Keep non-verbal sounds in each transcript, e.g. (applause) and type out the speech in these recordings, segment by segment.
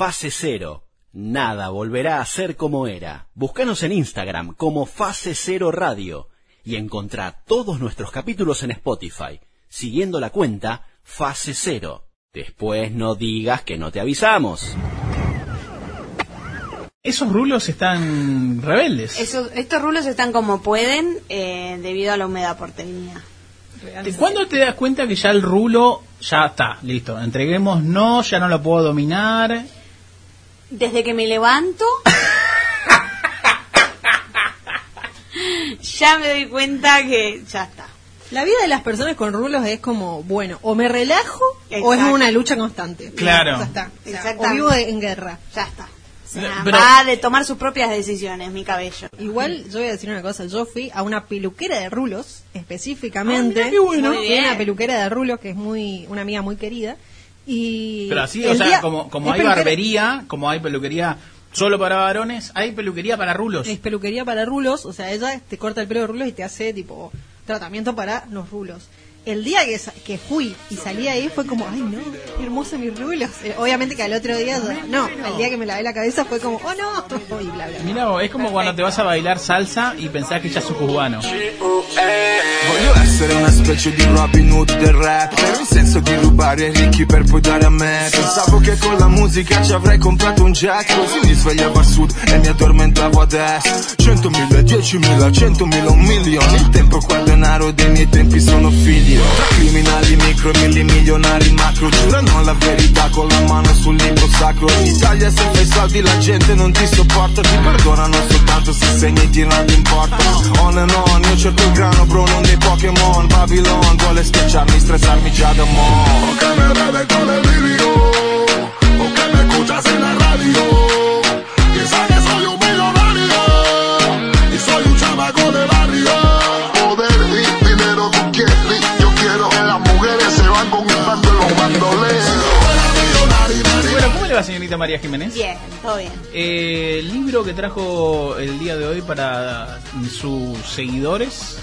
Fase Cero. Nada volverá a ser como era. Búscanos en Instagram como Fase Cero Radio y encontrá todos nuestros capítulos en Spotify, siguiendo la cuenta Fase Cero. Después no digas que no te avisamos. Esos rulos están rebeldes. Estos rulos están como pueden eh, debido a la humedad porteña. ¿De ¿Cuándo te das cuenta que ya el rulo ya está? Listo, entreguemos, no, ya no lo puedo dominar. Desde que me levanto, (laughs) ya me doy cuenta que ya está. La vida de las personas con rulos es como, bueno, o me relajo o es una lucha constante. Claro. Ya está. O, sea, Exactamente. o vivo en guerra. Ya está. O sea, Pero- va de tomar sus propias decisiones, mi cabello. Igual yo voy a decir una cosa, yo fui a una peluquera de rulos, específicamente. Ah, qué bueno. Fui Muy a bien. una peluquera de rulos que es muy una amiga muy querida. Y Pero así, o sea, día- como, como hay barbería, como hay peluquería solo para varones, hay peluquería para rulos. Es peluquería para rulos, o sea, ella te corta el pelo de rulos y te hace tipo tratamiento para los rulos. El día que, fui y salí ahí fue como, ay no, qué hermoso mis rulos. Eh, obviamente que al otro día, no, el día que me lavé la cabeza fue como, oh no, y bla bla. bla. Mira, vos, es como cuando te vas a bailar salsa y pensás que ya sos cubano. Voglio essere una specie di Robin Hood del rap. Per il senso di rubare ai ricchi per poi dare a me Pensavo che con la musica ci avrei comprato un jet Così mi svegliavo a sud e mi addormentavo ad est Centomila, diecimila, centomila, un milione Il tempo qua è denaro dei miei tempi sono Tra criminali micro e milli milionari macro Giurano la verità con la mano sul libro sacro. In Italia se fai soldi la gente non ti sopporta Ti perdonano soltanto se segni di non importa On and on, io cerco il grano bro non dei Pokémon. Babylon vuole schiacciarmi, stressarmi già da mo' que me bebe con el vídeo, o que me escuchas en la radio. Le va, señorita María Jiménez? Bien, todo bien. Eh, el libro que trajo el día de hoy para sus seguidores.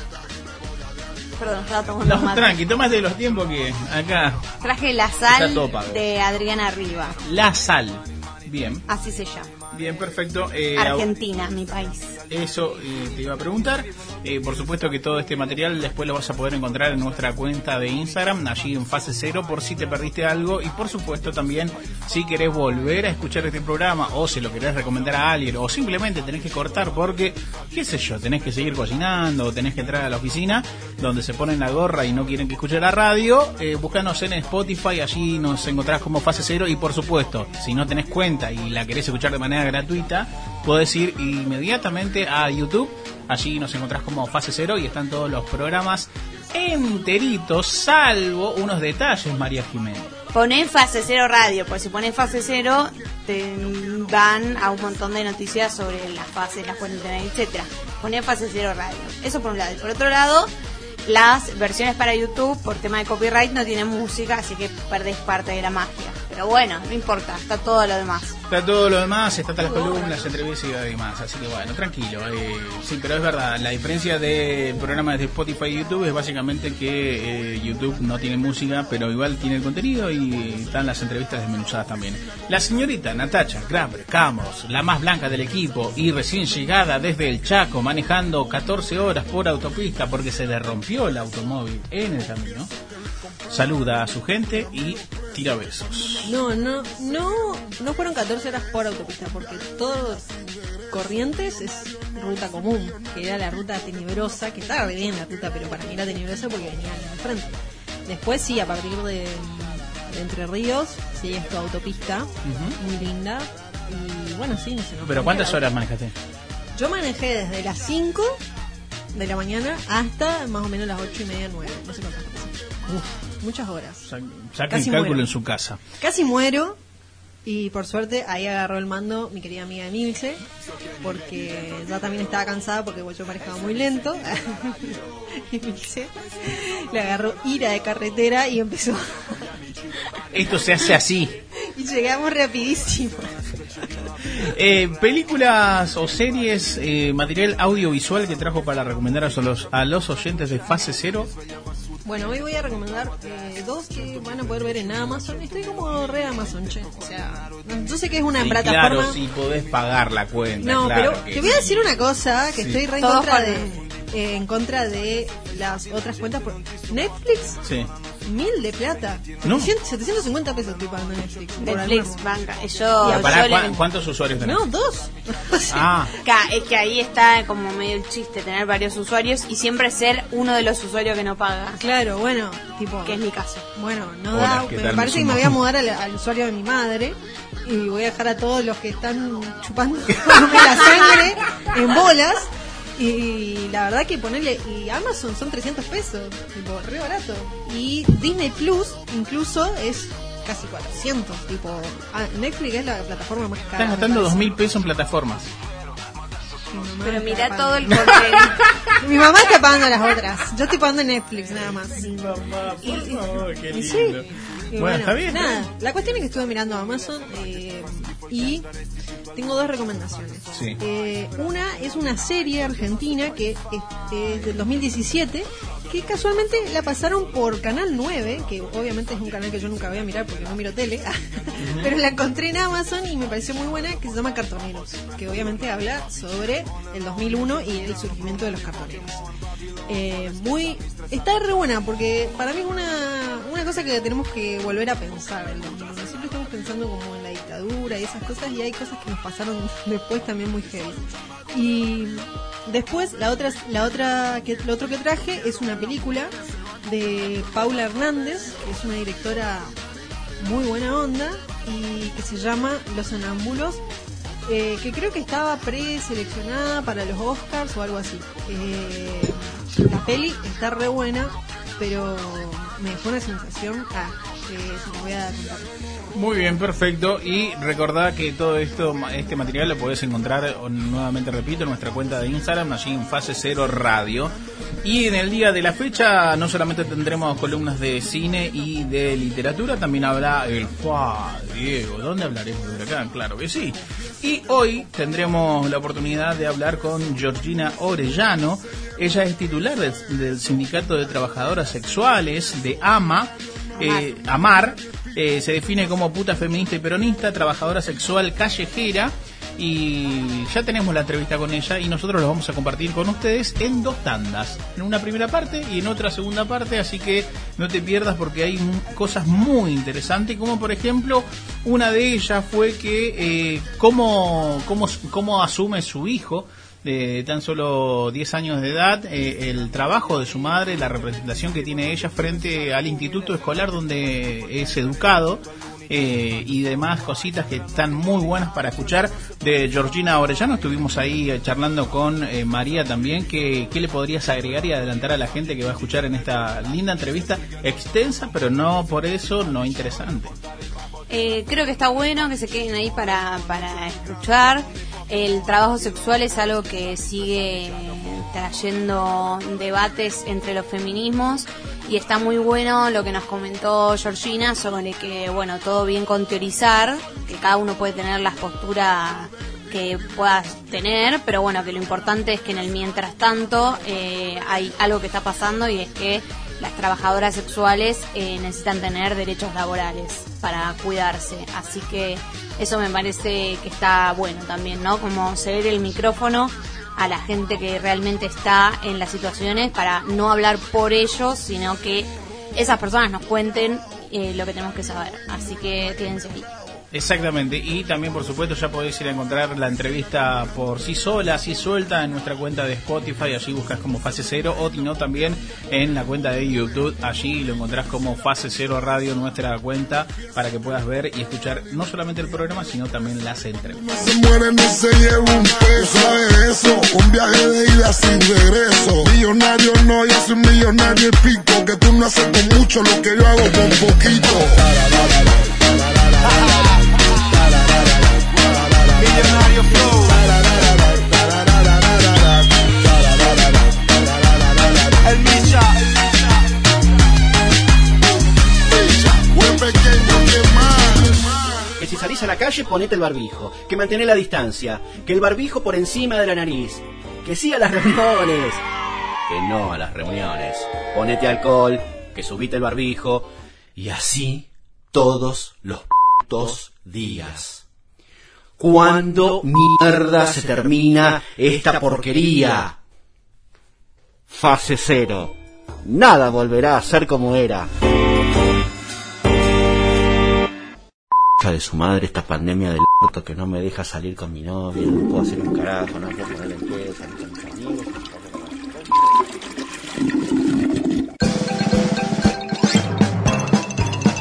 Perdón, estaba tomando No, mate. tranqui, tómate los tiempos que acá. Traje la sal de Adriana Riva. La sal. Bien, Así se llama. Bien, perfecto. Eh, Argentina, mi país. Eso eh, te iba a preguntar. Eh, por supuesto que todo este material después lo vas a poder encontrar en nuestra cuenta de Instagram, allí en fase cero, por si te perdiste algo. Y por supuesto también, si querés volver a escuchar este programa, o si lo querés recomendar a alguien, o simplemente tenés que cortar porque, qué sé yo, tenés que seguir cocinando, o tenés que entrar a la oficina, donde se ponen la gorra y no quieren que escuche la radio, eh, búscanos en Spotify, allí nos encontrás como fase cero. Y por supuesto, si no tenés cuenta y la querés escuchar de manera gratuita, podés ir inmediatamente a YouTube. Allí nos encontrás como fase cero y están todos los programas enteritos, salvo unos detalles, María Jiménez. Poné fase cero radio, pues si pones fase cero te van a un montón de noticias sobre las fases, las cuarentenas, etcétera. Poné fase cero radio. Eso por un lado. Y por otro lado, las versiones para YouTube por tema de copyright no tienen música, así que perdés parte de la magia. Pero bueno, no importa, está todo lo demás. Está todo lo demás, está las columnas, entrevistas y demás, así que bueno, tranquilo. eh, sí, pero es verdad, la diferencia de programas de Spotify y YouTube es básicamente que eh, YouTube no tiene música, pero igual tiene el contenido y están las entrevistas desmenuzadas también. La señorita Natacha Graber Camos, la más blanca del equipo y recién llegada desde el Chaco, manejando 14 horas por autopista porque se le rompió el automóvil en el camino, saluda a su gente y tira besos. No, no, no, no fueron 14 horas por autopista, porque todos Corrientes es ruta común, que era la ruta tenebrosa, que estaba bien la ruta, pero para mí era tenebrosa porque venía al frente. Después sí, a partir de, de Entre Ríos, sí, es tu autopista, muy linda. Y bueno, sí, no sé. Pero ¿cuántas horas manejaste? Yo manejé desde las 5 de la mañana hasta más o menos las 8 y media, 9. No sé cuántas horas. Uf, muchas horas. Sa- Saquen Casi cálculo muero. en su casa. Casi muero y por suerte ahí agarró el mando mi querida amiga Emilce porque ya también estaba cansada porque yo manejaba muy lento. (laughs) Emilce le agarró ira de carretera y empezó (laughs) Esto se hace así. y llegamos rapidísimo. Eh, películas o series, eh, material audiovisual que trajo para recomendar a los, a los oyentes de Fase Cero. Bueno, hoy voy a recomendar eh, dos que van a poder ver en Amazon. Estoy como re Amazon, che. O sea, yo sé que es una Sí, plataforma. Claro, si podés pagar la cuenta. No, claro pero que te voy a decir una cosa que Sí. estoy re en contra con- de eh, en contra de las otras cuentas por Netflix Sí. mil de plata No. 700 750 pesos estoy pagando Netflix Netflix, banca. Yo, Y Pará, yo ¿cuá- le- ¿Cuántos usuarios tenés? no dos (laughs) Ah, es que ahí está como medio el chiste, tener varios usuarios y siempre ser uno de los usuarios que no paga, claro bueno tipo que es mi caso. bueno no Hola, da ¿qué me tal? parece Me que me voy a mudar al, al usuario de mi madre y voy a dejar a todos los que están chupando (laughs) (laughs) la sangre en bolas y la verdad que ponerle y Amazon son 300 pesos tipo re barato y Disney Plus incluso es casi 400 tipo ah, Netflix es la plataforma más cara estás gastando parece. dos mil pesos en plataformas. Mi Pero mira pagando. todo el contenido. (laughs) mi mamá está pagando las otras yo estoy pagando Netflix nada más Mamá, por favor, qué sí. Y Bueno, está bien. Nada, está bien. la cuestión es que estuve mirando Amazon eh, y tengo dos recomendaciones. Sí. Eh, una es una serie argentina que es, es del 2017 que casualmente la pasaron por Canal 9, que obviamente es un canal que yo nunca voy a mirar porque no miro tele, (laughs) pero la encontré en Amazon y me pareció muy buena, que se llama Cartoneros, que obviamente habla sobre el 2001 y el surgimiento de los cartoneros. Eh, muy está re buena porque para mí es una, una cosa que tenemos que volver a pensar el 2001. siempre estamos pensando como en la dictadura y esas cosas y hay cosas que nos pasaron (laughs) después también muy heavy y después la otra la otra que lo otro que traje es una película de Paula Hernández que es una directora muy buena onda y que se llama Los Sonámbulos eh, que creo que estaba preseleccionada para los Oscars o algo así. Eh, la peli está re buena, pero me dejó una sensación ah, que se los voy a contar. Muy bien, perfecto. Y recordá que todo esto, este material lo podés encontrar, nuevamente repito, en nuestra cuenta de Instagram, allí en Fase Cero Radio. Y en el día de la fecha no solamente tendremos columnas de cine y de literatura, también habrá el FUA, Diego. ¿Dónde hablaremos de acá? Claro que sí. Y hoy tendremos la oportunidad de hablar con Georgina Orellano. Ella es titular del, del Sindicato de Trabajadoras Sexuales de AMA. Eh, Amar eh, se define como puta feminista y peronista, trabajadora sexual callejera. Y ya tenemos la entrevista con ella y nosotros lo vamos a compartir con ustedes en dos tandas. En una primera parte y en otra segunda parte, así que no te pierdas porque hay cosas muy interesantes, como por ejemplo, una de ellas fue que eh, cómo, cómo, cómo asume su hijo de tan solo 10 años de edad, eh, el trabajo de su madre, la representación que tiene ella frente al instituto escolar donde es educado. Eh, y demás cositas que están muy buenas para escuchar de Georgina Orellano. Estuvimos ahí eh, charlando con eh, María también. ¿Qué, ¿Qué le podrías agregar y adelantar a la gente que va a escuchar en esta linda entrevista extensa, pero no por eso no interesante? Eh, creo que está bueno que se queden ahí para, para escuchar. El trabajo sexual es algo que sigue trayendo debates entre los feminismos y está muy bueno lo que nos comentó Georgina sobre que, bueno, todo bien con teorizar, que cada uno puede tener las posturas que puedas tener, pero bueno, que lo importante es que en el mientras tanto eh, hay algo que está pasando y es que las trabajadoras sexuales eh, necesitan tener derechos laborales para cuidarse. Así que eso me parece que está bueno también, ¿no? Como ceder el micrófono a la gente que realmente está en las situaciones para no hablar por ellos, sino que esas personas nos cuenten eh, lo que tenemos que saber. Así que quédense ahí. Exactamente, y también por supuesto ya podéis ir a encontrar la entrevista por sí sola, así suelta en nuestra cuenta de Spotify, allí buscas como Fase Cero, o si no también en la cuenta de YouTube, allí lo encontrás como Fase Cero Radio, nuestra cuenta, para que puedas ver y escuchar no solamente el programa, sino también las entrevistas. se ni se lleva un. Millonario no, y pico. Que tú no haces con mucho lo que yo hago con poquito. Que si salís a la calle, ponete el barbijo. Que mantenés la distancia. Que el barbijo por encima de la nariz. Que sí a las reuniones. Que no a las reuniones. Ponete alcohol. que subite el barbijo, y así todos los putos días. ¿Cuándo mierda se termina esta porquería? Fase cero. Nada volverá a ser como era. De su madre esta pandemia del orto que no me deja salir con mi novia, no puedo hacer un carajo, no puedo poner en pie, salir con mis amigos.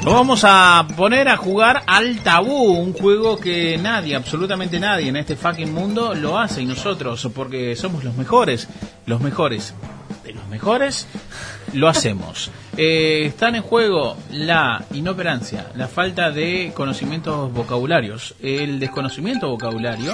Nos vamos a poner a jugar al tabú, un juego que nadie, absolutamente nadie en este fucking mundo lo hace y nosotros, porque somos los mejores, los mejores de los mejores, lo hacemos. (laughs) Eh, están en juego la inoperancia, la falta de conocimientos vocabularios, el desconocimiento vocabulario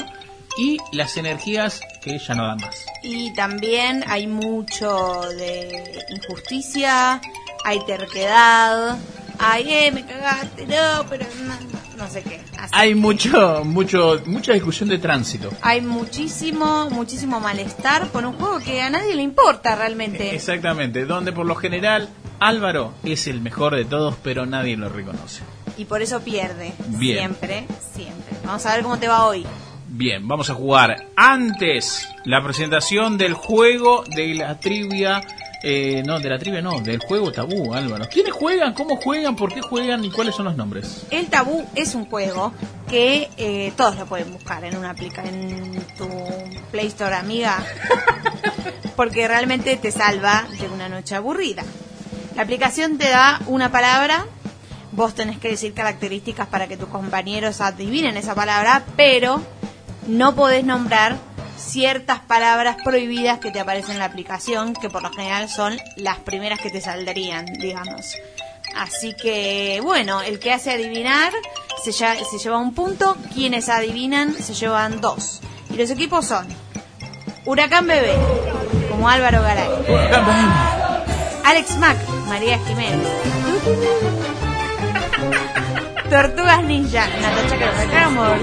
y las energías que ya no dan más. Y también hay mucho de injusticia, hay terquedad, hay, eh, me cagaste, no, pero no, no sé qué. Así Hay mucho, mucho, mucha discusión de tránsito. Hay muchísimo, muchísimo malestar por un juego que a nadie le importa realmente. Exactamente, donde por lo general Álvaro es el mejor de todos, pero nadie lo reconoce. Y por eso pierde. Bien. Siempre, siempre. Vamos a ver cómo te va hoy. Bien, vamos a jugar antes la presentación del juego de la trivia. Eh, no, de la trivia no, del juego tabú, Álvaro. ¿Quiénes juegan? ¿Cómo juegan? ¿Por qué juegan? ¿Y cuáles son los nombres? El Tabú es un juego que eh, todos lo pueden buscar en una aplica en tu Play Store amiga, (laughs) porque realmente te salva de una noche aburrida. La aplicación te da una palabra, vos tenés que decir características para que tus compañeros adivinen esa palabra, pero no podés nombrar ciertas palabras prohibidas que te aparecen en la aplicación, que por lo general son las primeras que te saldrían, digamos. Así que, bueno, el que hace adivinar se, lla- se lleva un punto, quienes adivinan se llevan dos. Y los equipos son Huracán Bebé, como Álvaro Garay, Alex Mac, María Jiménez, Tortugas Ninja, Natacha Carvajal,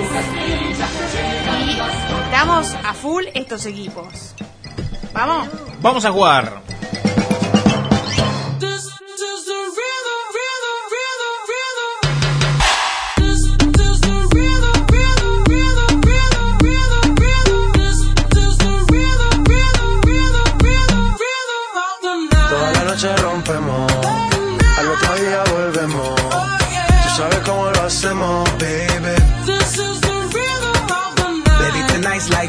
y estamos a full estos equipos. Vamos. Vamos a jugar.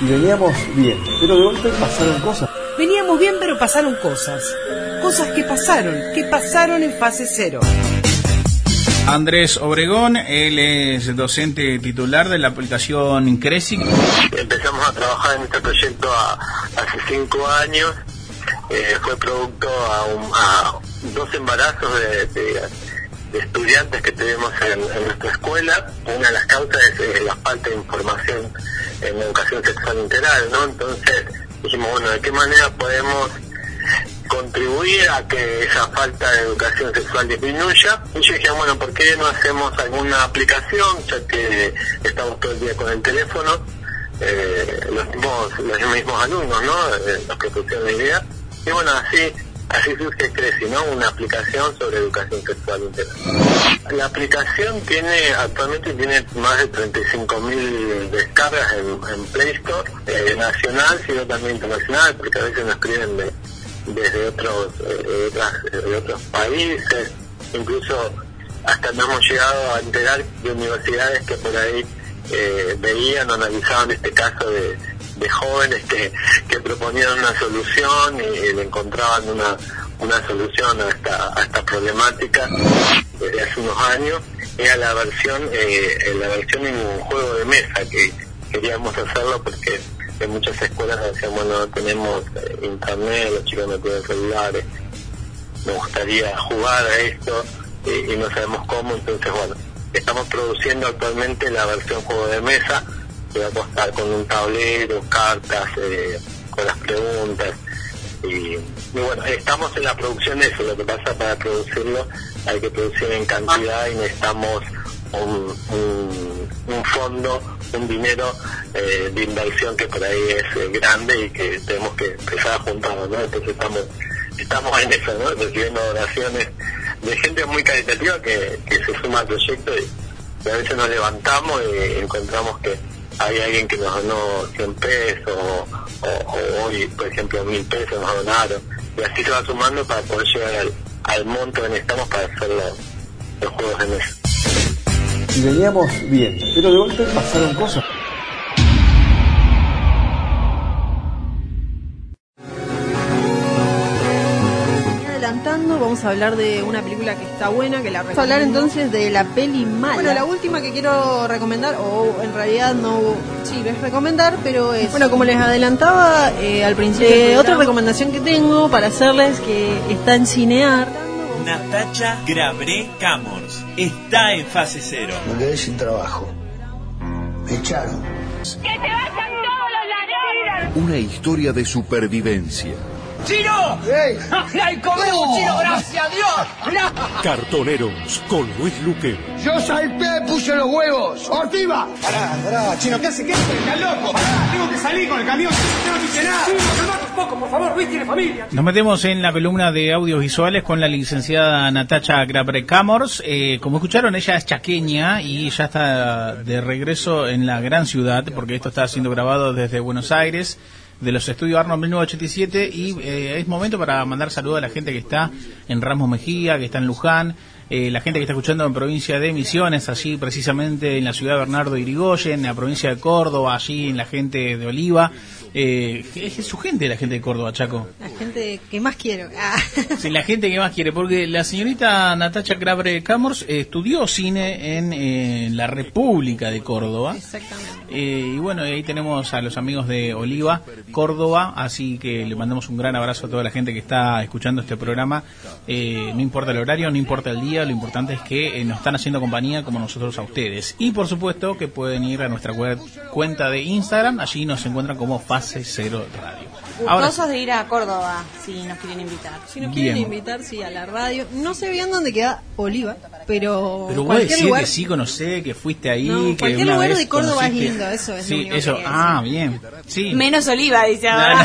Y veníamos bien, pero de golpe pasaron cosas. Veníamos bien, pero pasaron cosas. Cosas que pasaron, que pasaron en fase cero. Andrés Obregón, él es docente titular de la aplicación Creci. Empezamos a trabajar en este proyecto a- hace cinco años. Eh, fue producto a, un- a dos embarazos de, de- de estudiantes que tenemos en, nuestra escuela. Una de las causas es la falta de información en educación sexual integral, ¿no? Entonces dijimos, bueno, ¿de qué manera podemos contribuir a que esa falta de educación sexual disminuya. Y yo dije, bueno, ¿por qué no hacemos alguna aplicación? Ya que estamos todo el día con el teléfono, eh, los, mismos, los mismos alumnos, ¿no? Eh, los que pusieron la idea. Y bueno, así así surge Creci, ¿no? Una aplicación sobre educación sexual integral. La aplicación tiene, actualmente tiene más de 35.000 descargas en, en Play Store, eh, nacional, sino también internacional, porque a veces nos escriben de, desde otros, eh, otras- de otros países, incluso hasta nos hemos llegado a enterar de universidades que por ahí eh, veían o analizaban este caso de, de jóvenes que, que proponían una solución y, le encontraban una, una solución a esta, a esta problemática desde hace unos años. Era la versión, eh, la versión en un juego de mesa que queríamos hacerlo porque en muchas escuelas decían, bueno, no tenemos eh, internet, los chicos no tienen celulares, me gustaría jugar a esto y no sabemos cómo, entonces bueno, estamos produciendo actualmente la versión juego de mesa, a costar con un tablero, cartas, eh, con las preguntas, y, bueno, estamos en la producción de eso, lo que pasa para producirlo hay que producir en cantidad y necesitamos un, un, un fondo, un dinero eh, de inversión que por ahí es eh, grande y que tenemos que empezar a juntarlo, ¿no? Entonces estamos estamos en eso, ¿no? Recibiendo oraciones de gente muy caritativa que, se suma al proyecto y a veces nos levantamos y encontramos que hay alguien que nos donó 100 pesos o, hoy, por ejemplo, 1000 pesos nos donaron y así se va sumando para poder llegar al, al monto que necesitamos para hacer los, los juegos de mesa. Y veníamos bien, pero de golpe pasaron cosas. Vamos a hablar de una película que está buena, que la Vamos a hablar entonces de la peli mala. Bueno, la última que quiero recomendar, o en realidad no, sí, es recomendar, pero es... Bueno, como les adelantaba eh, al principio, eh, otra recomendación que tengo para hacerles que está en Cinear. Natacha Grabré Camors está en fase cero. Me quedé sin trabajo. Me echaron. ¡Que te vayan todos los ladrones! Una historia de supervivencia. ¡Chino! ¡La comemos, Chino! ¡Gracias a Dios! Cartoneros con Luis Luque. Yo salpé, puse los huevos. ¡Ortiva! Pará, pará, chino, ¿qué hace? ¿Qué hace? ¡Estás loco! Pará, tengo que salir con el camión. Yo no dice nada. Chino, calmate un poco, por favor. Luis tiene familia. Nos metemos en la columna de audiovisuales con la licenciada Natacha Grabre Camors. Eh, como escucharon, ella es chaqueña y ya está de regreso en la gran ciudad, porque esto está siendo grabado desde Buenos Aires, de los estudios Arnold 1987, y eh, es momento para mandar saludos a la gente que está en Ramos Mejía, que está en Luján, eh, la gente que está escuchando en provincia de Misiones, allí precisamente en la ciudad de Bernardo Irigoyen, en la provincia de Córdoba, allí en la gente de Oliva. Eh, es su gente la gente de Córdoba, Chaco. La gente que más quiero. Ah. (laughs) Sí, la gente que más quiere, porque la señorita Natacha Grabre Camors eh, estudió cine en eh, la República de Córdoba. Exactamente. Eh, y bueno, ahí tenemos a los amigos de Oliva, Córdoba, así que le mandamos un gran abrazo a toda la gente que está escuchando este programa. Eh, no importa el horario, no importa el día, lo importante es que nos están haciendo compañía como nosotros a ustedes. Y por supuesto que pueden ir a nuestra web- cuenta de Instagram, allí nos encuentran como Fase Cero Radio. Ahora, Gustosos de ir a Córdoba si nos quieren invitar. Si nos quieren Bien. invitar, sí, a la radio. No sé bien dónde queda Oliva, pero, Pero vos cualquier decís lugar. que sí conocé, que fuiste ahí, No, que cualquier una lugar vez de Córdoba es lindo, eso es lo Sí, eso. Ah, bien. Sí. Menos Oliva, dice No, ahora.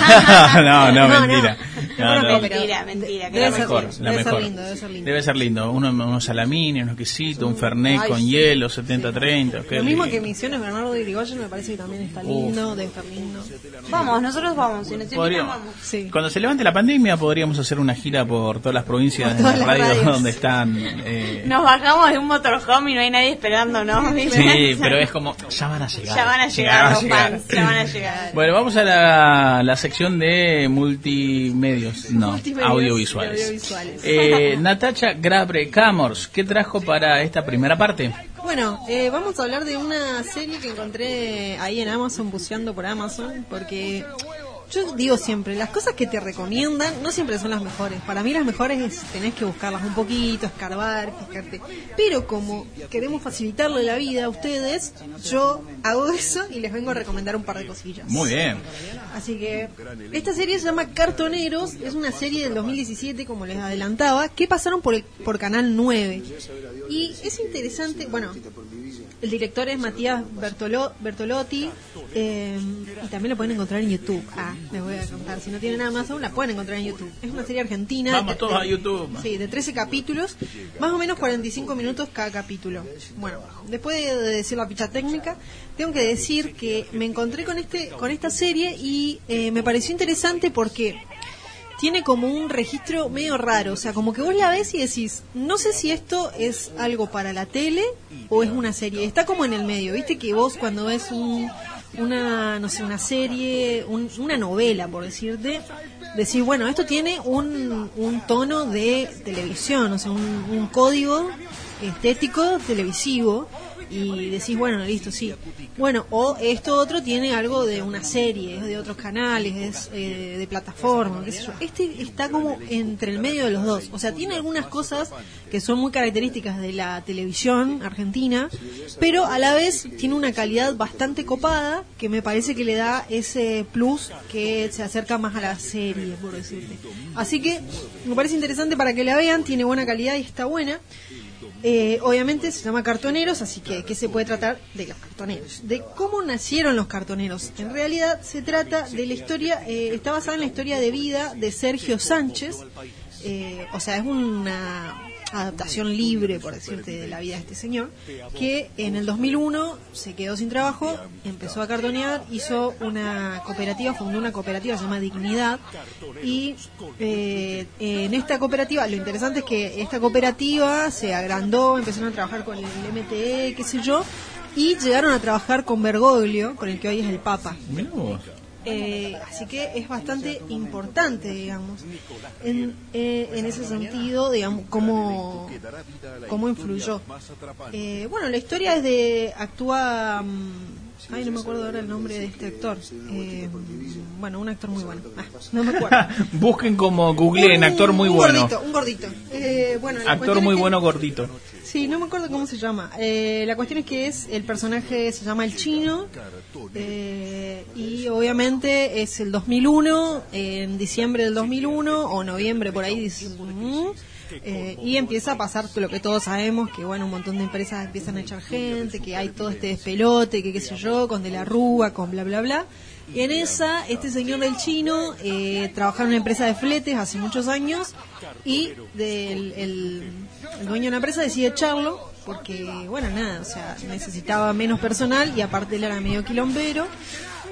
no, no, No, (laughs) mentira. No, no. mentira, mentira. mejor, debe ser lindo, debe ser lindo. Debe ser lindo. Uno- unos salamines, unos quesitos, un fernet Ay, con sí. hielo, 70-30. qué Lo mismo que Misiones Bernardo de Irigoyen me parece que también está lindo, debe estar lindo. Vamos, nosotros vamos. Si nos Podríamos. Sí. Cuando se levante la pandemia podríamos hacer una gira por todas las provincias de radios radios. donde están. eh, Nos bajamos de un motorhome y no hay nadie esperando, ¿no? Sí, pero es como, ya van a llegar. Ya van a llegar van a los llegar. fans, ya van a llegar. Bueno, vamos a la, la sección de multimedios, no, Multimedios audiovisuales. audiovisuales. Eh, Natacha Grabre Camors, ¿qué trajo para esta primera parte? Bueno, eh, vamos a hablar de una serie que encontré ahí en Amazon, buceando por Amazon, porque yo digo siempre, las cosas que te recomiendan no siempre son las mejores. Para mí las mejores es, tenés que buscarlas un poquito, escarbar, fijarte. Pero como queremos facilitarle la vida a ustedes, yo hago eso y les vengo a recomendar un par de cosillas. Muy bien. Así que esta serie se llama Cartoneros, es una serie del 2017, como les adelantaba, que pasaron por, el, por Canal 9. Y es interesante, bueno, el director es Matías Bertolo- Bertolotti, Eh, y también la pueden encontrar en YouTube. Ah, les voy a contar. Si no tienen nada más aún, la pueden encontrar en YouTube. Es una serie argentina. Vamos de- todos a YouTube. Sí, de 13 capítulos. Más o menos 45 minutos cada capítulo. Bueno, después de decir la ficha técnica, tengo que decir que me encontré con, este, con esta serie y eh, me pareció interesante porque tiene como un registro medio raro, o sea, como que vos la ves y decís, no sé si esto es algo para la tele o es una serie. Está como en el medio, viste que vos cuando ves un, una, no sé, una serie, un- una novela, por decirte, decís, bueno, esto tiene un, un tono de televisión, o sea, un, un código estético televisivo y decís, bueno, listo, sí. Bueno, o esto otro tiene algo de una serie, es de otros canales, es eh, de plataforma, qué sé yo. Este está como entre el medio de los dos. O sea, tiene algunas cosas que son muy características de la televisión argentina, pero a la vez tiene una calidad bastante copada que me parece que le da ese plus que se acerca más a la serie, por decirte. Así que me parece interesante para que la vean, tiene buena calidad y está buena. Eh, obviamente se llama Cartoneros, así que ¿qué se puede tratar de los cartoneros? De cómo nacieron los cartoneros. En realidad se trata de la historia, eh, está basada en la historia de vida de Sergio Sánchez, eh, o sea, es una adaptación libre, por decirte, de la vida de este señor, que en el 2001 se quedó sin trabajo, empezó a cartonear, hizo una cooperativa, fundó una cooperativa, se llama Dignidad, y eh, en esta cooperativa, lo interesante es que esta cooperativa se agrandó, empezaron a trabajar con el MTE, qué sé yo, y llegaron a trabajar con Bergoglio, con el que hoy es el Papa. Eh, así que es bastante importante, digamos, en, eh, en ese sentido, digamos, cómo, cómo influyó. Eh, bueno, la historia es de, actúa, mm, ay, no me acuerdo ahora el nombre de este actor. Eh, bueno, un actor muy bueno. Ah, no me acuerdo. (laughs) Busquen como googleen, Un- actor muy un bueno. Gordito, un gordito. Eh, bueno, Actor muy es que- bueno, gordito. Sí, no me acuerdo cómo se llama. Eh, la cuestión es que es el personaje se llama el chino eh, y obviamente es el 2001, en diciembre del 2001 o noviembre por ahí. dice, mm, eh, y empieza a pasar lo que todos sabemos, que bueno, un montón de empresas empiezan a echar gente, que hay todo este despelote, que qué sé yo, con de la rúa, con bla bla bla. Y en esa, este señor del chino eh, trabajaba en una empresa de fletes hace muchos años y del, el, el dueño de la empresa decide echarlo porque, bueno, nada, o sea, necesitaba menos personal y aparte él era medio quilombero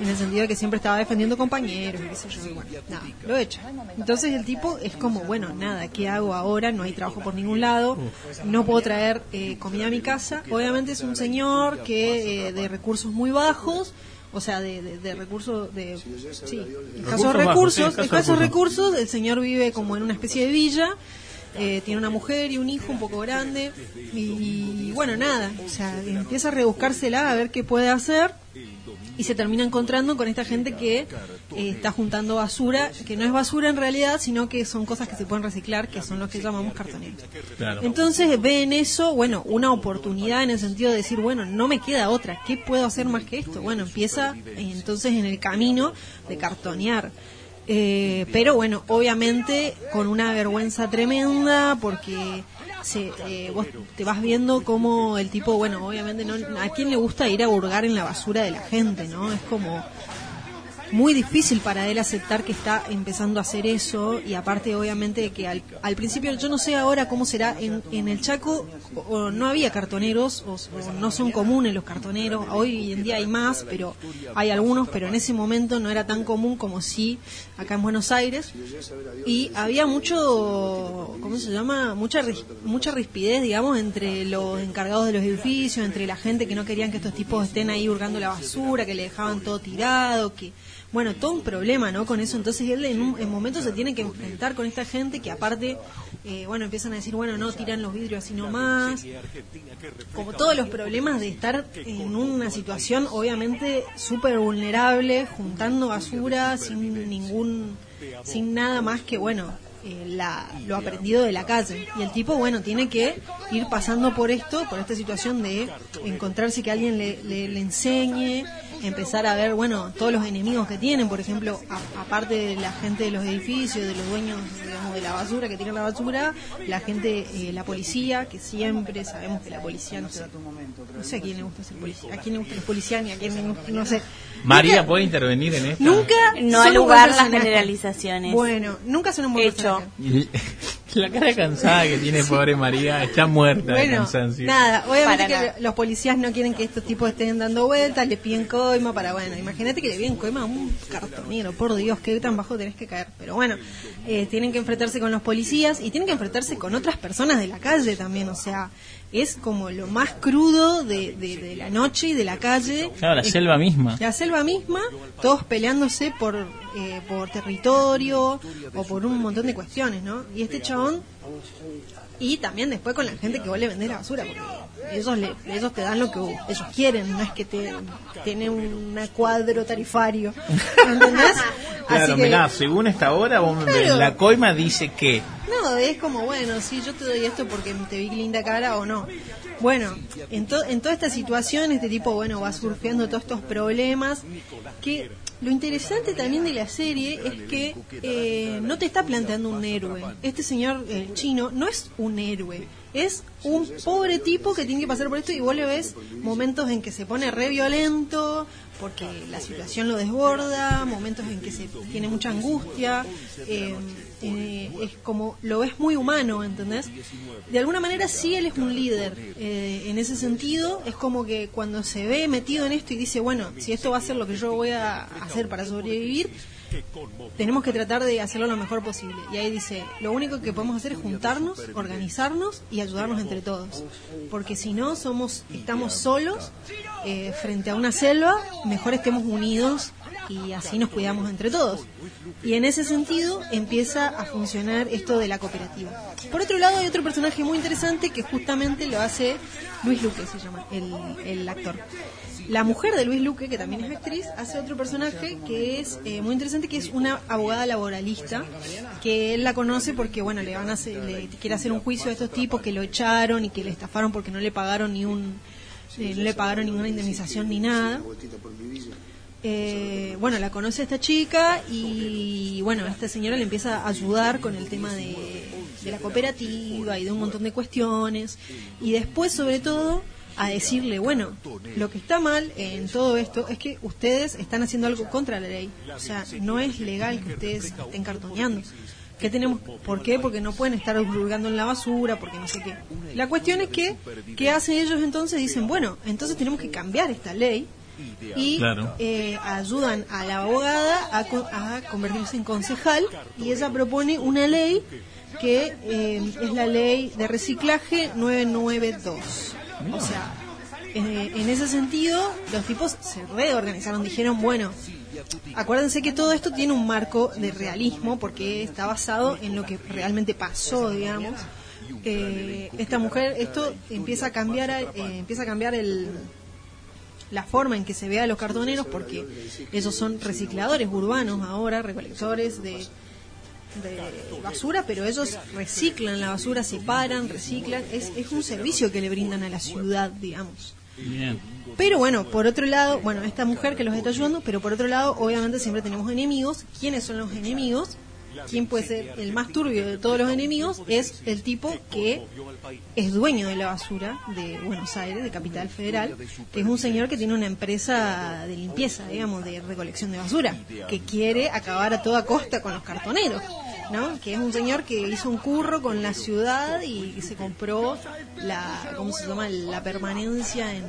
en el sentido de que siempre estaba defendiendo compañeros qué sé yo, y bueno, nada, lo echa. Entonces el tipo es como, bueno, nada, ¿qué hago ahora? No hay trabajo por ningún lado, no puedo traer eh, comida a mi casa. Obviamente es un señor que eh, de recursos muy bajos, o sea, de, de, de recursos, de, sí, escasos bajos, recursos, sí, escasos escasos recursos. recursos, el señor vive como en una especie de villa, eh, tiene una mujer y un hijo un poco grande, y, y bueno, nada, o sea, empieza a rebuscársela a ver qué puede hacer, y se termina encontrando con esta gente que eh, está juntando basura, que no es basura en realidad, sino que son cosas que se pueden reciclar, que son los que llamamos cartoneros. Claro. Entonces ve en eso, bueno, una oportunidad en el sentido de decir, bueno, no me queda otra, ¿qué puedo hacer más que esto? Bueno, empieza eh, entonces en el camino de cartonear. Eh, pero bueno, obviamente con una vergüenza tremenda porque se, eh, vos te vas viendo como el tipo, bueno, obviamente no, a quién le gusta ir a hurgar en la basura de la gente, ¿no? Es como muy difícil para él aceptar que está empezando a hacer eso y aparte obviamente que al, al principio yo no sé ahora cómo será en, en el Chaco o, no había cartoneros o, no son comunes los cartoneros hoy en día hay más pero hay algunos pero en ese momento no era tan común como si acá en Buenos Aires. Y había mucho cómo se llama mucha mucha rispidez digamos entre los encargados de los edificios entre la gente que no querían que estos tipos estén ahí hurgando la basura que le dejaban todo tirado que bueno, todo un problema, ¿no? Con eso, entonces él en un en momento se tiene que enfrentar con esta gente que aparte, eh, bueno, empiezan a decir, bueno, no, tiran los vidrios así nomás, como todos los problemas de estar en una situación obviamente súper vulnerable, juntando basura sin ningún, sin nada más que, bueno, eh, la, lo aprendido de la calle. Y el tipo, bueno, tiene que ir pasando por esto, por esta situación de encontrarse que alguien le, le, le enseñe empezar a ver, bueno, todos los enemigos que tienen, por ejemplo, a- aparte de la gente de los edificios, de los dueños, digamos, de la basura, que tiran la basura, la gente, eh, la policía, que siempre sabemos que la policía, no sé, no sé a quién le gusta ser policía, a quién le gusta ser policía, ni a quién, le- no sé. María, ¿puede intervenir en esto? Nunca No al lugar las generalizaciones. Bueno, nunca son un buen Hecho. (laughs) La cara cansada que tiene pobre María está muerta de cansancio. nada, obviamente Para que nada. los policías no quieren que estos tipos estén dando vueltas, le piden coima para, bueno, imagínate que le piden coima a un cartonero, por Dios, qué tan bajo tenés que caer. Pero bueno, eh, tienen que enfrentarse con los policías y tienen que enfrentarse con otras personas de la calle también, o sea, es como lo más crudo de, de- de la noche y de la calle. Claro, la Es- selva misma. La selva misma, todos peleándose por, eh, por territorio o por un montón de cuestiones, ¿no? Y este chabón y también después con la gente que vos le vendés la basura, porque ellos, le, ellos te dan lo que ellos quieren, no es que te tienen un cuadro tarifario. ¿Entendés? (laughs) Claro, Así que, mirá, según esta hora, vos me- Claro. la coima dice que no, es como, bueno, sí, yo te doy esto porque te vi linda cara o no. Bueno, en, to- en toda esta situación, este tipo, bueno, va surfeando todos estos problemas. Que lo interesante también de la serie es que eh, no te está planteando un héroe. Este señor, chino, no es un héroe. Es un pobre tipo que tiene que pasar por esto y vos le ves momentos en que se pone re violento porque la situación lo desborda, momentos en que se tiene mucha angustia. eh, eh, es como lo ves muy humano, ¿entendés? De alguna manera sí él es un líder. eh, en ese sentido, es como que cuando se ve metido en esto y dice, bueno, si esto va a ser lo que yo voy a hacer para sobrevivir, tenemos que tratar de hacerlo lo mejor posible. Y ahí dice, lo único que podemos hacer es juntarnos, organizarnos y ayudarnos entre todos. Porque si no, somos, estamos solos eh, frente a una selva, mejor estemos unidos y así nos cuidamos entre todos. Y en ese sentido empieza a funcionar esto de la cooperativa. Por otro lado, hay otro personaje muy interesante que justamente lo hace Luis Luque, se llama el, el actor. La mujer de Luis Luque, que también es actriz, hace otro personaje que es eh, muy interesante, que es una abogada laboralista, que él la conoce porque, bueno, le van a hacer, le quiere hacer un juicio a estos tipos que lo echaron y que le estafaron porque no le pagaron ni un, eh, no le pagaron ninguna indemnización ni nada. Eh, bueno, la conoce esta chica y bueno, esta señora le empieza a ayudar con el tema de, la cooperativa y de un montón de cuestiones y después sobre todo a decirle, bueno, lo que está mal en todo esto es que ustedes están haciendo algo contra la ley, o sea, no es legal que ustedes estén cartoneando. ¿Qué tenemos? ¿Por qué? Porque no pueden estar hurgando en la basura, porque no sé qué. La cuestión es que, ¿qué hacen ellos entonces? Dicen, bueno, entonces tenemos que cambiar esta ley y Claro. eh, ayudan a la abogada a, co- a convertirse en concejal y ella propone una ley que eh, es la ley de reciclaje 992. O sea, eh, en ese sentido, los tipos se reorganizaron, dijeron, bueno, acuérdense que todo esto tiene un marco de realismo porque está basado en lo que realmente pasó, digamos. Eh, esta mujer, esto empieza a cambiar, eh, empieza a cambiar el, la forma en que se ve a los cartoneros porque ellos son recicladores urbanos ahora, recolectores de, de basura, pero ellos reciclan la basura, separan, reciclan, es, es un servicio que le brindan a la ciudad, digamos. Bien. Pero bueno, por otro lado, bueno, esta mujer que los está ayudando, pero por otro lado, obviamente siempre tenemos enemigos. ¿Quiénes son los enemigos? ¿Quién puede ser el más turbio de todos los enemigos? Es el tipo que es dueño de la basura de Buenos Aires, de Capital Federal, que es un señor que tiene una empresa de limpieza, digamos, de recolección de basura, que quiere acabar a toda costa con los cartoneros. ¿No? que es un señor que hizo un curro con la ciudad y se compró la cómo se llama la permanencia en,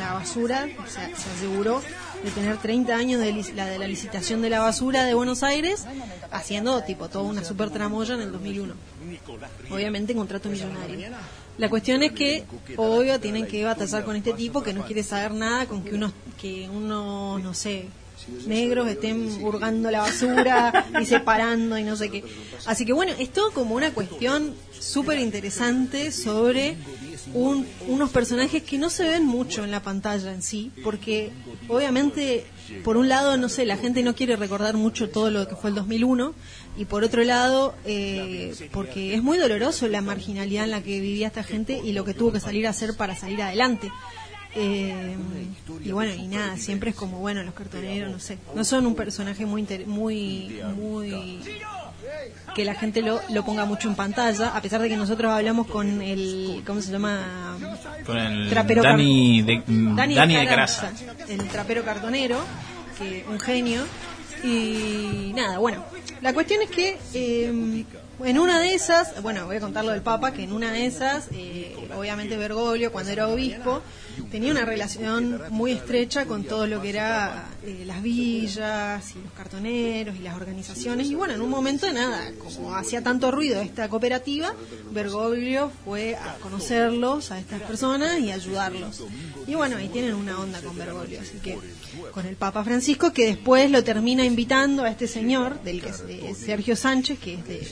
la basura. O sea, se aseguró de tener 30 años de lic- la de la licitación de la basura de Buenos Aires haciendo tipo toda una super tramoya en el 2001 obviamente contrato millonario. La cuestión es que obvio tienen que batallar con este tipo que no quiere saber nada con que unos que uno no sé negros estén hurgando la basura y separando y no sé qué. Así que bueno, es todo como una cuestión súper interesante sobre un- unos personajes que no se ven mucho en la pantalla en sí, porque obviamente, por un lado, no sé, la gente no quiere recordar mucho todo lo que fue el 2001, y por otro lado, eh, porque es muy doloroso la marginalidad en la que vivía esta gente y lo que tuvo que salir a hacer para salir adelante. Eh, y bueno, y nada, siempre es como, bueno, los cartoneros, no sé, no son un personaje muy, muy, muy que la gente lo, lo ponga mucho en pantalla, a pesar de que nosotros hablamos con el, ¿cómo se llama? Con el Trapero Dani de, mm, Dani, Dani de Caranza, Grasa. el trapero cartonero, que un genio. Y nada, bueno, la cuestión es que eh, en una de esas, bueno, voy a contar lo del Papa, que en una de esas, eh, obviamente Bergoglio, cuando era obispo, tenía una relación muy estrecha con todo lo que era eh, las villas y los cartoneros y las organizaciones. Y bueno, en un momento nada, como hacía tanto ruido esta cooperativa, Bergoglio fue a conocerlos, a estas personas y ayudarlos. Y bueno, ahí tienen una onda con Bergoglio, así que con el Papa Francisco, que después lo termina invitando a este señor, del que es de Sergio Sánchez, que es de,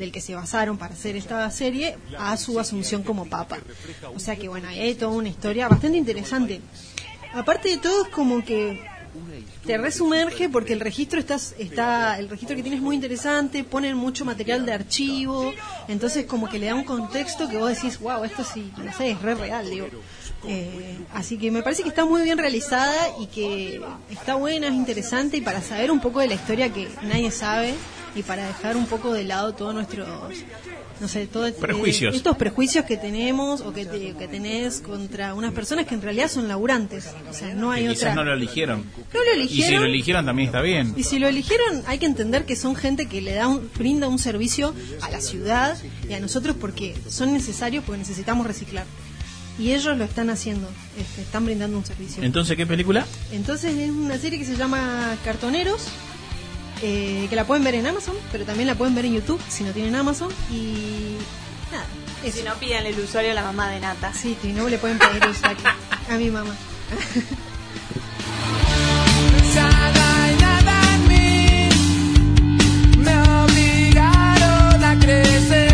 del que se basaron para hacer esta serie, a su asunción como Papa. O sea que bueno, hay toda una historia bastante interesante. Aparte de todo, es como que te resumerge porque el registro está, está el registro que tienes es muy interesante ponen mucho material de archivo entonces como que le da un contexto que vos decís wow esto sí no sé es re real digo Eh, así que me parece que está muy bien realizada y que está buena es interesante y para saber un poco de la historia que nadie sabe y para dejar un poco de lado todos nuestros no sé todo eh, Prejuicios. estos prejuicios que tenemos o que, te- que tenés contra unas personas que en realidad son laburantes o sea no hay Que otra quizás no lo eligieron. No lo Y si eligieron. lo eligieron también está bien. Y si lo eligieron, hay que entender que son gente que le da un, brinda un servicio a la ciudad y a nosotros porque son necesarios, porque necesitamos reciclar. Y ellos lo están haciendo, este, están brindando un servicio. Entonces, ¿qué película? Entonces es una serie que se llama Cartoneros, eh, que la pueden ver en Amazon, pero también la pueden ver en YouTube si no tienen Amazon. Y nada, eso. Si no, pídanle el usuario a la mamá de Nata. Sí, si no le pueden pedir el usuario a mi mamá. Nada y nada en mí me obligaron a crecer.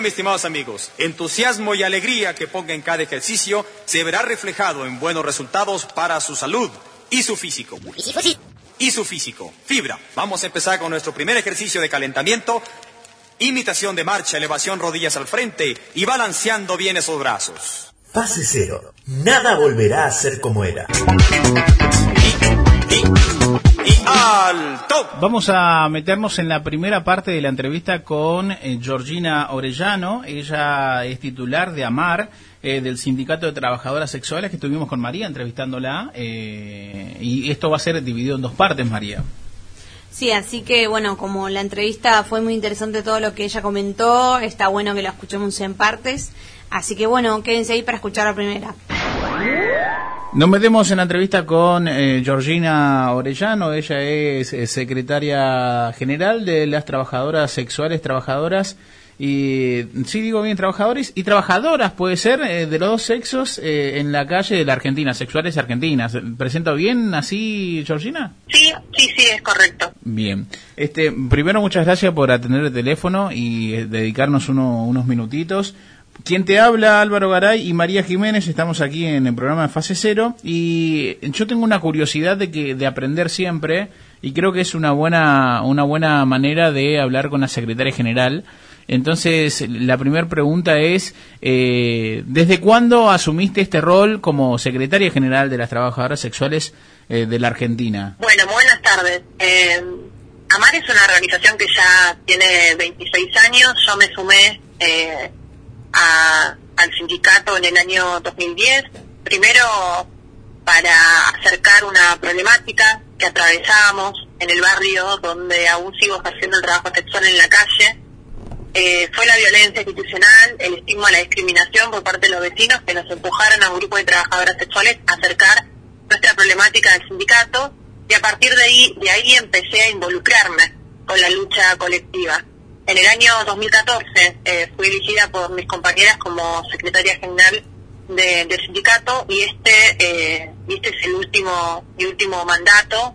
Mis estimados amigos, entusiasmo y alegría que ponga en cada ejercicio se verá reflejado en buenos resultados para su salud y su físico. Y su físico. Fibra. Vamos a empezar con nuestro primer ejercicio de calentamiento. Imitación de marcha, elevación rodillas al frente y balanceando bien esos brazos. Fase cero. Nada volverá a ser como era. ¡Alto! Vamos a meternos en la primera parte de la entrevista con eh, Georgina Orellano. Ella es titular de AMAR, eh, del Sindicato de Trabajadoras Sexuales, que estuvimos con María entrevistándola. eh, y esto va a ser dividido en dos partes, María. Sí, así que bueno, como la entrevista fue muy interesante todo lo que ella comentó, está bueno que lo escuchemos en partes. Así que bueno, quédense ahí para escuchar la primera. Nos metemos en la entrevista con eh, Georgina Orellano. Ella es eh, secretaria general de las trabajadoras sexuales, trabajadoras y, sí digo bien, trabajadores y trabajadoras, puede ser, eh, de los dos sexos eh, en la calle de la Argentina, sexuales argentinas. ¿Presento bien así, Georgina? Sí, sí, sí, es correcto. Bien. Este, primero, muchas gracias por atender el teléfono y eh, dedicarnos uno- unos minutitos. Quien te habla, Álvaro Garay y María Jiménez, estamos aquí en el programa de Fase Cero y yo tengo una curiosidad de que de aprender siempre y creo que es una buena una buena manera de hablar con la secretaria general. Entonces, la primera pregunta es, eh, ¿desde cuándo asumiste este rol como secretaria general de las trabajadoras sexuales eh, de la Argentina? Bueno, buenas tardes. Eh, AMAR es una organización que ya tiene 26 años. Yo me sumé eh, a- al sindicato en el año 2010. Primero para acercar una problemática que atravesábamos en el barrio donde aún sigo haciendo el trabajo sexual en la calle. eh, fue la violencia institucional, el estigma, la discriminación por parte de los vecinos que nos empujaron a un grupo de trabajadoras sexuales a acercar nuestra problemática al sindicato y a partir de ahí, de ahí empecé a involucrarme con la lucha colectiva. En el año 2014 eh, fui elegida por mis compañeras como secretaria general de- del sindicato y este eh, este es el último mi último mandato.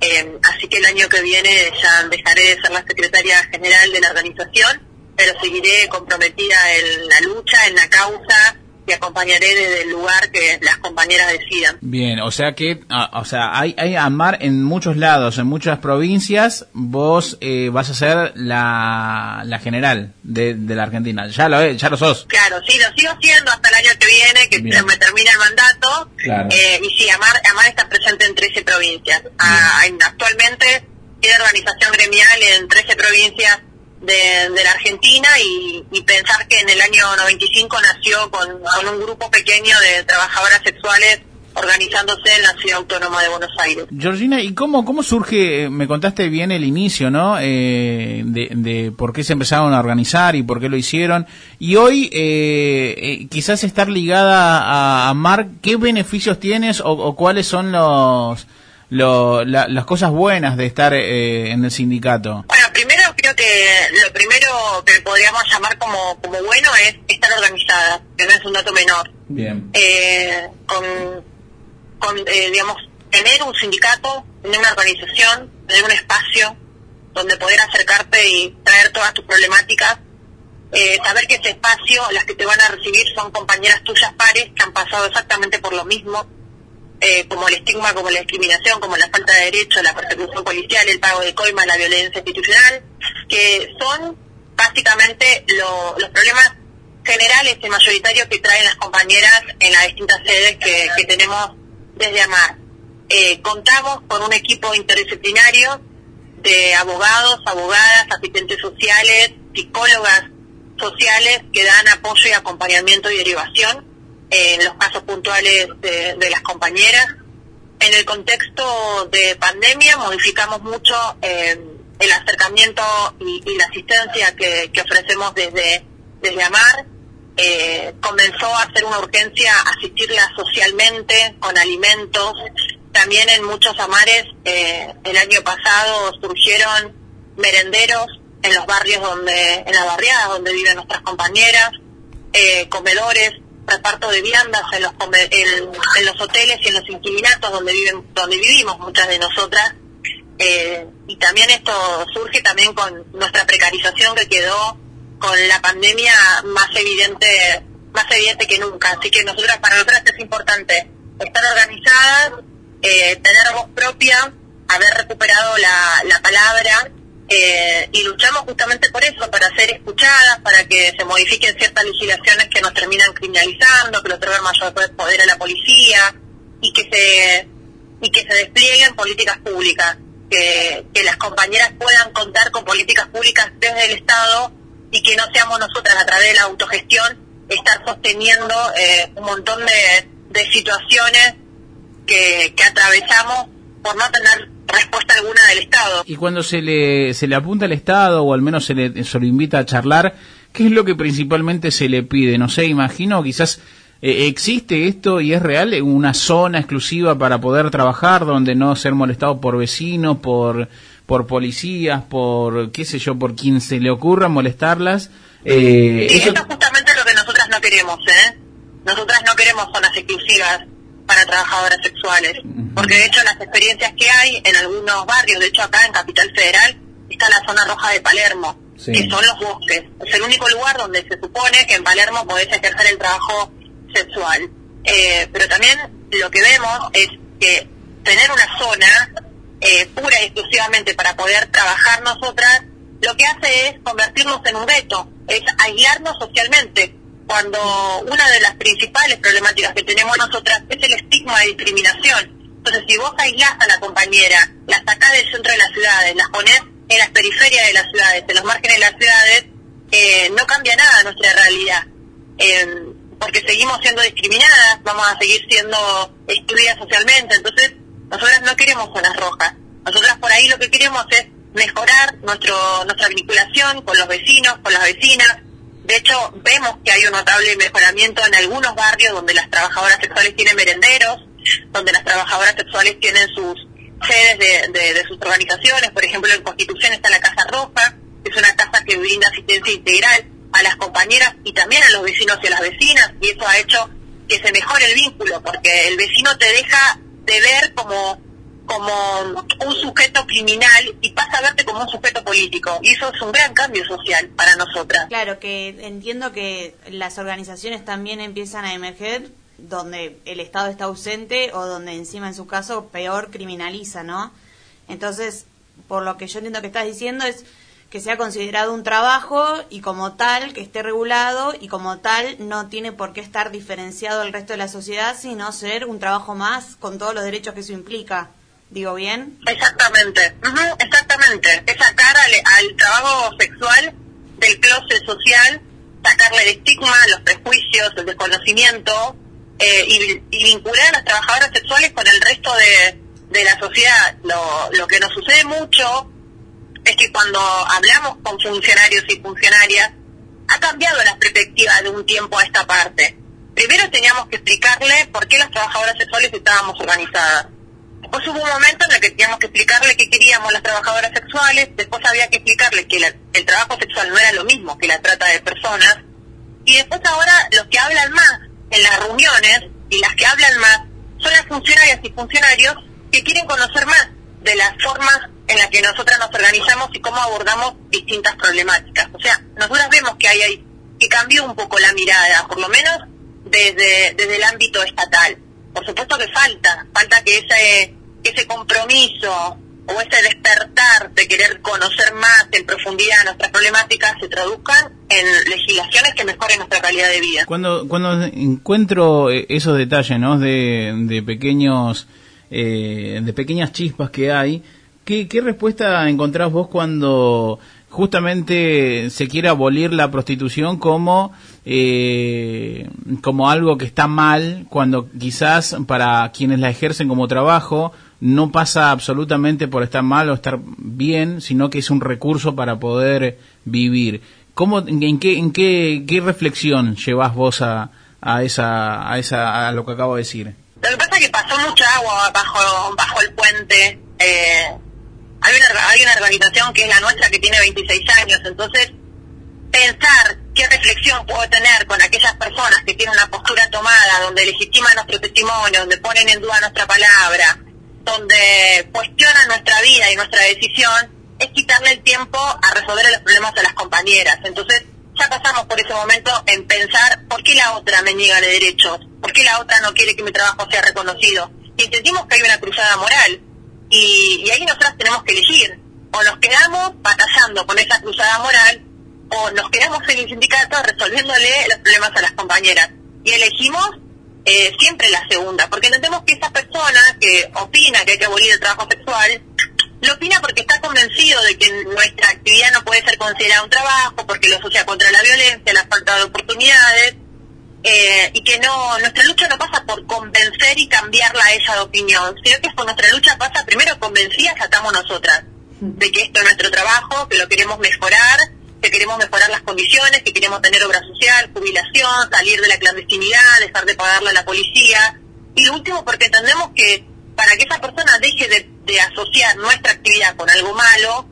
Eh, así que el año que viene ya dejaré de ser la secretaria general de la organización pero seguiré comprometida en la lucha en la causa y acompañaré desde el lugar que las compañeras decidan Bien, o sea que, ah, o sea, hay, hay AMAR en muchos lados, en muchas provincias. Vos eh, vas a ser la, la general de, de la Argentina. Ya lo, es, ya lo sos. Claro, sí, lo sigo siendo hasta el año que viene, que Bien. me termina el mandato. Claro. Eh, y sí, Amar, Amar está presente en 13 provincias. Ah, en- actualmente tiene organización gremial en 13 provincias de, de la Argentina y, y pensar que en el año 95 nació con, con un grupo pequeño de trabajadoras sexuales organizándose en la ciudad autónoma de Buenos Aires. Georgina, ¿y cómo, cómo surge, eh, me contaste bien el inicio, ¿no? Eh, de, de por qué se empezaron a organizar y por qué lo hicieron. Y hoy, eh, eh, quizás estar ligada a, a Marc, ¿qué beneficios tienes o, o cuáles son los, lo- la- las cosas buenas de estar eh, en el sindicato? Bueno, primero creo que lo primero que podríamos llamar como, como bueno es estar organizada, que no es un dato menor. Bien. eh, con, con eh, digamos, tener un sindicato, tener una organización, tener un espacio donde poder acercarte y traer todas tus problemáticas, eh, saber que ese espacio, las que te van a recibir son compañeras tuyas pares que han pasado exactamente por lo mismo, eh, como el estigma, como la discriminación, como la falta de derecho, la persecución policial, el pago de coima, la violencia institucional, que son básicamente lo- los problemas generales y mayoritarios que traen las compañeras en las distintas sedes que, que tenemos desde AMAR. Eh, contamos con un equipo interdisciplinario de abogados, abogadas, asistentes sociales, psicólogas sociales que dan apoyo y acompañamiento y derivación en los casos puntuales de, las compañeras. En el contexto de pandemia modificamos mucho eh, el acercamiento y, la asistencia que, que ofrecemos desde, desde AMAR. Eh, comenzó a ser una urgencia asistirla socialmente con alimentos. También en muchos amares eh, el año pasado surgieron merenderos en los barrios donde, en las barriadas donde viven nuestras compañeras, eh, comedores, reparto de viandas en los, en, en los hoteles y en los inquilinatos donde viven, donde vivimos muchas de nosotras. Eh, y también esto surge también con nuestra precarización que quedó con la pandemia más evidente, más evidente que nunca. Así que nosotras, para nosotras es importante estar organizadas, eh, tener voz propia, haber recuperado la, la palabra eh, y luchamos justamente por eso, para ser escuchadas, para que se modifiquen ciertas legislaciones que nos terminan criminalizando, que le otorgan mayor poder a la policía y que se y que se desplieguen políticas públicas, que, que las compañeras puedan contar con políticas públicas desde el Estado y que no seamos nosotras a través de la autogestión estar sosteniendo eh, un montón de, de situaciones que, que atravesamos por no tener respuesta alguna del Estado. Y cuando se le, se le apunta al Estado o al menos se le, se lo invita a charlar, ¿qué es lo que principalmente se le pide? No sé, imagino, quizás eh, existe esto y es real, una zona exclusiva para poder trabajar donde no ser molestado por vecinos, por, por policías, por qué sé yo, por quien se le ocurra molestarlas. Eh, eso es justamente lo que nosotras no queremos, ¿eh? Nosotras no queremos zonas exclusivas para trabajadoras sexuales, porque de hecho las experiencias que hay en algunos barrios, de hecho acá en Capital Federal está la zona roja de Palermo, Sí. que son los bosques. Es el único lugar donde se supone que en Palermo podés ejercer el trabajo sexual. Eh, pero también lo que vemos es que tener una zona eh, pura y exclusivamente para poder trabajar nosotras, lo que hace es convertirnos en un veto, es aislarnos socialmente, cuando una de las principales problemáticas que tenemos nosotras es el estigma de discriminación. Entonces, si vos aislás a la compañera, la sacás del centro de las ciudades, las ponés en las periferias de las ciudades, en los márgenes de las ciudades, eh, no cambia nada nuestra realidad. Eh, porque seguimos siendo discriminadas, vamos a seguir siendo excluidas socialmente. Entonces, nosotras no queremos zonas rojas. Nosotras por ahí lo que queremos es mejorar nuestro, nuestra vinculación con los vecinos, con las vecinas. De hecho, vemos que hay un notable mejoramiento en algunos barrios donde las trabajadoras sexuales tienen merenderos, donde las trabajadoras sexuales tienen sus sedes de, de- sus organizaciones. Por ejemplo, en Constitución está la Casa Roja, que es una casa que brinda asistencia integral a las compañeras y también a los vecinos y a las vecinas, y eso ha hecho que se mejore el vínculo, porque el vecino te deja de ver como como un sujeto criminal y pasa a verte como un sujeto político. Y eso es un gran cambio social para nosotras. Claro, que entiendo que las organizaciones también empiezan a emerger donde el Estado está ausente o donde encima en su caso peor criminaliza, ¿no? Entonces, por lo que yo entiendo que estás diciendo es que sea considerado un trabajo y como tal que esté regulado y como tal no tiene por qué estar diferenciado del resto de la sociedad, sino ser un trabajo más con todos los derechos que eso implica. ¿Digo bien? Exactamente, ujú, exactamente. Es sacar al, al trabajo sexual del closet social, sacarle el estigma, los prejuicios, el desconocimiento eh, y, y vincular a las trabajadoras sexuales con el resto de, de la sociedad. Lo, lo que nos sucede mucho es que cuando hablamos con funcionarios y funcionarias, ha cambiado la perspectiva de un tiempo a esta parte. Primero teníamos que explicarle por qué las trabajadoras sexuales estábamos organizadas. Después hubo un momento en el que teníamos que explicarle qué queríamos las trabajadoras sexuales, después había que explicarle que la- el trabajo sexual no era lo mismo que la trata de personas, y después ahora los que hablan más en las reuniones y las que hablan más son las funcionarias y funcionarios que quieren conocer más de las formas en las que nosotras nos organizamos y cómo abordamos distintas problemáticas. O sea, nosotras vemos que hay ahí, que cambió un poco la mirada, por lo menos desde, desde el ámbito estatal. Por supuesto que falta, falta que ese, ese compromiso o ese despertar de querer conocer más en profundidad nuestras problemáticas se traduzcan en legislaciones que mejoren nuestra calidad de vida. Cuando, cuando encuentro eh, esos detalles, ¿no? De, de pequeños, eh, de pequeñas chispas que hay, ¿qué, ¿qué respuesta encontrás vos cuando justamente se quiere abolir la prostitución como, eh, como algo que está mal, cuando quizás para quienes la ejercen como trabajo no pasa absolutamente por estar mal o estar bien, sino que es un recurso para poder vivir. ¿Cómo, en qué, en qué, reflexión llevas vos a, a esa, a esa, a lo que acabo de decir? Lo que pasa es que pasó mucha agua bajo, bajo el puente. Eh, hay, una, hay una organización que es la nuestra que tiene 26 años, entonces pensar qué reflexión puedo tener con aquellas personas que tienen una postura tomada, donde legitiman nuestro testimonio, donde ponen en duda nuestra palabra, donde cuestionan nuestra vida y nuestra decisión, es quitarle el tiempo a resolver los problemas a las compañeras. Entonces, ya pasamos por ese momento en pensar por qué la otra me niega de derechos, por qué la otra no quiere que mi trabajo sea reconocido. Y entendimos que hay una cruzada moral. Y, y ahí nosotros tenemos que elegir. O nos quedamos batallando con esa cruzada moral, o nos quedamos en el sindicato resolviéndole los problemas a las compañeras. Y elegimos eh, siempre la segunda, porque entendemos que esa persona que opina que hay que abolir el trabajo sexual, lo opina porque está convencido de que nuestra actividad no puede ser considerada un trabajo, porque lo asocia contra la violencia, la falta de oportunidades, eh, y que no nuestra lucha no pasa por convencer y cambiarla a esa de opinión, sino que por nuestra lucha pasa primero convencidas que estamos nosotras, de que esto es nuestro trabajo, que lo queremos mejorar, que queremos mejorar las condiciones, que queremos tener obra social, jubilación, salir de la clandestinidad, dejar de pagarle a la policía. Y lo último, porque entendemos que para que esa persona deje de, de asociar nuestra actividad con algo malo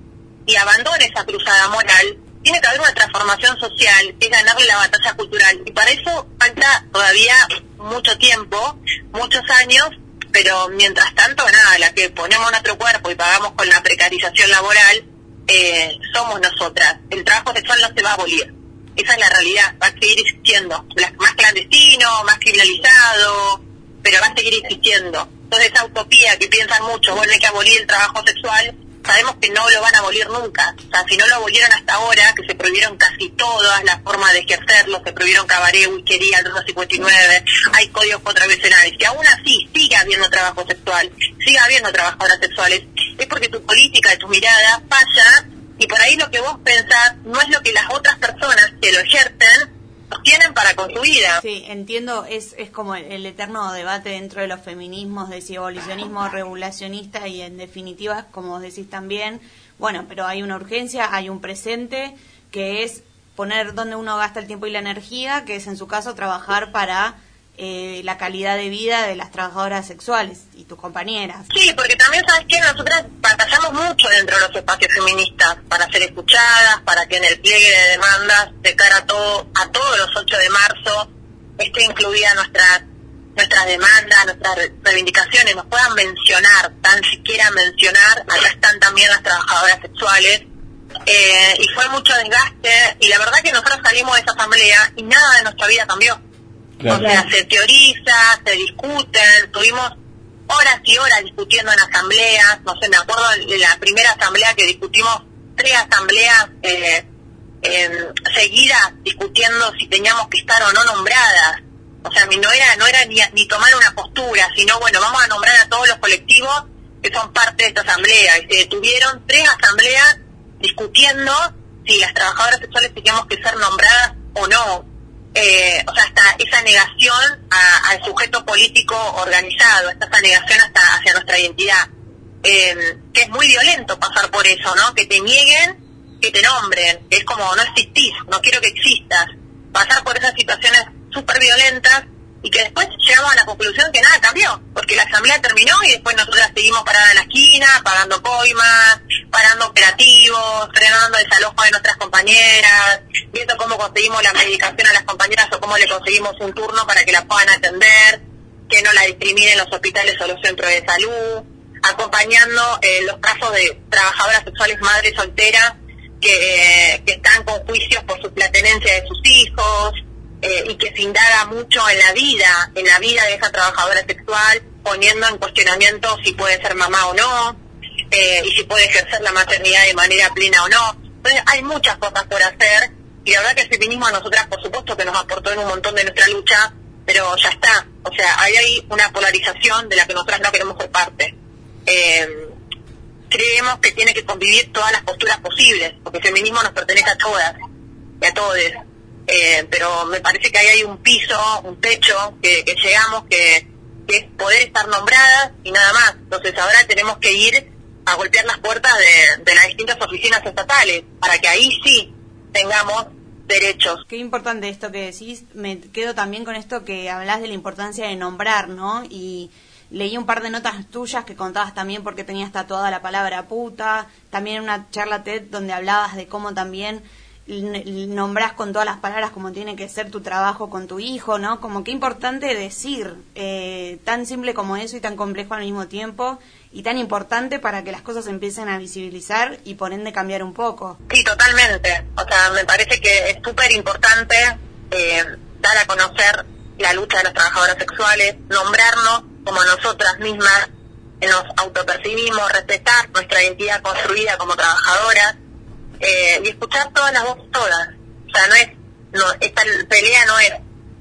y abandone esa cruzada moral, tiene que haber una transformación social, que es ganarle la batalla cultural. Y para eso falta todavía mucho tiempo, muchos años, pero mientras tanto, nada, la que ponemos nuestro cuerpo y pagamos con la precarización laboral, eh, somos nosotras. El trabajo sexual no se va a abolir. Esa es la realidad, va a seguir existiendo. Más clandestino, más criminalizado, pero va a seguir existiendo. Entonces esa utopía que piensan mucho, bueno, que abolir el trabajo sexual, sabemos que no lo van a abolir nunca. O sea, si no lo abolieron hasta ahora, que se prohibieron casi todas las formas de ejercerlo, se prohibieron cabaret, whiskería, el 259, hay códigos contravencionales, que aún así sigue habiendo trabajo sexual, sigue habiendo trabajadoras sexuales, es porque tu política, tu mirada falla y por ahí lo que vos pensás no es lo que las otras personas que lo ejercen sostienen para con su vida. Sí, entiendo, es, es como el, el eterno debate dentro de los feminismos, de si abolicionismo regulacionista y en definitiva, como vos decís también, bueno, pero hay una urgencia, hay un presente que es poner donde uno gasta el tiempo y la energía, que es en su caso trabajar para eh, la calidad de vida de las trabajadoras sexuales y tus compañeras. Sí, porque también, ¿sabes que Nosotras batallamos mucho dentro de los espacios feministas para ser escuchadas, para que en el pliegue de demandas de cara a, todo, a todos los 8 de marzo esté incluida nuestra, nuestras demandas, nuestras re- reivindicaciones, nos puedan mencionar, tan siquiera mencionar, acá están también las trabajadoras sexuales, eh, y fue mucho desgaste, y la verdad que nosotros salimos de esa asamblea y nada de nuestra vida cambió. O sea, se teoriza, se discuten, tuvimos horas y horas discutiendo en asambleas, no sé, me acuerdo de la primera asamblea que discutimos, tres asambleas eh, em, seguidas discutiendo si teníamos que estar o no nombradas. O sea, no era, no era ni, ni tomar una postura, sino, bueno, vamos a nombrar a todos los colectivos que son parte de esta asamblea. Y se detuvieron tres asambleas discutiendo si las trabajadoras sexuales teníamos que ser nombradas o no eh, o sea, hasta esa negación a- al sujeto político organizado, hasta esa negación hasta hacia nuestra identidad, eh, que es muy violento pasar por eso, ¿no? Que te nieguen, que te nombren, es como no existís, no quiero que existas, pasar por esas situaciones súper violentas y que después llegamos a la conclusión que nada cambió, porque la asamblea terminó y después nosotras seguimos paradas en la esquina, pagando coimas, parando operativos, frenando el desalojo de nuestras compañeras, viendo cómo conseguimos la medicación a las compañeras o cómo le conseguimos un turno para que la puedan atender, que no la discriminen los hospitales o los centros de salud, acompañando eh, los casos de trabajadoras sexuales madres solteras que, eh, que están con juicios por su platenencia de sus hijos eh, y que se indaga mucho en la vida, en la vida de esa trabajadora sexual, poniendo en cuestionamiento si puede ser mamá o no, eh, y si puede ejercer la maternidad de manera plena o no. Entonces hay muchas cosas por hacer y la verdad que el feminismo a nosotras por supuesto que nos aportó en un montón de nuestra lucha, pero ya está. O sea, ahí hay una polarización de la que nosotras no queremos ser parte. Eh, creemos que tiene que convivir todas las posturas posibles, porque el feminismo nos pertenece a todas y a todos. Eh, pero me parece que ahí hay un piso, un techo que, llegamos que, que es poder estar nombradas y nada más. Entonces ahora tenemos que ir a golpear las puertas de, las distintas oficinas estatales para que ahí sí tengamos derechos. Qué importante esto que decís. Me quedo también con esto que hablas de la importancia de nombrar, ¿no? Y leí un par de notas tuyas que contabas también porque tenías tatuada la palabra puta. También una charla TED donde hablabas de cómo también n- nombrás con todas las palabras como tiene que ser tu trabajo con tu hijo, ¿no? Como qué importante decir, eh, tan simple como eso y tan complejo al mismo tiempo y tan importante para que las cosas empiecen a visibilizar y por ende cambiar un poco. Sí, totalmente. O sea, me parece que es súper importante eh, dar a conocer la lucha de las trabajadoras sexuales, nombrarnos como nosotras mismas nos autopercibimos, respetar nuestra identidad construida como trabajadoras eh, y escuchar todas las voces todas. O sea, no es, no, esta pelea no es,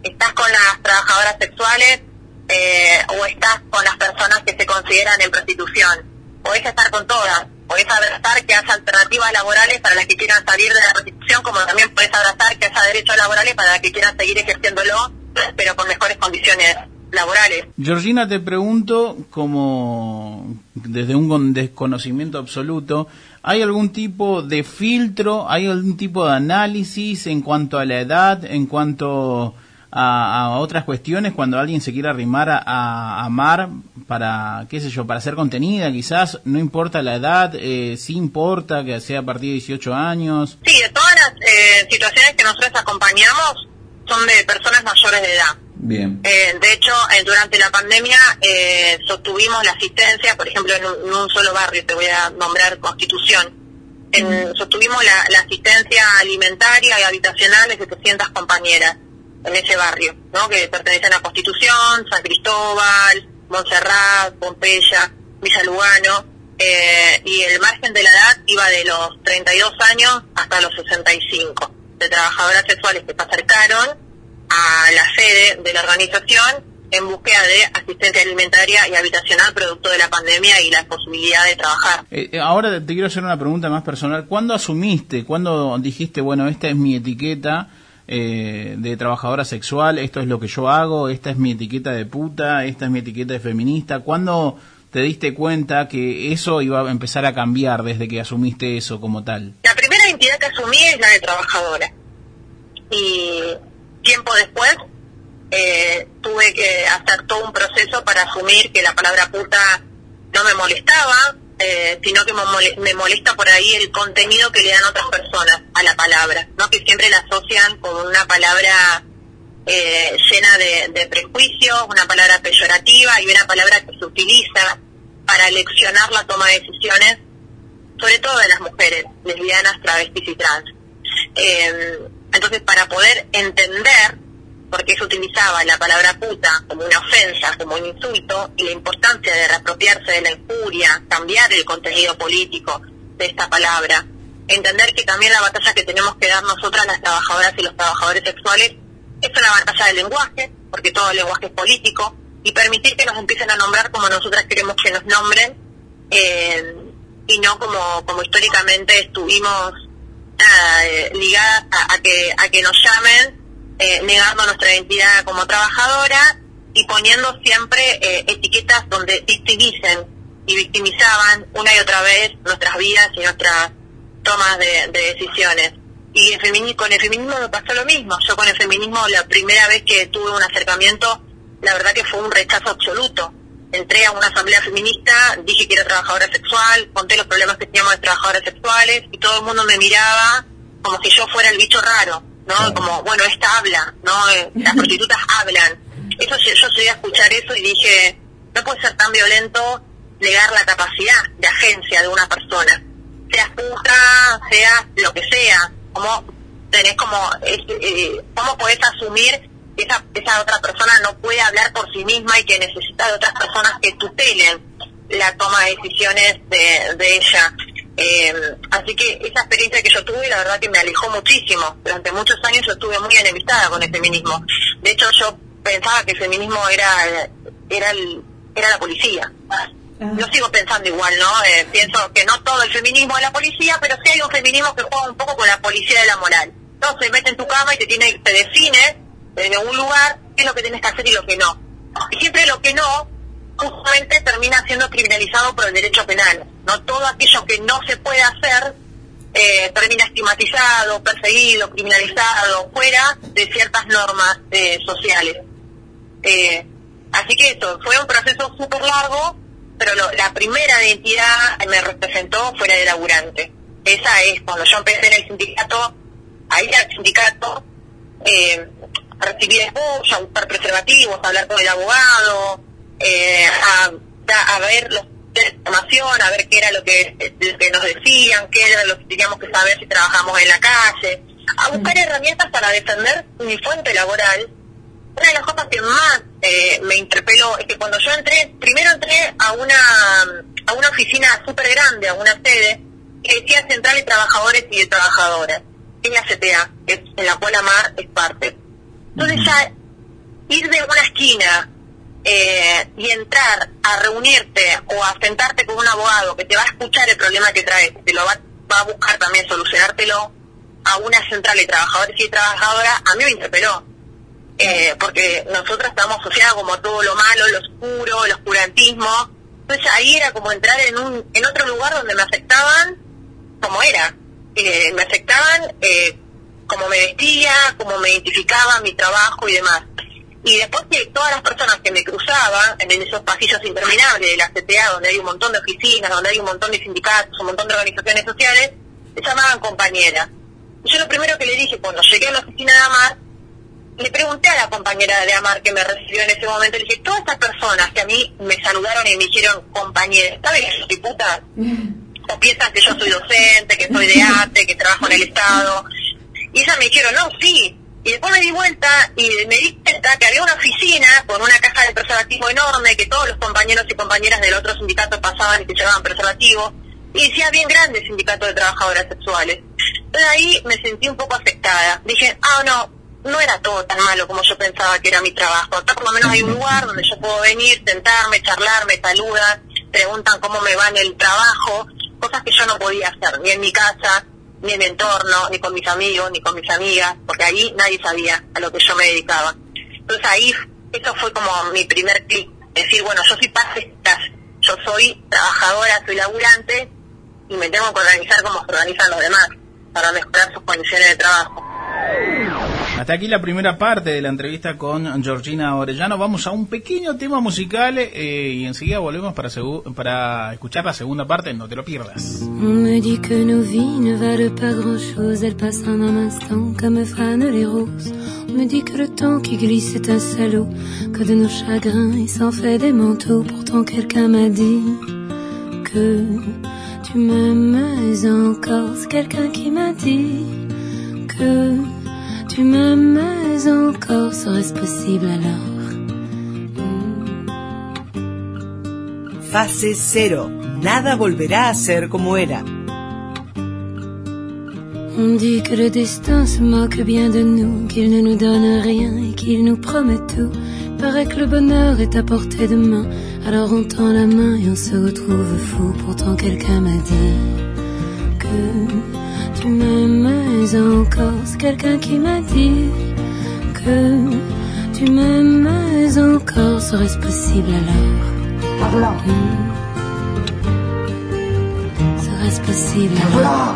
estás con las trabajadoras sexuales eh, o estás con las personas que se consideran en prostitución. Podés estar con todas. Podés abrazar que haya alternativas laborales para las que quieran salir de la prostitución, como también podés abrazar que haya derechos laborales para las que quieran seguir ejerciéndolo, pero con mejores condiciones laborales. Georgina, te pregunto, como desde un con- desconocimiento absoluto, ¿hay algún tipo de filtro, hay algún tipo de análisis en cuanto a la edad, en cuanto a, otras cuestiones, cuando alguien se quiere arrimar a, a amar para, qué sé yo, para ser contenida, quizás, no importa la edad, eh, sí importa que sea a partir de 18 años? Sí, de todas las eh, situaciones que nosotros acompañamos son de personas mayores de edad. Bien. Eh, de hecho, eh, durante la pandemia eh, sostuvimos la asistencia, por ejemplo, en un, en un solo barrio, te voy a nombrar Constitución. En- sostuvimos la, la asistencia alimentaria y habitacional de 700 compañeras en ese barrio, ¿no? que pertenecen a Constitución, San Cristóbal, Montserrat, Pompeya, Villa Lugano, eh, y el margen de la edad iba de los 32 años hasta los 65, de trabajadoras sexuales que se acercaron a la sede de la organización en búsqueda de asistencia alimentaria y habitacional producto de la pandemia y la posibilidad de trabajar. Eh, eh, ahora te quiero hacer una pregunta más personal. ¿Cuándo asumiste, cuándo dijiste, bueno, esta es mi etiqueta eh, de trabajadora sexual, esto es lo que yo hago, esta es mi etiqueta de puta, esta es mi etiqueta de feminista. ¿Cuándo te diste cuenta que eso iba a empezar a cambiar desde que asumiste eso como tal? La primera identidad que asumí es la de trabajadora. Y tiempo después eh, tuve que hacer todo un proceso para asumir que la palabra puta no me molestaba, eh, sino que me mole- me molesta por ahí el contenido que le dan otras personas a la palabra, no que siempre la asocian con una palabra eh, llena de, de prejuicios, una palabra peyorativa y una palabra que se utiliza para leccionar la toma de decisiones, sobre todo de las mujeres, lesbianas, travestis y trans. Eh, entonces, para poder entender por qué se utilizaba la palabra puta como una ofensa, como un insulto, y la importancia de reapropiarse de la injuria, cambiar el contenido político de esta palabra, entender que también la batalla que tenemos que dar nosotras, las trabajadoras y los trabajadores sexuales, es una batalla del lenguaje, porque todo el lenguaje es político, y permitir que nos empiecen a nombrar como nosotras queremos que nos nombren, eh, y no como, como históricamente estuvimos eh, ligadas a, a que, a que nos llamen, eh, negando nuestra identidad como trabajadora y poniendo siempre eh, etiquetas donde victimicen y victimizaban una y otra vez nuestras vidas y nuestras tomas de, de decisiones. Y el con el feminismo me pasó lo mismo. Yo con el feminismo la primera vez que tuve un acercamiento, la verdad que fue un rechazo absoluto. Entré a una asamblea feminista, dije que era trabajadora sexual, conté los problemas que teníamos de trabajadoras sexuales y todo el mundo me miraba como si yo fuera el bicho raro, ¿no? Como, bueno, esta habla, ¿no? Eh, Las (laughs) prostitutas hablan. Eso yo llegué a escuchar eso y dije, no puede ser tan violento negar la capacidad de agencia de una persona. Seas puta, seas lo que sea, como tenés como, es- eh, ¿cómo podés asumir que esa, esa otra persona no puede hablar por sí misma y que necesita de otras personas que tutelen la toma de decisiones de, de ella? Eh, así que esa experiencia que yo tuve, la verdad que me alejó muchísimo. Durante muchos años yo estuve muy enemistada con el feminismo. De hecho, yo pensaba que el feminismo era, era, el- era la policía. Yo sigo pensando igual, ¿no? Eh, pienso que no todo el feminismo es la policía, pero sí hay un feminismo que juega un poco con la policía de la moral. Se mete en tu cama y te tiene, te define desde un lugar qué es lo que tienes que hacer y lo que no. Y siempre lo que no, justamente termina siendo criminalizado por el derecho penal. No todo aquello que no se puede hacer eh, termina estigmatizado, perseguido, criminalizado, fuera de ciertas normas eh, sociales. Eh, así que eso, fue un proceso súper largo, pero lo- la primera identidad me representó fue la de laburante. Esa es, cuando yo empecé en el sindicato, a ir al sindicato, eh, recibir escucha, a buscar preservativos, a hablar con el abogado, eh, a, a- a ver los de información, a ver qué era lo que, lo que nos decían, qué era lo que teníamos que saber si trabajamos en la calle, a buscar herramientas para defender mi fuente laboral. Una de las cosas que más eh, me interpeló es que cuando yo entré, primero entré a una a una oficina súper grande, a una sede, que decía Central de Trabajadores y de Trabajadoras, que es la CTA, es- en la cual AMAR es parte. Entonces ya ir de una esquina eh, y entrar a reunirte o a sentarte con un abogado que te va a escuchar el problema que traes, te lo va, va a buscar también solucionártelo a una central de trabajadores y trabajadoras, a mí me interpeló eh, porque nosotros estamos asociadas como a todo lo malo, lo oscuro, el oscurantismo. Entonces ahí era como entrar en un en otro lugar donde me afectaban como era. Eh, me afectaban eh, como me vestía, como me identificaba, mi trabajo y demás. Y después que todas las personas que me cruzaban en esos pasillos interminables de la CTA, donde hay un montón de oficinas, donde hay un montón de sindicatos, un montón de organizaciones sociales, se llamaban compañeras. Y yo lo primero que le dije cuando llegué a la oficina de AMAR, le pregunté a la compañera de Amar que me recibió en ese momento, le dije, todas estas personas que a mí me saludaron y me dijeron compañeras, ¿saben que yo soy puta? O piensan que yo soy docente, que soy de ATE, que trabajo en el Estado. Y ellas me dijeron, no, sí. Y después me di vuelta y me di cuenta que había una oficina con una caja de preservativo enorme, que todos los compañeros y compañeras del otro sindicato pasaban y se llevaban preservativo. Y decía bien grande sindicato de trabajadoras sexuales. Entonces ahí me sentí un poco afectada. Dije, ah, no, no era todo tan malo como yo pensaba que era mi trabajo. Acá por lo menos hay un lugar donde yo puedo venir, sentarme, charlar, me saludan, preguntan cómo me va en el trabajo, cosas que yo no podía hacer, ni en mi casa, ni en mi entorno, ni con mis amigos, ni con mis amigas, porque ahí nadie sabía a lo que yo me dedicaba. Entonces ahí, eso fue como mi primer clic, decir, bueno, yo soy pasistas, yo soy trabajadora, soy laburante, y me tengo que organizar como se organizan los demás, para mejorar sus condiciones de trabajo. Hasta aquí la primera parte de la entrevista con Georgina Orellano. Vamos a un pequeño tema musical eh, y enseguida volvemos para, para escuchar la segunda parte. No te lo pierdas. On me dit que nos vies ne valent pas grand-chose, elles passent en un instant comme fanent les roses. On me dit que le temps qui glisse est un salaud, que de nos chagrins il s'en fait des manteaux. Pourtant quelqu'un m'a dit que tu m'aimes encore. C'est quelqu'un qui m'a dit que tu m'aimes encore. Serait-ce possible alors? Fase cero. Nada volverá a ser como era. On dit que le destin se moque bien de nous, qu'il ne nous donne rien et qu'il nous promet tout. Paraît que le bonheur est à portée de main, alors on tend la main et on se retrouve fou. Pourtant quelqu'un m'a dit que tu m'aimes encore. C'est quelqu'un qui m'a dit que tu m'aimes encore. Serait-ce possible alors? Hmm. Serait-ce possible alors?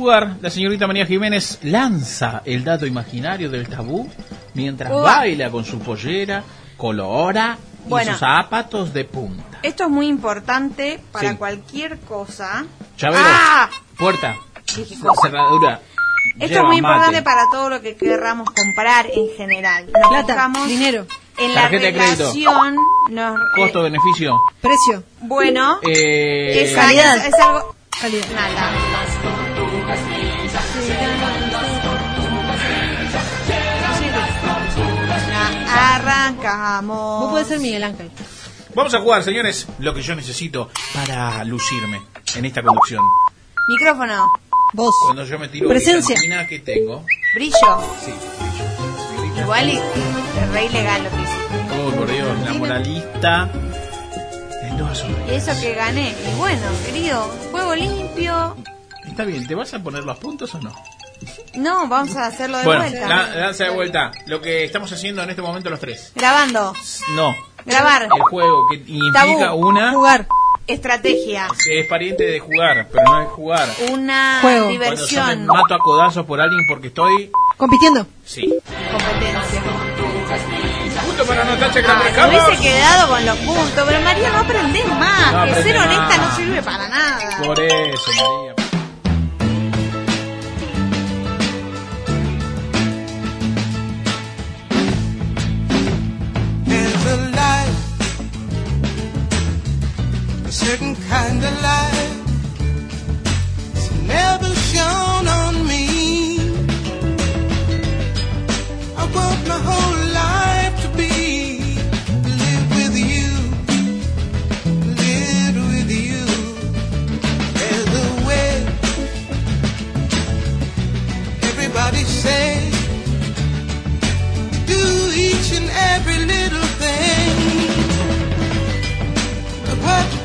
Jugar, la señorita María Jiménez lanza el dato imaginario del tabú mientras baila con su pollera, colora y Bueno. sus zapatos de punta. Esto es muy importante para Sí. cualquier cosa. Llavero, ¡Ah! puerta, cerradura. Esto lleva es muy mate. importante para todo lo que querramos comprar en general. Nos Plata, dinero. En la de crédito. relación. nos- Costo, beneficio. Precio. bueno, Eh, es, calidad. es- es algo. Calidad. Nada. Arrancamos. Vos podés ser Miguel Ángel. Vamos a jugar, señores, lo que yo necesito para lucirme en esta conducción. Micrófono. Vos. Cuando yo me tiro Presencia. cantina, ¿qué tengo? Brillo. Sí. Igual y, es re ilegal lo que hice. Oh, por Dios, la moralista. En todas sus- Eso que gané. Y bueno, querido, juego limpio. Está bien, ¿te vas a poner los puntos o no? No, vamos a hacerlo de bueno, vuelta. la- danza de vuelta. Lo que estamos haciendo en este momento los tres. Grabando. No. Grabar. El juego que implica Tabú. una. Jugar. Estrategia. Es pariente de jugar, pero no es jugar. Una Juego. Cuando yo me diversión. mato a codazos por alguien porque estoy. Compitiendo. Sí. Competencia. Punto para Natacha Ah, me hubiese quedado con los puntos, pero María, no aprendés más. No que aprendés ser honesta no sirve para nada. Por eso, María. A certain kind of light. It's never shone on me. I want my whole life to be live with you, live with you. There's a way. Everybody say do each and every little thing. But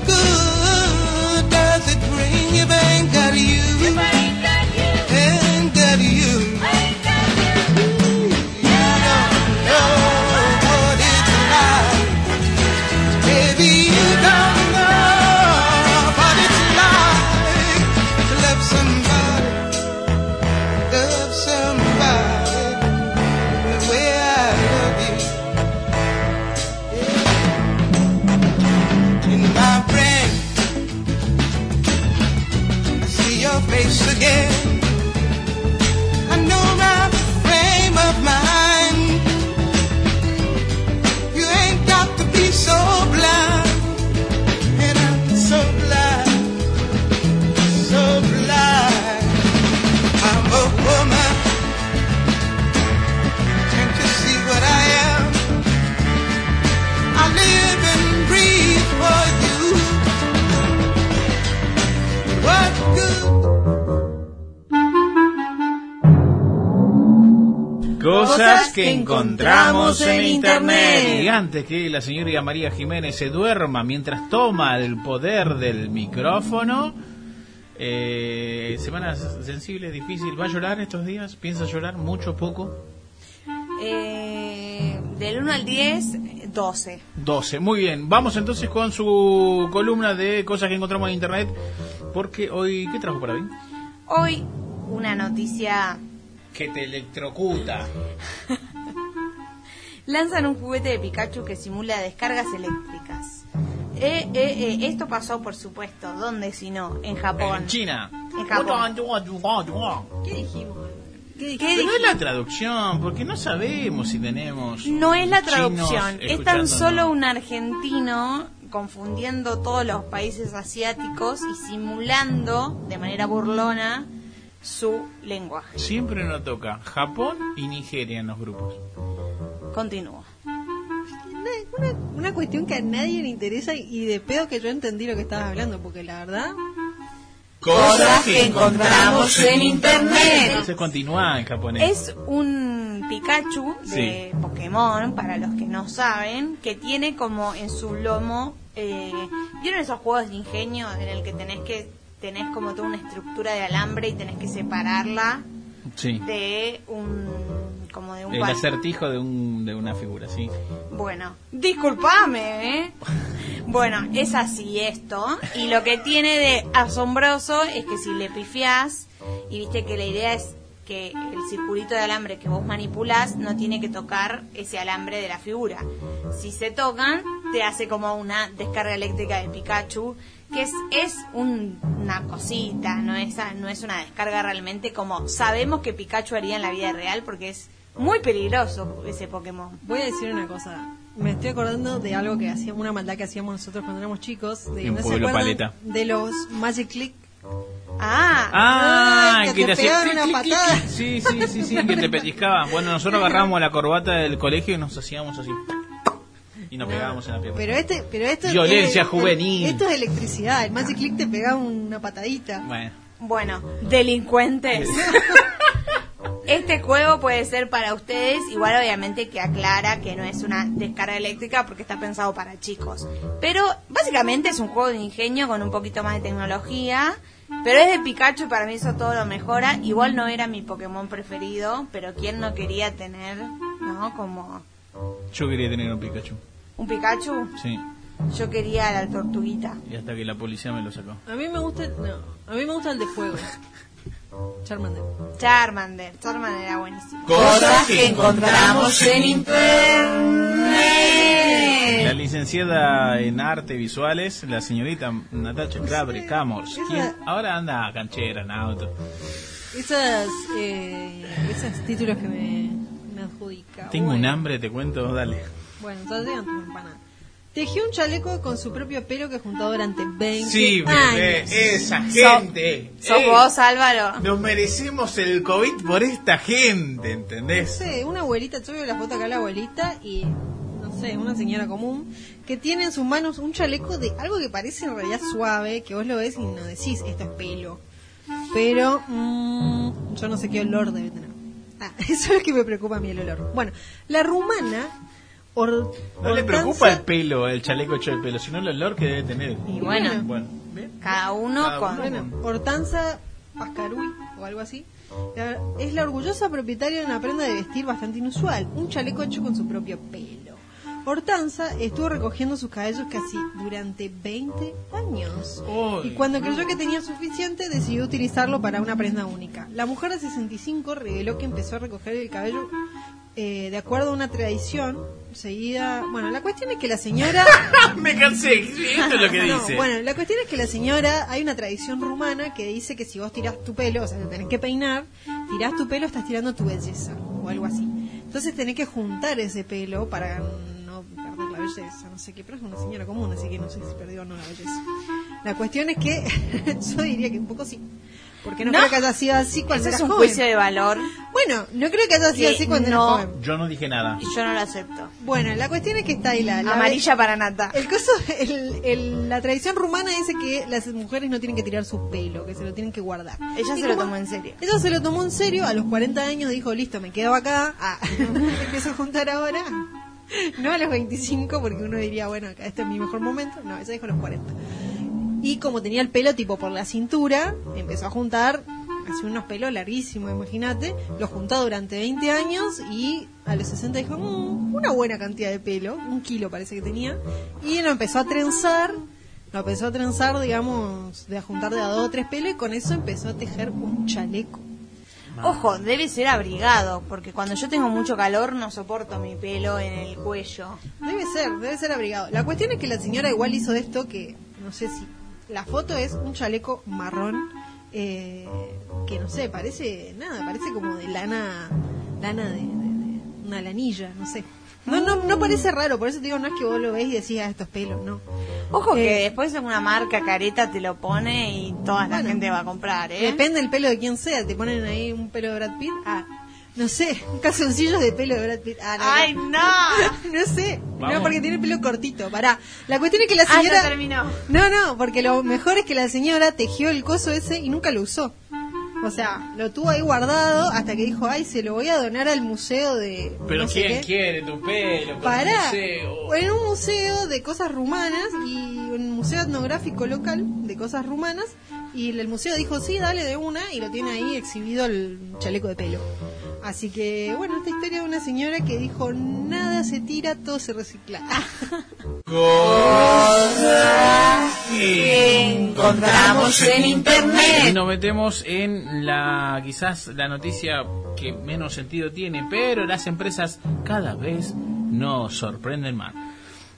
que encontramos en internet. Y antes que la señorita María Jiménez se duerma mientras toma el poder del micrófono, eh, semanas sensibles, difícil. ¿Va a llorar estos días? ¿Piensa llorar mucho, poco? Eh, del 1 al 10, 12. 12. Muy bien. Vamos entonces con su columna de cosas que encontramos en internet. Porque hoy, ¿qué trajo para mí? Hoy, una noticia Que te electrocuta. (laughs) Lanzan un juguete de Pikachu que simula descargas eléctricas. Eh, eh, eh, esto pasó, por supuesto, ¿dónde si no? En Japón. En China. En Japón. ¿Qué dijimos? ¿Qué Pero no es la traducción, porque no sabemos si tenemos. No es la traducción, es tan solo un argentino confundiendo todos los países asiáticos y simulando de manera burlona su lenguaje. Siempre nos toca Japón y Nigeria en los grupos. Continúo. Una, una cuestión que a nadie le interesa y de pedo que yo entendí lo que estabas hablando, porque la verdad... Cosas que encontramos en internet. Se continúa en japonés. Es un Pikachu de Sí. Pokémon, para los que no saben, que tiene como en su lomo, eh, ¿vieron esos juegos de ingenio en el que tenés que tenés como toda una estructura de alambre y tenés que separarla Sí. de un como de un El acertijo de, un, de una figura, sí. Bueno, discúlpame, ¿eh? (laughs) Bueno, es así esto. Y lo que tiene de asombroso es que si le pifiás, y viste que la idea es que el circulito de alambre que vos manipulás no tiene que tocar ese alambre de la figura. Si se tocan, te hace como una descarga eléctrica de Pikachu, que es, es un- una cosita, no es, no es una descarga realmente como sabemos que Pikachu haría en la vida real, porque es muy peligroso ese Pokémon. Voy a decir una cosa. Me estoy acordando de algo que hacíamos, una maldad que hacíamos nosotros cuando éramos chicos. De, En ¿no se Pueblo Paleta. De los Magic Click. Ah, Ah, Ay, que que te te pegaban una clic, patada. clic. Sí, sí, sí, sí, que te pellizcaba. Bueno, nosotros agarramos la corbata del colegio y nos hacíamos así. Y nos pegábamos en la pierna. Pero este, pero esto Violencia es- juvenil. Esto es electricidad. El Magic Click te pegaba una patadita. Bueno. Bueno, delincuentes. (laughs) Este juego puede ser para ustedes, igual obviamente que aclara que no es una descarga eléctrica porque está pensado para chicos. Pero básicamente es un juego de ingenio con un poquito más de tecnología. Pero es de Pikachu y para mí eso todo lo mejora. Igual no era mi Pokémon preferido, pero ¿quién no quería tener, no? Como Yo quería tener un Pikachu. un Pikachu. Sí. Yo quería la tortuguita. Y hasta que la policía me lo sacó. A mí me gusta, el- no, a mí me gusta el de fuego. (laughs) Charmander. Charmander. Charmander era buenísimo. Cosas que encontramos en internet. La licenciada en arte visuales, la señorita Natacha Clabre Camors, quien ahora anda canchera en auto. Esas, eh, esos títulos que me, me adjudica. Tengo Bueno. un hambre, te cuento, dale. Bueno, entonces digan tu empanada. Tejió un chaleco con su propio pelo que juntó durante 20 Sí, bebé, años. esa gente. ¿Sos Eh, vos, Álvaro? Nos merecemos el COVID por esta gente, ¿entendés? No sé, una abuelita, yo veo la foto acá la abuelita y, no sé, una señora común que tiene en sus manos un chaleco de algo que parece en realidad suave, que vos lo ves y no decís, esto es pelo. Pero, mm, yo no sé qué olor debe tener. Ah, (laughs) eso es lo que me preocupa a mí el olor. Bueno, la rumana... Or- No le preocupa el pelo, el chaleco hecho de pelo, sino el olor que debe tener. Y bueno, Bueno, cada uno Cada con... Bueno, Hortanza Pascaruy o algo así. la- Es la orgullosa propietaria de una prenda de vestir bastante inusual, un chaleco hecho con su propio pelo. Hortanza estuvo recogiendo sus cabellos casi durante 20 años. Y cuando creyó que tenía suficiente, decidió utilizarlo para una prenda única. La mujer de 65 reveló que empezó a recoger el cabello eh, de acuerdo a una tradición seguida... Bueno, la cuestión es que la señora... (laughs) Me cansé, esto es lo que (laughs) No, dice. bueno, la cuestión es que la señora, hay una tradición rumana que dice que si vos tirás tu pelo, o sea, te tenés que peinar, tirás tu pelo, estás tirando tu belleza, o algo así. Entonces tenés que juntar ese pelo para no perder la belleza, no sé qué, pero es una señora común, así que no sé si perdió o no la belleza. La cuestión es que (laughs) yo diría que un poco sí. Porque no, No. creo que haya sido así cuando Eso es un joven. juicio de valor Bueno, no creo que haya sido Que así cuando no. era joven. Yo no dije nada. y yo no lo acepto. Bueno, la cuestión es que está ahí la, la Amarilla para Nata. El coso, el- el- la tradición rumana dice que las mujeres no tienen que tirar su pelo, que se lo tienen que guardar. Ella Y se lo tomó en serio. Ella se lo tomó en serio, a los 40 años dijo, listo, me quedo acá, ah, (laughs) empiezo a juntar ahora. No a los 25, porque uno diría, bueno, acá este es mi mejor momento. No, ella dijo a los 40. Y como tenía el pelo tipo por la cintura, empezó a juntar, hacía unos pelos larguísimos, imagínate, lo juntó durante 20 años y a los 60 dijo, "Mm, una buena cantidad de pelo, un kilo parece que tenía, y lo empezó a trenzar, lo empezó a trenzar, digamos, de a juntar de a dos o tres pelos y con eso empezó a tejer un chaleco. Ojo, debe ser abrigado, porque cuando yo tengo mucho calor no soporto mi pelo en el cuello. Debe ser, debe ser abrigado. La cuestión es que la señora igual hizo esto que, no sé si, la foto es un chaleco marrón, eh, que no sé, parece, nada, parece como de lana, lana de, de- de una lanilla, no sé. No, no, no parece raro, por eso te digo, no es que vos lo ves y decís, ah, estos pelos, no. Ojo que Eh, después una marca careta te lo pone y toda la gente va a comprar, ¿eh? Depende del pelo de quién sea, te ponen ahí un pelo de Brad Pitt, ah, no sé, un calzoncillo de pelo de Brad Pitt, ah, no, ¡Ay, no. no! (laughs) Sé, Vamos. no, porque tiene el pelo cortito, pará. La cuestión es que la Ah, señora... ya terminó. No, no, porque lo mejor es que la señora tejió el coso ese y nunca lo usó. O sea, lo tuvo ahí guardado hasta que dijo, ay, se lo voy a donar al museo de... Pero no sé ¿quién qué". quiere tu pelo? Un museo? en un museo de cosas rumanas y un museo etnográfico local de cosas rumanas y el museo dijo sí, dale de una y lo tiene ahí exhibido el chaleco de pelo. Así que bueno, esta historia de una señora que dijo nada se tira, todo se recicla. (laughs) encontramos en Y internet. nos metemos en la quizás la noticia que menos sentido tiene, pero las empresas cada vez nos sorprenden más.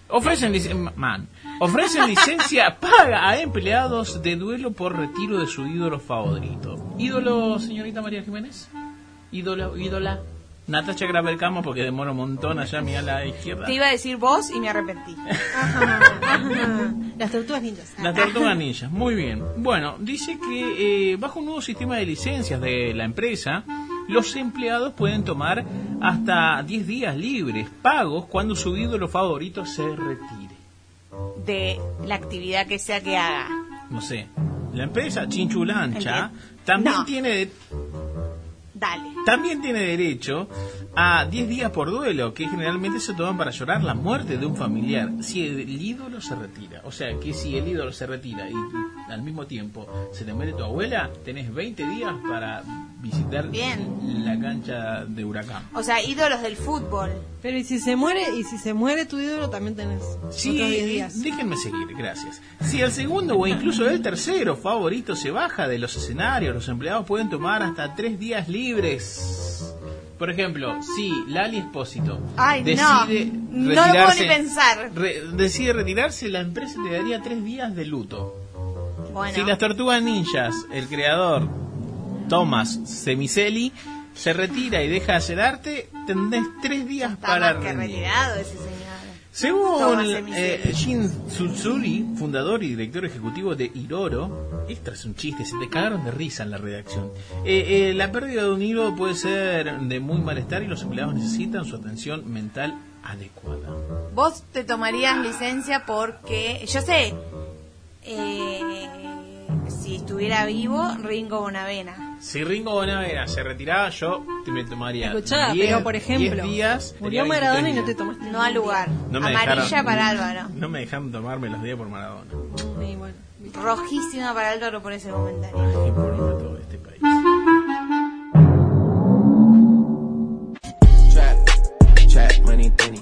Ofrecen, lic- man, ofrecen (laughs) licencia paga a empleados de duelo por retiro de su ídolo favorito. ¿Ídolo, señorita María Jiménez? ¿Ídolo, ídola? Natacha Gravelcamo, porque demora un montón allá a mi ala izquierda. Te iba a decir vos y me arrepentí. (laughs) Las tortugas ninjas. Las tortugas ninjas, muy bien. Bueno, dice que eh, bajo un nuevo sistema de licencias de la empresa, los empleados pueden tomar hasta 10 días libres, pagos, cuando su ídolo favorito se retire. De la actividad que sea que haga. No sé, la empresa Chinchulancha también No. tiene de- Dale. también tiene derecho a 10 días por duelo, que generalmente se toman para llorar la muerte de un familiar, si el ídolo se retira. O sea, que si el ídolo se retira y, y al mismo tiempo se te muere tu abuela, tenés 20 días para visitar Bien. la cancha de huracán. O sea, ídolos del fútbol. Pero y si se muere, y si se muere tu ídolo también tenés Sí, otros 10 días. déjenme seguir, gracias. Si el segundo o incluso el tercero favorito se baja de los escenarios, los empleados pueden tomar hasta tres días libres. Por ejemplo, si Lali Espósito Ay, decide no. No lo puedo retirarse, ni pensar. re- decide retirarse, la empresa le daría tres días de luto. Bueno. Si las tortugas ninjas, el creador Thomas Semicelli, se retira y deja de hacer arte, tendrás tres días Está para más que rendir. retirado ese señor. Según eh. Shin Tsutsuri, fundador y director ejecutivo de Iroro, esto es un chiste, se te cagaron de risa en la redacción. Eh, eh, la pérdida de un hilo puede ser de muy malestar y los empleados necesitan su atención mental adecuada. Vos te tomarías licencia porque, yo sé, eh, si estuviera vivo, Ringo Bonavena. Si Ringo Bonavera se retiraba, yo te me tomaría Escuchá, 10 pero por ejemplo, 10 días. murió tenía 23 Maradona y no te tomaste No al lugar. No me Amarilla dejaron- para Álvaro. No me dejaron tomarme los días por Maradona. Bueno, Rojísima para Álvaro por ese comentario. Todo este país. Trap, trap, money, penny.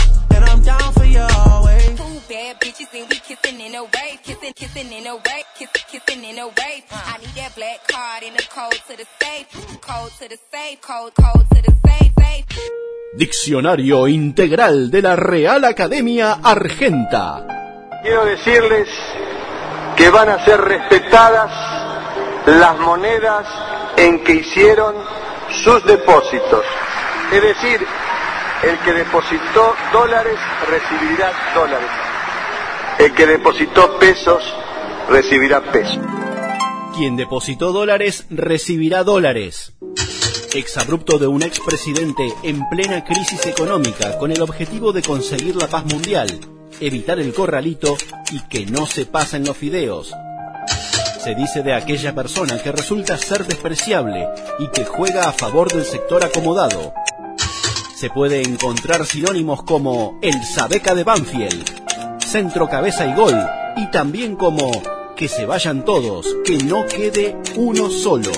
Bad bitches and we kissing in a wave, kissing, kissing in a wave, kissing, kissing in a wave. I need that black card in the code to the safe, code to the safe, code, code to the safe, safe. Diccionario Integral de la Real Academia Argenta. Quiero decirles que van a ser respetadas las monedas en que hicieron sus depósitos. Es decir, el que depositó dólares recibirá dólares. El que depositó pesos recibirá pesos. Quien depositó dólares recibirá dólares. Exabrupto de un expresidente en plena crisis económica con el objetivo de conseguir la paz mundial, evitar el corralito y que no se pasen los fideos. Se dice de aquella persona que resulta ser despreciable y que juega a favor del sector acomodado. Se puede encontrar sinónimos como el Sabeca de Banfield, centro cabeza y gol, y también como que se vayan todos, que no quede uno solo.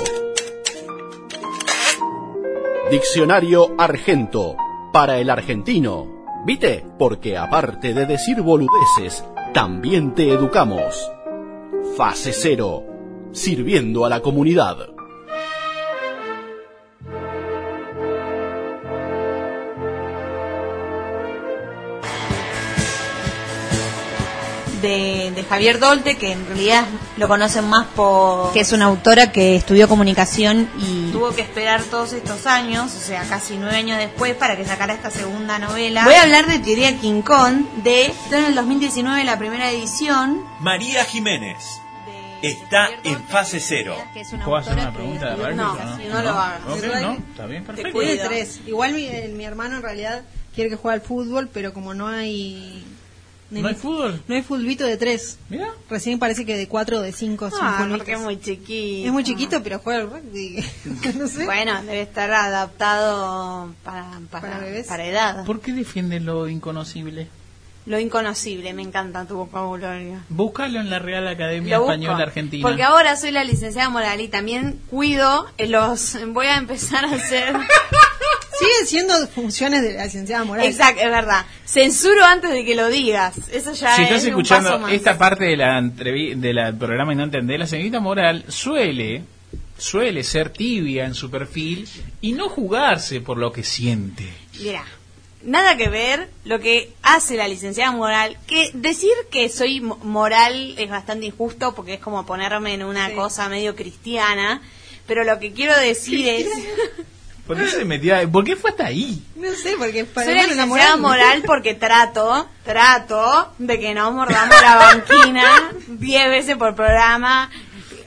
Diccionario Argento, para el argentino. ¿Viste? Porque aparte de decir boludeces, también te educamos. Fase cero, sirviendo a la comunidad. De, de Javier Dolte, que en realidad lo conocen más por... Que es una autora que estudió comunicación y Tuvo que esperar todos estos años, o sea, casi nueve años después, para que sacara esta segunda novela. Voy a hablar de Teoría King Kong, de... Está en el 2019 la primera edición. María Jiménez está en fase cero. ¿Puedo hacer una pregunta de Barbie? No, o no lo hagas. Ok, Igual no, está bien, perfecto. Tiene tres. Igual mi, mi hermano en realidad quiere que juegue al fútbol, pero como no hay... ¿No hay fútbol? No hay fulbito de tres. Mira. Recién parece que de cuatro o de cinco Ah, porque es muy chiquito. Es muy chiquito, pero juega al rugby. (laughs) no sé. Bueno, debe estar adaptado para, para, Para bebés. para edad. ¿Por qué defiende lo inconocible? Lo inconocible, me encanta tu vocabulario. Búscalo en la Real Academia Lo busco, Española Argentina. Porque ahora soy la licenciada moral y también cuido los... Voy a empezar a hacer... (laughs) Siguen siendo funciones de la licenciada Moral. Exacto, es verdad. Censuro antes de que lo digas. Eso ya si es estás un escuchando paso más. esta parte de la de la programa y no entendés, la señorita Moral suele suele ser tibia en su perfil y no jugarse por lo que siente. Mira, nada que ver lo que hace la licenciada moral, que decir que soy mo- moral es bastante injusto porque es como ponerme en una cosa medio cristiana, pero lo que quiero decir es... (laughs) ¿Por qué se metió ahí? ¿Por qué fue hasta ahí? No sé, porque para Soy la licenciada moral porque trato, trato de que no mordamos la banquina (laughs) 10 veces por programa,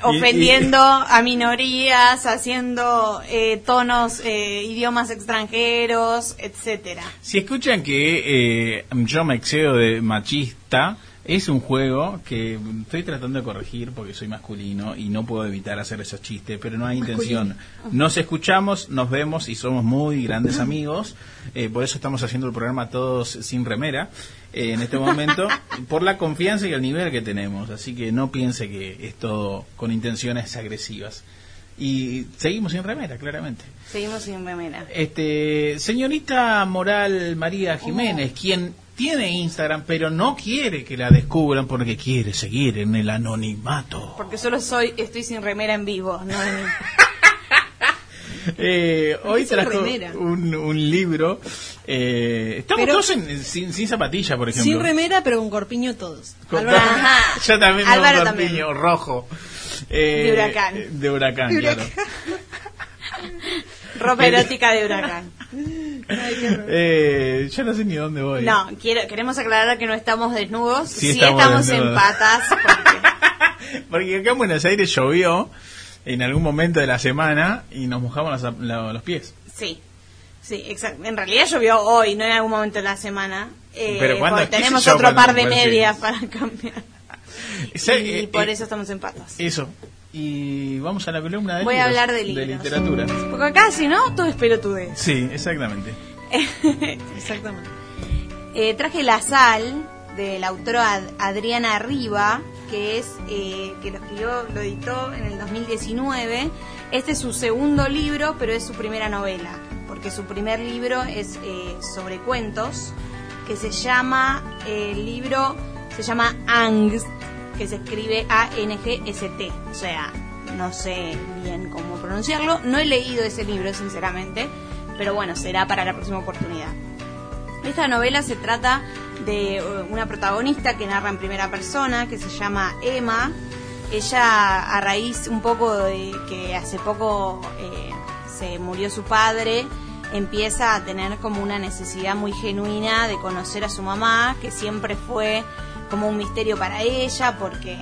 ofendiendo a minorías, haciendo eh, tonos, eh, idiomas extranjeros, etcétera. Si escuchan que eh, yo me excedo de machista, es un juego que estoy tratando de corregir porque soy masculino y no puedo evitar hacer esos chistes, pero no hay intención. Nos escuchamos, nos vemos y somos muy grandes amigos. eh, por eso estamos haciendo el programa todos sin remera eh, en este momento, (laughs) por la confianza y el nivel que tenemos. Así que no piense que es todo con intenciones agresivas. Y seguimos sin remera, claramente. Seguimos sin remera. Este, señorita Moral María Jiménez, quien tiene Instagram, pero no quiere que la descubran porque quiere seguir en el anonimato. Porque solo soy, estoy sin remera en vivo, no en- (laughs) Eh, hoy trajo un, un libro. eh, estamos Pero- todos en- sin, sin zapatilla, por ejemplo. Sin remera, pero con corpiño todos. Con- Álvaro Ajá. (laughs) Yo también Álvaro un también. corpiño rojo. Eh, De huracán. De huracán, De claro. huracán. (laughs) Ropa erótica de huracán. Eh, yo no sé ni dónde voy. No, quiero, queremos aclarar que no estamos desnudos, Sí sí, estamos estamos, en patas. (laughs) Porque acá en Buenos Aires llovió en algún momento de la semana y nos mojamos los, los pies. Sí, sí, exacto. En realidad llovió hoy, no en algún momento de la semana. Eh, Pero porque ¿Qué sé tenemos otro par de medias para (laughs) cambiar. Sí, y eh, por eh, eso estamos en patas. Eso. Y vamos a la columna de Voy a libros, hablar de libros. literatura. Porque acá, si no, todo es pelotudez. Sí, exactamente. (laughs) Exactamente. Eh, traje La Sal de la autora Ad- Adriana Riva, que es eh, que lo escribió, lo editó en el 2019. Este es su segundo libro, pero es su primera novela, porque su primer libro es eh, sobre cuentos, que se llama, el libro se llama Angst, que se escribe A-N-G-S-T, o sea, no sé bien cómo pronunciarlo. No he leído ese libro, sinceramente, pero bueno, será para la próxima oportunidad. Esta novela se trata de eh, una protagonista que narra en primera persona, que se llama Emma. Ella, a raíz un poco de que hace poco eh, se murió su padre, empieza a tener como una necesidad muy genuina de conocer a su mamá, que siempre fue como un misterio para ella, porque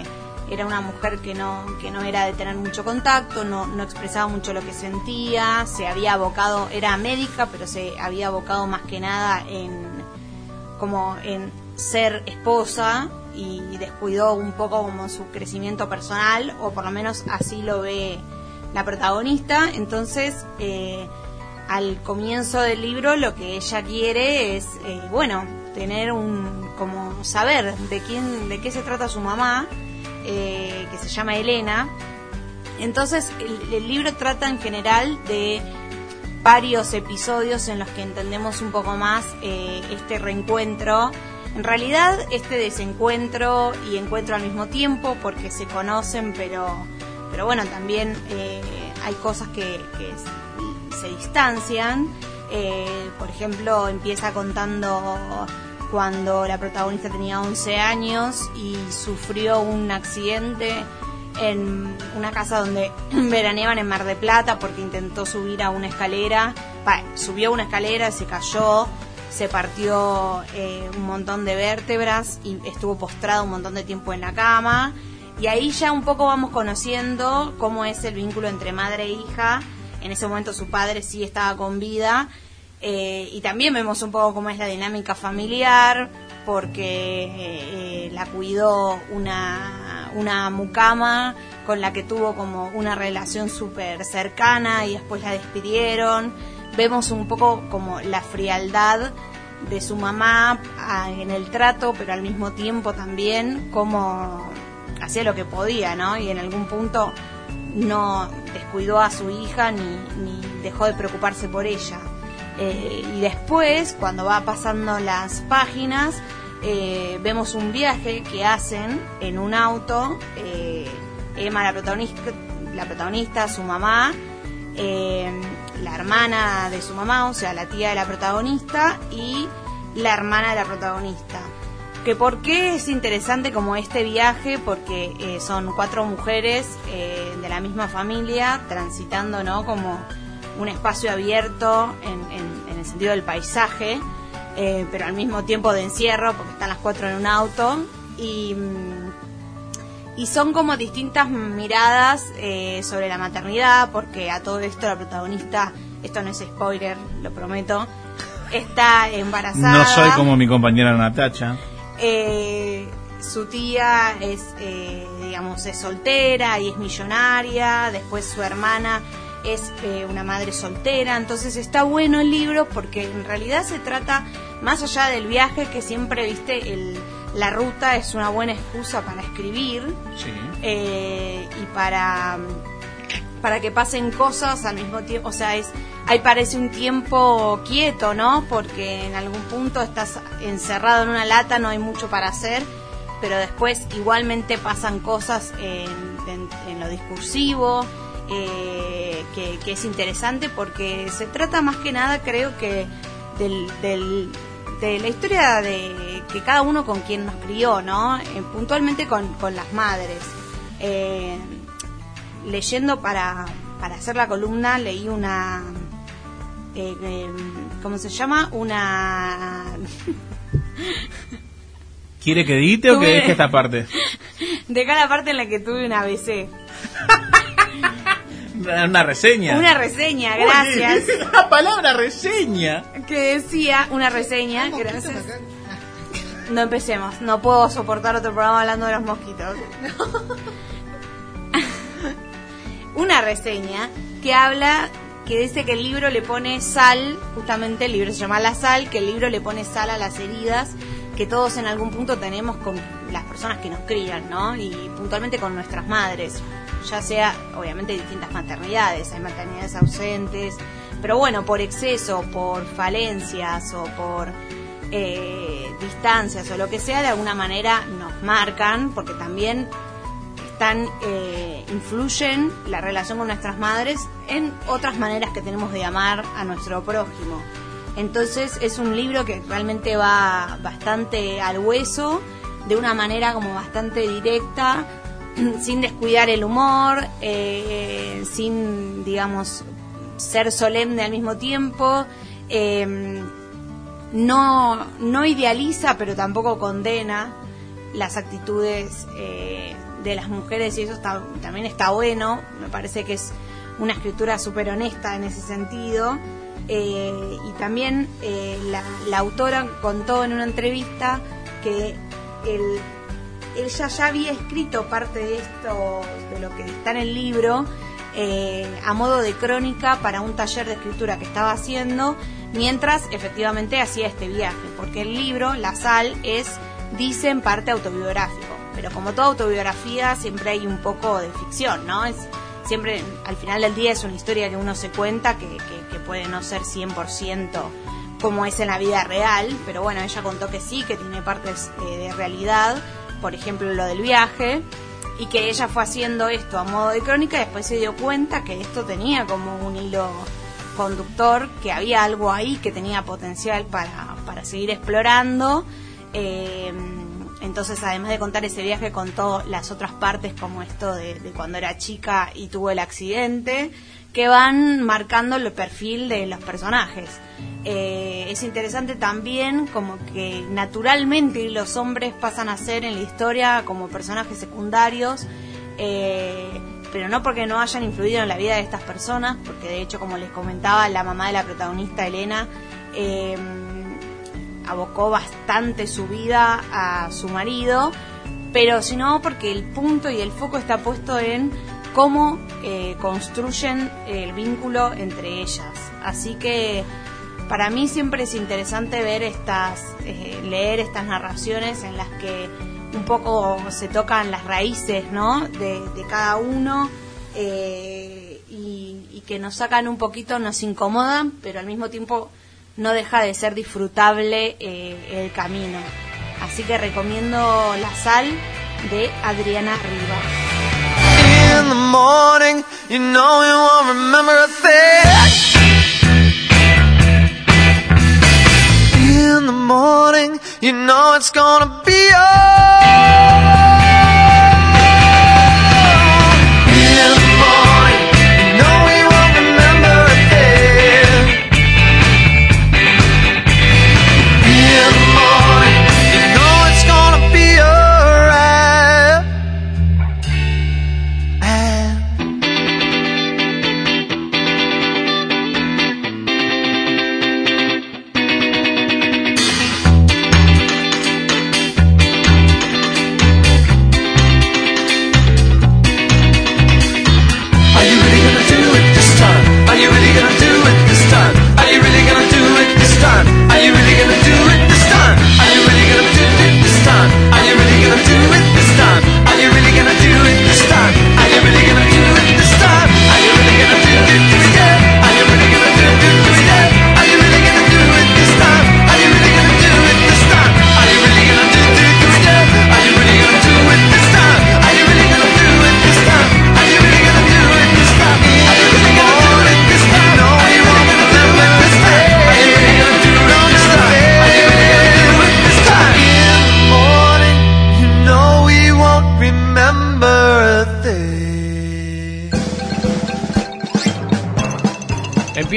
era una mujer que no, que no era de tener mucho contacto, no, no expresaba mucho lo que sentía, se había abocado, era médica, pero se había abocado más que nada en como en ser esposa y descuidó un poco como su crecimiento personal, o por lo menos así lo ve la protagonista. Entonces, eh, al comienzo del libro lo que ella quiere es, eh, bueno, tener un, como saber de quién, de qué se trata su mamá, eh, que se llama Elena. Entonces, el, libro trata en general de varios episodios en los que entendemos un poco más eh, este reencuentro. En realidad, este desencuentro y encuentro al mismo tiempo, porque se conocen, pero, pero bueno, también eh, hay cosas que, se distancian. Por ejemplo, empieza contando cuando la protagonista tenía 11 años y sufrió un accidente en una casa donde (clears throat) veraneaban en Mar de Plata porque intentó subir a una escalera, va, subió una escalera, se cayó, se partió eh, un montón de vértebras y estuvo postrado un montón de tiempo en la cama. Y ahí ya un poco vamos conociendo cómo es el vínculo entre madre e hija. En ese momento su padre sí estaba con vida. Eh, y también vemos un poco cómo es la dinámica familiar, porque eh, la cuidó una, una mucama con la que tuvo como una relación súper cercana y después la despidieron. Vemos un poco como la frialdad de su mamá ah, en el trato, pero al mismo tiempo también como hacía lo que podía, ¿no? Y en algún punto no descuidó a su hija ni dejó de preocuparse por ella. Eh, y después, cuando va pasando las páginas, eh, vemos un viaje que hacen en un auto, eh, Emma la protagonista, la protagonista, su mamá, la hermana de su mamá, o sea, la tía de la protagonista, y la hermana de la protagonista. Que por qué es interesante como este viaje, porque son cuatro mujeres de la misma familia transitando, ¿no? Como un espacio abierto en, en- en el sentido del paisaje, eh, pero al mismo tiempo de encierro, porque están las cuatro en un auto. Y, mm, y son como distintas miradas eh, sobre la maternidad, porque a todo esto la protagonista, esto no es spoiler, lo prometo, está embarazada. No soy como mi compañera Natacha. Eh, su tía es, eh, digamos, es soltera y es millonaria. Después su hermana es eh, una madre soltera. Entonces está bueno el libro porque en realidad se trata, más allá del viaje, que siempre, viste, el, la ruta es una buena excusa para escribir eh, y para para que pasen cosas al mismo tiempo, o sea, es ahí parece un tiempo quieto, ¿no? Porque en algún punto estás encerrado en una lata, no hay mucho para hacer, pero después igualmente pasan cosas en, en- en lo discursivo, eh, que, que es interesante porque se trata más que nada, creo que, del, del- de la historia de que cada uno con quien nos crió, ¿no? Eh, puntualmente con, con las madres. Eh, leyendo para, para hacer la columna leí una, eh, ¿cómo se llama? Una... (laughs) ¿Quiere que edite o que deje esta parte? (laughs) Deja la parte en la que tuve una ABC. (laughs) Una reseña. Una reseña, gracias. Oye, (laughs) La palabra reseña. que decía una reseña, gracias. No empecemos, no puedo soportar otro programa hablando de los mosquitos. (laughs) una reseña que habla, que dice que el libro le pone sal, justamente el libro se llama La sal, que el libro le pone sal a las heridas que todos en algún punto tenemos con las personas que nos crían, ¿no? Y puntualmente con nuestras madres, ya sea, obviamente, distintas maternidades, hay maternidades ausentes, pero bueno, por exceso, por falencias o por eh, distancias o lo que sea, de alguna manera nos marcan, porque también están eh, influyen la relación con nuestras madres en otras maneras que tenemos de amar a nuestro prójimo. Entonces es un libro que realmente va bastante al hueso, de una manera como bastante directa, (clears throat) sin descuidar el humor, eh, sin, digamos, ser solemne al mismo tiempo. eh, no, no idealiza, pero tampoco condena las actitudes eh, de las mujeres y eso también está bueno. Me parece que es una escritura súper honesta en ese sentido. Eh, y también la, la autora contó en una entrevista que el- ella ya había escrito parte de esto, de lo que está en el libro, eh, a modo de crónica para un taller de escritura que estaba haciendo, mientras efectivamente hacía este viaje, porque el libro, La Sal, es, dice, en parte autobiográfico, pero como toda autobiografía siempre hay un poco de ficción, ¿no? Es, siempre, al final del día es una historia que uno se cuenta que, que- que puede no ser 100% como es en la vida real, pero bueno, ella contó que sí, que tiene partes eh, de realidad, por ejemplo lo del viaje, y que ella fue haciendo esto a modo de crónica y después se dio cuenta que esto tenía como un hilo conductor, que había algo ahí que tenía potencial para, para seguir explorando. Eh, entonces, además de contar ese viaje, contó las otras partes como esto de cuando era chica y tuvo el accidente, que van marcando el perfil de los personajes. Eh, es interesante también como que naturalmente los hombres pasan a ser en la historia como personajes secundarios, eh, pero no porque no hayan influido en la vida de estas personas, porque de hecho, como les comentaba, la mamá de la protagonista, Elena, eh, abocó bastante su vida a su marido, pero sino porque el punto y el foco está puesto en cómo eh, construyen el vínculo entre ellas. Así que para mí siempre es interesante ver estas, eh, leer estas narraciones en las que un poco se tocan las raíces, ¿no? De, cada uno eh, y, que nos sacan un poquito, nos incomodan, pero al mismo tiempo no deja de ser disfrutable el camino. Así que recomiendo La Sal de Adriana Riva. In the morning, you know you won't remember a thing. In the morning, you know it's gonna be alright.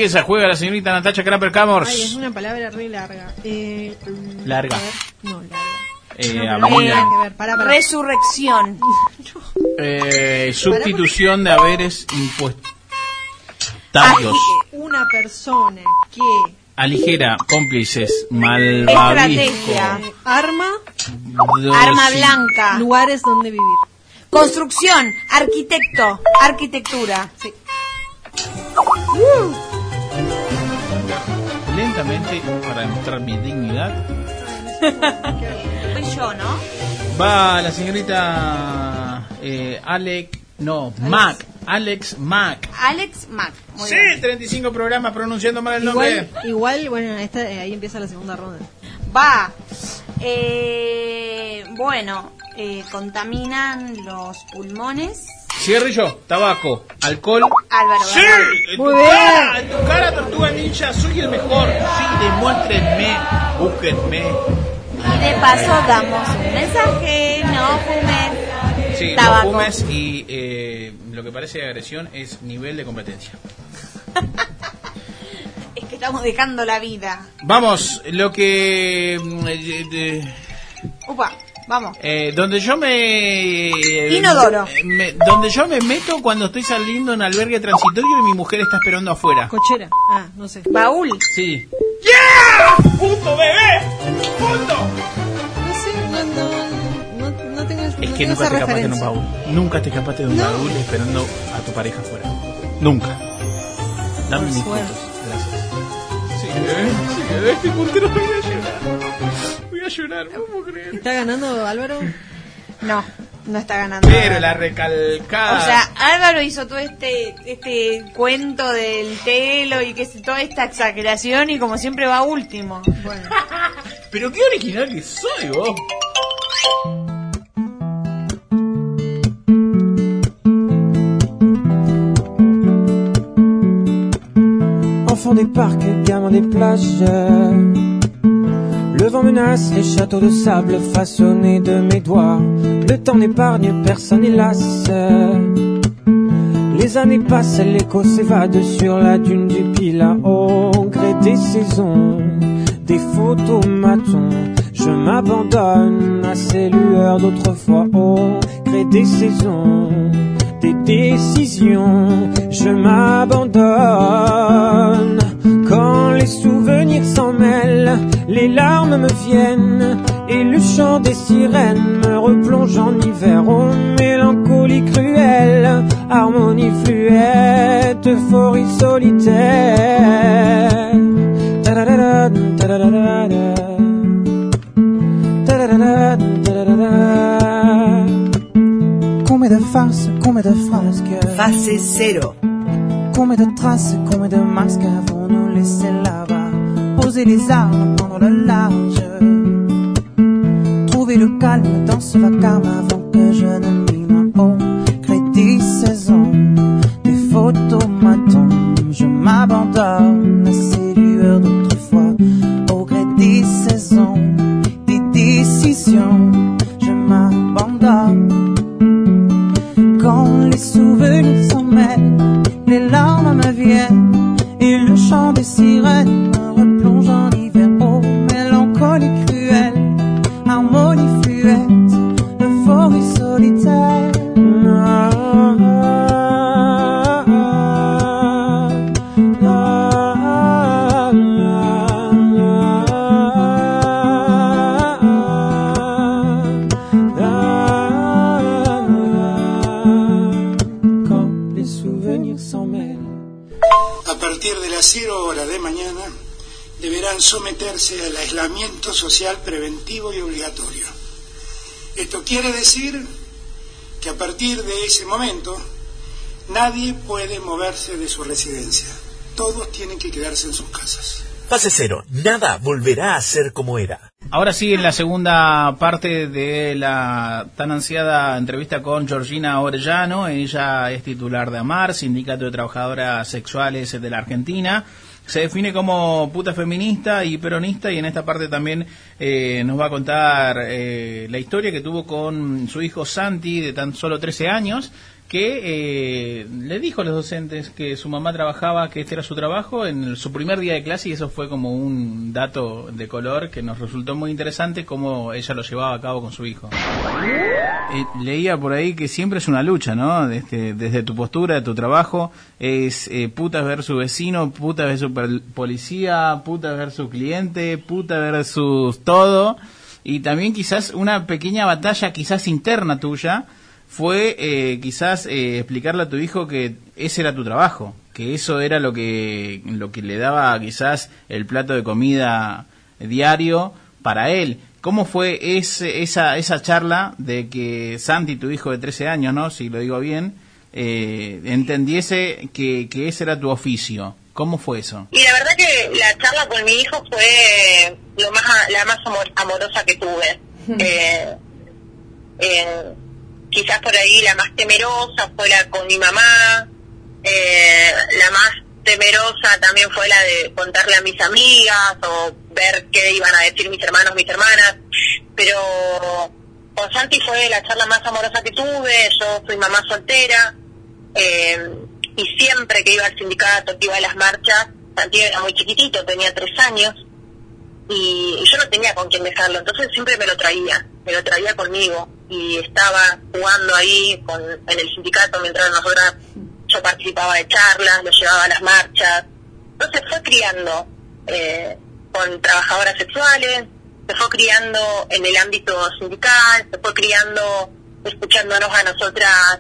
Empieza, juega la señorita Natacha Crapper Camors. Ay, es una palabra re larga. Eh, Larga. a ver, No, larga. Eh, No, pero avenida. nada que ver, pará, pará. Resurrección. (laughs) Eh, sustitución de haberes impuestos. Una persona que Aligera, cómplices, malvavisco. Estrategia. eh, arma Arma blanca. lugares donde vivir. Construcción. Arquitecto. Arquitectura. Sí. Para demostrar mi dignidad, Soy yo, ¿no? va la señorita eh, Alec, no, Mac, Alex Mac. Alex Mac. Muy Sí, bien. 35 programas pronunciando mal el nombre. Igual, igual, bueno, esta, eh, ahí empieza la segunda ronda. Va. Eh, bueno, eh, contaminan los pulmones. Cigarrillo, tabaco, alcohol. Álvaro. ¡Sí! En tu Muy cara, en tu cara, Tortuga Ninja, soy el mejor. Sí, demuéstrenme, búsquenme. Y de paso damos un mensaje. No fumes. Sí, Tabaco. no fumes y eh, lo que parece agresión es nivel de competencia. (laughs) Es que estamos dejando la vida. Vamos, lo que... mm, eh, eh, Upa, vamos. eh, donde yo me... Inodoro. eh, me- donde yo me meto cuando estoy saliendo en albergue transitorio y mi mujer está esperando afuera. Cochera. Ah, no sé. Baúl. Sí. ¡Yeah! ¡Punto, bebé! ¡Punto! No sé, no, no, no, no tengo, Es no que nunca te escapaste de un baúl. Nunca te escapaste de un No. baúl esperando a tu pareja afuera. Nunca. Dame Por mis fotos. Gracias. Sí, bebé. Sí, bebé. Este puntero voy a llorar. Voy a llorar, no puedo creer. ¿Está ganando Álvaro? No, no está ganando. Pero la recalcada. O sea, Álvaro hizo todo este este cuento del telo y que es toda esta exageración y como siempre va último. Bueno. (laughs) Pero qué original que soy vos. Enfant des parcs, gamin des plages. Le vent menace les châteaux de sable façonnés de mes doigts. Le temps n'épargne personne, hélas. Les années passent, l'écho s'évade sur la dune du Pila au gré des saisons, des photomatons. Je m'abandonne à ces lueurs d'autrefois au gré des saisons, des décisions. Je m'abandonne quand les souvenirs s'en mêlent, les larmes me viennent et le chant des sirènes me replonge en hiver. Oh mélancolie cruelle, harmonie fluette, euphorie solitaire. Come de farces, come de frasques. Fase cero. Combien de traces, combien de masques vont nous laisser là-bas. Poser les armes, prendre le large. Trouver le calme dans ce vacarme avant que je ne mime au gré des saisons Des photomatons, je m'abandonne quiere decir que a partir de ese momento nadie puede moverse de su residencia. Todos tienen que quedarse en sus casas. Fase cero. Nada volverá a ser como era. Ahora sí, en la segunda parte de la tan ansiada entrevista con Georgina Orellano, ella es titular de AMAR, Sindicato de Trabajadoras Sexuales de la Argentina. Se define como puta feminista y peronista y en esta parte también eh, nos va a contar eh, la historia que tuvo con su hijo Santi de tan solo 13 años, que eh, le dijo a los docentes que su mamá trabajaba, que este era su trabajo en su primer día de clase y eso fue como un dato de color que nos resultó muy interesante cómo ella lo llevaba a cabo con su hijo. Eh, leía por ahí que siempre es una lucha, ¿no? Desde, desde tu postura, de tu trabajo, es eh, putas versus vecino, putas versus policía, putas versus cliente, puta versus todo. Y también quizás una pequeña batalla quizás interna tuya fue eh, quizás eh, explicarle a tu hijo que ese era tu trabajo, que eso era lo que, lo que le daba quizás el plato de comida diario para él. ¿Cómo fue ese, esa, esa charla de que Santi, tu hijo de 13 años, ¿no? si lo digo bien, eh, entendiese que, que ese era tu oficio? ¿Cómo fue eso? Y la verdad que la charla con mi hijo fue lo más la más amor- amorosa que tuve. (laughs) Eh, eh, quizás por ahí la más temerosa fue la con mi mamá. Eh, la más temerosa también fue la de contarle a mis amigas o ver qué iban a decir mis hermanos, mis hermanas. Pero con Santi fue la charla más amorosa que tuve. Yo soy mamá soltera. Eh, y siempre que iba al sindicato, que iba a las marchas, Santi era muy chiquitito, tenía tres años, y, yo no tenía con quién dejarlo, entonces siempre me lo traía, me lo traía conmigo, y estaba jugando ahí con, en el sindicato mientras nosotras, yo participaba de charlas, lo llevaba a las marchas, entonces fue criando eh, con trabajadoras sexuales, se fue criando en el ámbito sindical, se fue criando escuchándonos a nosotras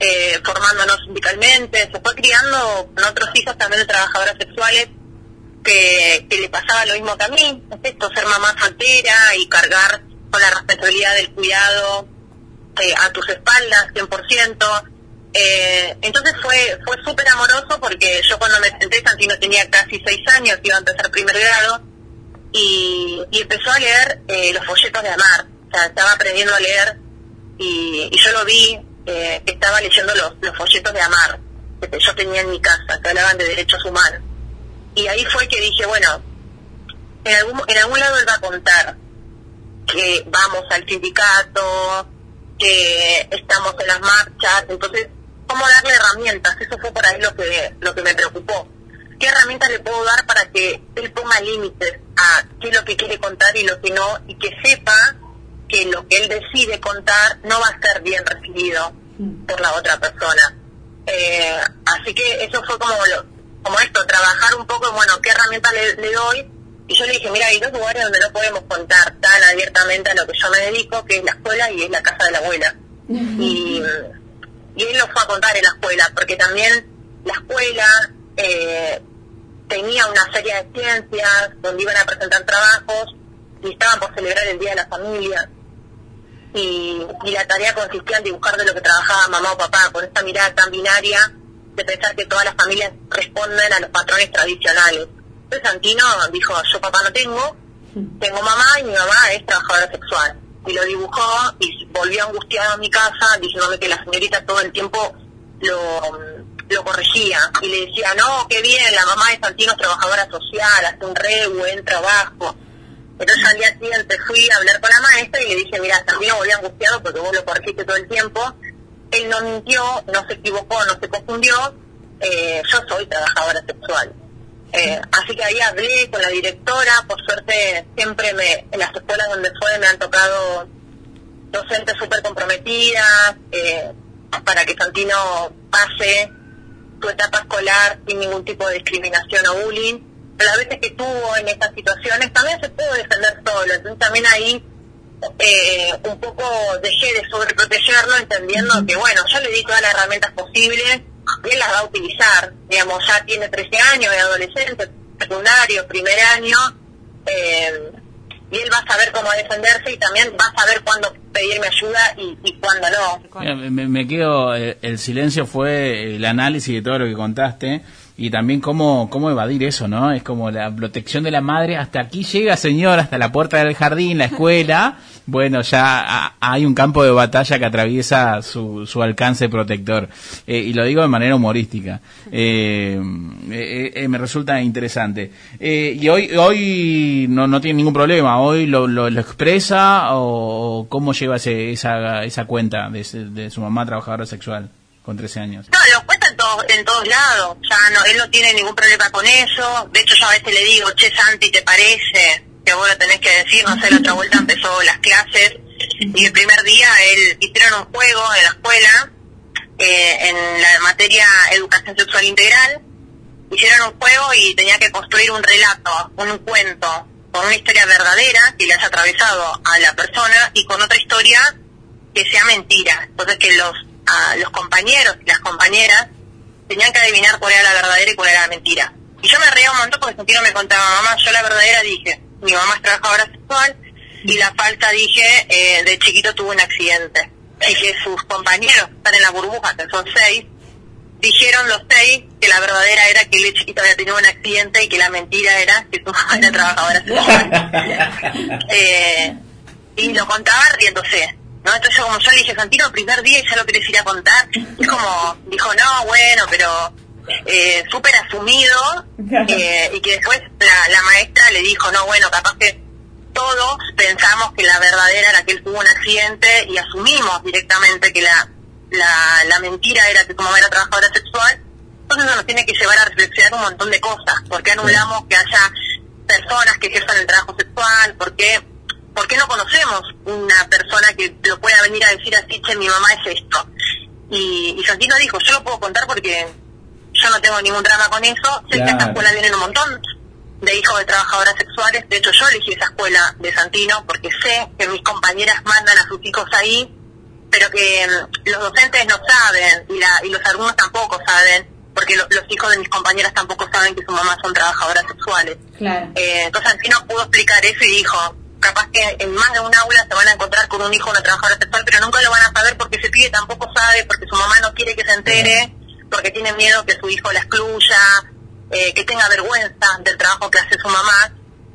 eh, formándonos sindicalmente, se fue criando con otros hijos también de trabajadoras sexuales que, que le pasaba lo mismo que a mí, es esto, ser mamá soltera y cargar con la responsabilidad del cuidado eh, a tus espaldas, 100%. Eh, entonces fue fue súper amoroso porque yo cuando me senté, Santino tenía casi seis años, iba a empezar primer grado, y, y empezó a leer eh, los folletos de Amar, o sea, estaba aprendiendo a leer y, y yo lo vi eh, estaba leyendo los, los folletos de Amar que yo tenía en mi casa, que hablaban de derechos humanos. Y ahí fue que dije, bueno, en algún, en algún lado él va a contar que vamos al sindicato, que estamos en las marchas, entonces, ¿cómo darle herramientas? Eso fue por ahí lo que, lo que me preocupó. ¿Qué herramientas le puedo dar para que él ponga límites a qué es lo que quiere contar y lo que no, y que sepa que lo que él decide contar no va a ser bien recibido por la otra persona? Eh, así que eso fue como lo, como esto, trabajar un poco, bueno, qué herramientas le, le doy. Y yo le dije, mira, hay dos lugares donde no podemos contar tan abiertamente a lo que yo me dedico, que es la escuela y es la casa de la abuela. Y, y él lo fue a contar en la escuela, porque también la escuela eh, tenía una serie de ciencias donde iban a presentar trabajos y estaban por celebrar el Día de la Familia. Y, y la tarea consistía en dibujar de lo que trabajaba mamá o papá, con esta mirada tan binaria de pensar que todas las familias responden a los patrones tradicionales. Entonces Santino dijo, yo papá no tengo, tengo mamá y mi mamá es trabajadora sexual. Y lo dibujó y volvió angustiado a mi casa diciéndome que la señorita todo el tiempo lo, lo corregía y le decía, no, qué bien, la mamá de Santino es trabajadora social, hace un re buen trabajo. Entonces al día siguiente fui a hablar con la maestra y le dije, mira, Santino volvió angustiado porque vos lo corregiste todo el tiempo. Él no mintió, no se equivocó, no se confundió. Eh, yo soy trabajadora sexual. Eh, así que ahí hablé con la directora, por suerte siempre me, en las escuelas donde fue me han tocado docentes súper comprometidas eh, para que Santino pase su etapa escolar sin ningún tipo de discriminación o bullying. Pero las veces que estuvo en estas situaciones también se pudo defender solo, entonces también ahí eh, un poco dejé de sobreprotegerlo entendiendo que bueno, yo le di todas las herramientas posibles él las va a utilizar, digamos, ya tiene 13 años, es adolescente, secundario, primer año, eh, y él va a saber cómo defenderse y también va a saber cuándo pedirme ayuda y, cuándo no. Me, me quedo, eh, el silencio fue el análisis de todo lo que contaste y también cómo, cómo evadir eso, ¿no? Es como la protección de la madre, hasta aquí llega, señor, hasta la puerta del jardín, la escuela, (laughs) bueno, ya ha- hay un campo de batalla que atraviesa su, su alcance protector. Eh, y lo digo de manera humorística. Eh, eh, eh, me resulta interesante. Y hoy hoy no, no tiene ningún problema, hoy lo, lo, lo expresa o cómo lleva ese, esa, esa cuenta de, su mamá trabajadora sexual. con 13 años. No, lo cuenta en, en todos lados. Ya no, él no tiene ningún problema con eso. De hecho, yo a veces le digo, che, Santi, ¿te parece que vos lo tenés que decir? No sé, la otra vuelta empezó las clases y el primer día él hicieron un juego en la escuela, eh, en la materia educación sexual integral. Hicieron un juego y tenía que construir un relato, un cuento, con una historia verdadera que le haya atravesado a la persona y con otra historia que sea mentira. Entonces que los los compañeros y las compañeras tenían que adivinar cuál era la verdadera y cuál era la mentira. Y yo me reía un montón porque Santino me contaba, mamá, yo la verdadera dije, mi mamá es trabajadora sexual, y la falsa dije, eh, de chiquito tuvo un accidente. Y que sus compañeros, están en la burbuja, que son seis, dijeron los seis que la verdadera era que de chiquito había tenido un accidente y que la mentira era que su mamá era trabajadora sexual. (laughs) eh, y lo contaba riéndose. ¿No? Entonces como yo le dije, Santino, el primer día y ya lo querés ir a contar. Y como, dijo, no, bueno, pero eh, súper asumido. (laughs) eh, y que después la, la maestra le dijo, no, bueno, capaz que todos pensamos que la verdadera era que él tuvo un accidente y asumimos directamente que la, la, la mentira era que mamá era trabajadora sexual. Entonces eso nos tiene que llevar a reflexionar un montón de cosas. ¿Por qué anulamos que haya personas que ejerzan el trabajo sexual? ¿Por qué, por qué no conocemos una persona que lo pueda venir a decir así, che, mi mamá es esto? Y, y Santino dijo, yo lo puedo contar porque yo no tengo ningún drama con eso. Sé que a esta escuela vienen un montón de hijos de trabajadoras sexuales. De hecho, yo elegí esa escuela de Santino porque sé que mis compañeras mandan a sus hijos ahí, pero que mm, los docentes no saben y, la, y los alumnos tampoco saben, porque lo- los hijos de mis compañeras tampoco saben que sus mamás son trabajadoras sexuales. Claro. Eh, entonces Santino pudo explicar eso y dijo, capaz que en más de un aula se van a encontrar con un hijo de una trabajadora sexual, pero nunca lo van a saber porque ese pibe tampoco sabe, porque su mamá no quiere que se entere, porque tiene miedo que su hijo la excluya, eh, que tenga vergüenza del trabajo que hace su mamá.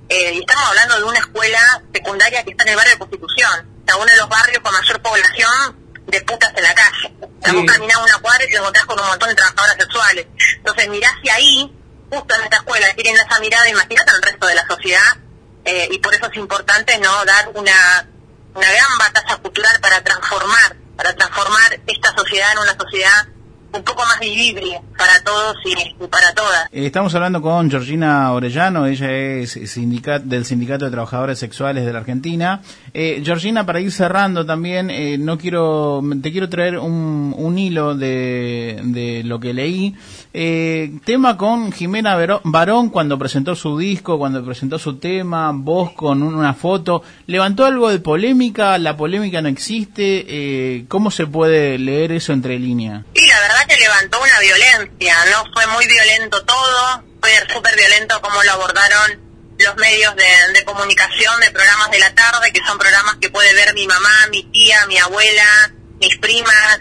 Eh, y estamos hablando de una escuela secundaria que está en el barrio de Constitución, o sea, uno de los barrios con mayor población de putas en la calle. O sea, vos caminás una cuadra y te encontrás con un montón de trabajadoras sexuales. Entonces mirás si ahí, justo en esta escuela, tienen esa mirada, imagínate al resto de la sociedad, eh, y por eso es importante no dar una, una gran batalla cultural para transformar, para transformar esta sociedad en una sociedad un poco más vivible para todos y, para todas. Eh, Estamos hablando con Georgina Orellano, ella es sindicat del Sindicato de Trabajadores Sexuales de la Argentina. Eh, Georgina, para ir cerrando también, eh, no quiero, te quiero traer un, un hilo de, de lo que leí. Eh, tema con Jimena Barón cuando presentó su disco, cuando presentó su tema, vos con una foto. ¿Levantó algo de polémica? ¿La polémica no existe? Eh, ¿Cómo se puede leer eso entre líneas? Y la verdad que levantó una violencia, ¿no? Fue muy violento todo, fue súper violento como lo abordaron los medios de, de comunicación de programas de la tarde, que son programas que puede ver mi mamá, mi tía, mi abuela, mis primas,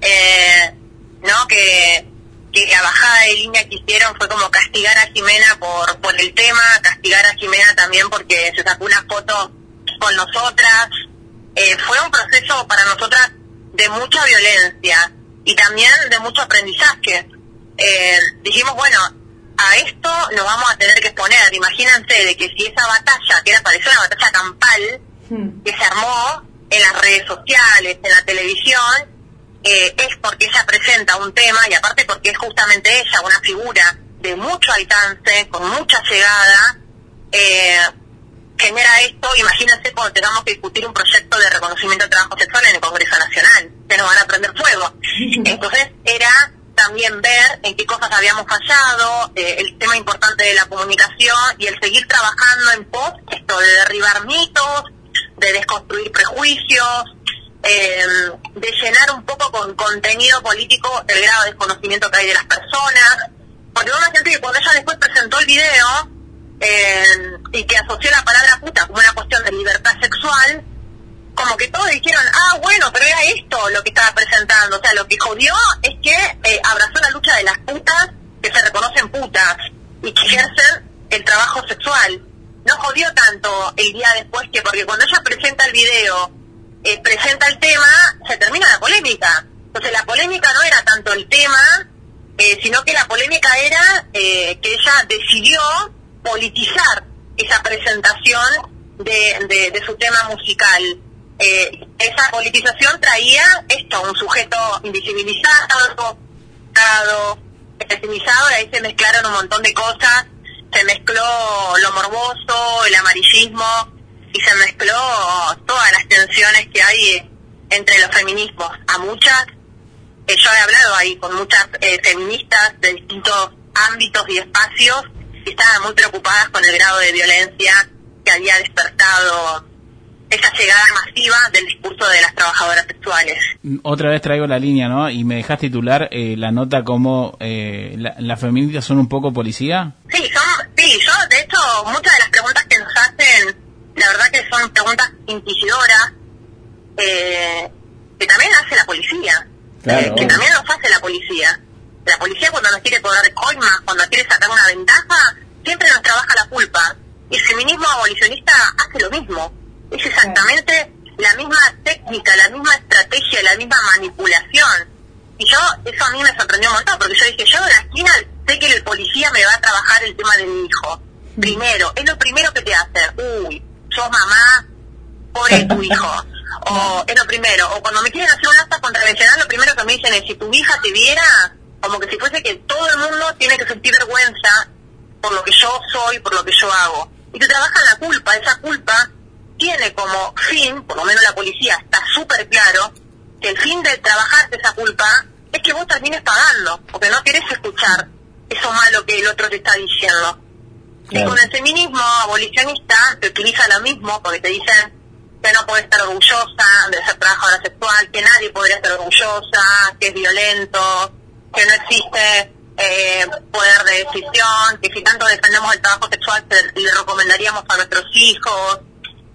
eh, ¿no? Que, que la bajada de línea que hicieron fue como castigar a Jimena por, por el tema, castigar a Jimena también porque se sacó una foto con nosotras. Eh, fue un proceso para nosotras de mucha violencia y también de mucho aprendizaje. Eh, dijimos, bueno, a esto nos vamos a tener que exponer. Imagínense de que si esa batalla, que era pareció una batalla campal, que se armó en las redes sociales, en la televisión, eh, es porque ella presenta un tema y aparte porque es justamente ella una figura de mucho alcance, con mucha llegada, eh, genera esto, imagínense cuando tengamos que discutir un proyecto de reconocimiento de trabajo sexual en el Congreso Nacional, que nos van a prender fuego. (laughs) Entonces era también ver en qué cosas habíamos fallado, eh, el tema importante de la comunicación y el seguir trabajando en pos esto de derribar mitos, de desconstruir prejuicios, eh, de llenar un poco con contenido político el grado de desconocimiento que hay de las personas. Porque uno siente que cuando ella después presentó el video eh, y que asoció la palabra puta como una cuestión de libertad sexual, como que todos dijeron, ah, bueno, pero era esto lo que estaba presentando. O sea, lo que jodió es que eh, abrazó la lucha de las putas que se reconocen putas y que ejercen el trabajo sexual. No jodió tanto el día después que, porque cuando ella presenta el video, eh, presenta el tema, se termina la polémica. Entonces la polémica no era tanto el tema, eh, sino que la polémica era eh, que ella decidió politizar esa presentación de, de, de su tema musical. eh, esa politización traía esto, un sujeto invisibilizado, pesimizado, y ahí se mezclaron un montón de cosas, se mezcló lo morboso, el amarillismo, y se mezcló todas las tensiones que hay entre los feminismos. A muchas, eh, yo he hablado ahí con muchas eh, feministas de distintos ámbitos y espacios, y estaban muy preocupadas con el grado de violencia que había despertado esa llegada masiva del discurso de las trabajadoras sexuales. Otra vez traigo la línea, ¿no? Y me dejas titular eh, la nota como eh, la- las feministas son un poco policía. Sí, son, sí, yo de hecho muchas de las preguntas que nos hacen, la verdad que son preguntas inquisidoras, eh, que también hace la policía, Claro. eh, que también nos hace la policía. La policía cuando nos quiere cobrar coimas, cuando quiere sacar una ventaja, siempre nos trabaja la culpa. Y el feminismo abolicionista hace lo mismo. Es exactamente la misma técnica, la misma estrategia, la misma manipulación. Y yo, eso a mí me sorprendió un montón, porque yo dije, yo de la esquina sé que el policía me va a trabajar el tema de mi hijo. Primero, es lo primero que te hace. Uy, sos mamá, pobre tu hijo. O es lo primero. O cuando me quieren hacer un acta contravencional, lo primero que me dicen es, si tu hija te viera, como que si fuese que todo el mundo tiene que sentir vergüenza por lo que yo soy, por lo que yo hago. Y te trabajan la culpa. Esa culpa tiene como fin, por lo menos la policía está súper claro, que el fin de trabajarte esa culpa es que vos termines pagando, porque no querés escuchar eso malo que el otro te está diciendo. Y con el feminismo abolicionista te utiliza lo mismo, porque te dicen que no puedes estar orgullosa de ser trabajadora sexual, que nadie podría estar orgullosa, que es violento, que no existe eh, poder de decisión, que si tanto defendemos el trabajo sexual te- le recomendaríamos a nuestros hijos.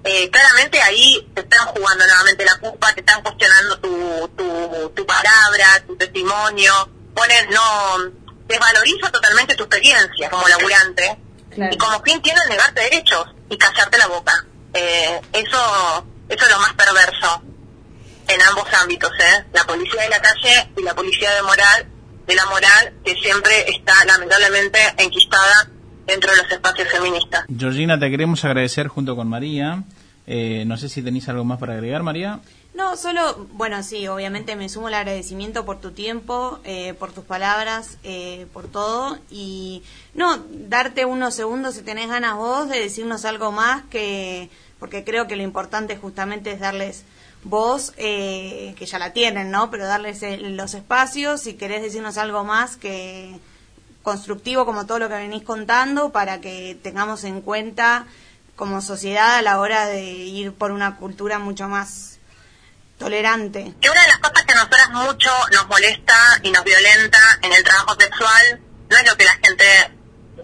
Eh, claramente ahí te están jugando nuevamente la culpa, te están cuestionando tu, tu, tu palabra, tu testimonio, ponen, no, desvaloriza totalmente tu experiencia como laburante y como fin tiene negarte derechos y callarte la boca. Eh, eso, eso es lo más perverso en ambos ámbitos, ¿eh? La policía de la calle y la policía de moral, de la moral, que siempre está lamentablemente enquistada dentro de los espacios feministas. Georgina, te queremos agradecer junto con María. Eh, no sé si tenéis algo más para agregar, María. No, solo, bueno, sí, obviamente me sumo el agradecimiento por tu tiempo, eh, por tus palabras, eh, por todo. Y no, darte unos segundos si tenés ganas vos de decirnos algo más, que porque creo que lo importante justamente es darles voz, eh, que ya la tienen, ¿no? Pero darles el- los espacios, si querés decirnos algo más que constructivo como todo lo que venís contando, para que tengamos en cuenta como sociedad a la hora de ir por una cultura mucho más tolerante. que una de las cosas que a nosotras mucho nos molesta y nos violenta en el trabajo sexual no es lo que la gente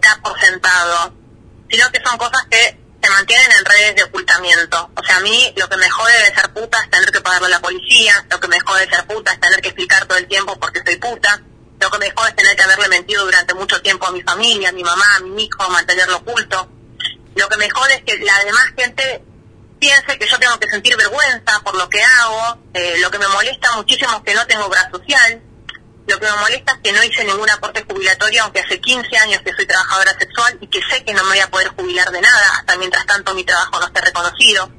da por sentado, sino que son cosas que se mantienen en redes de ocultamiento. O sea, a mí lo que me jode de ser puta es tener que pagarle a la policía, lo que me jode de ser puta es tener que explicar todo el tiempo porque soy puta, lo que me jode es tener que haberle mentido durante mucho tiempo a mi familia, a mi mamá, a mi hijo, mantenerlo oculto. Lo que me jode es que la demás gente piense que yo tengo que sentir vergüenza por lo que hago, eh, lo que me molesta muchísimo es que no tengo obra social, lo que me molesta es que no hice ningún aporte jubilatorio, aunque hace 15 años que soy trabajadora sexual y que sé que no me voy a poder jubilar de nada hasta mientras tanto mi trabajo no esté reconocido.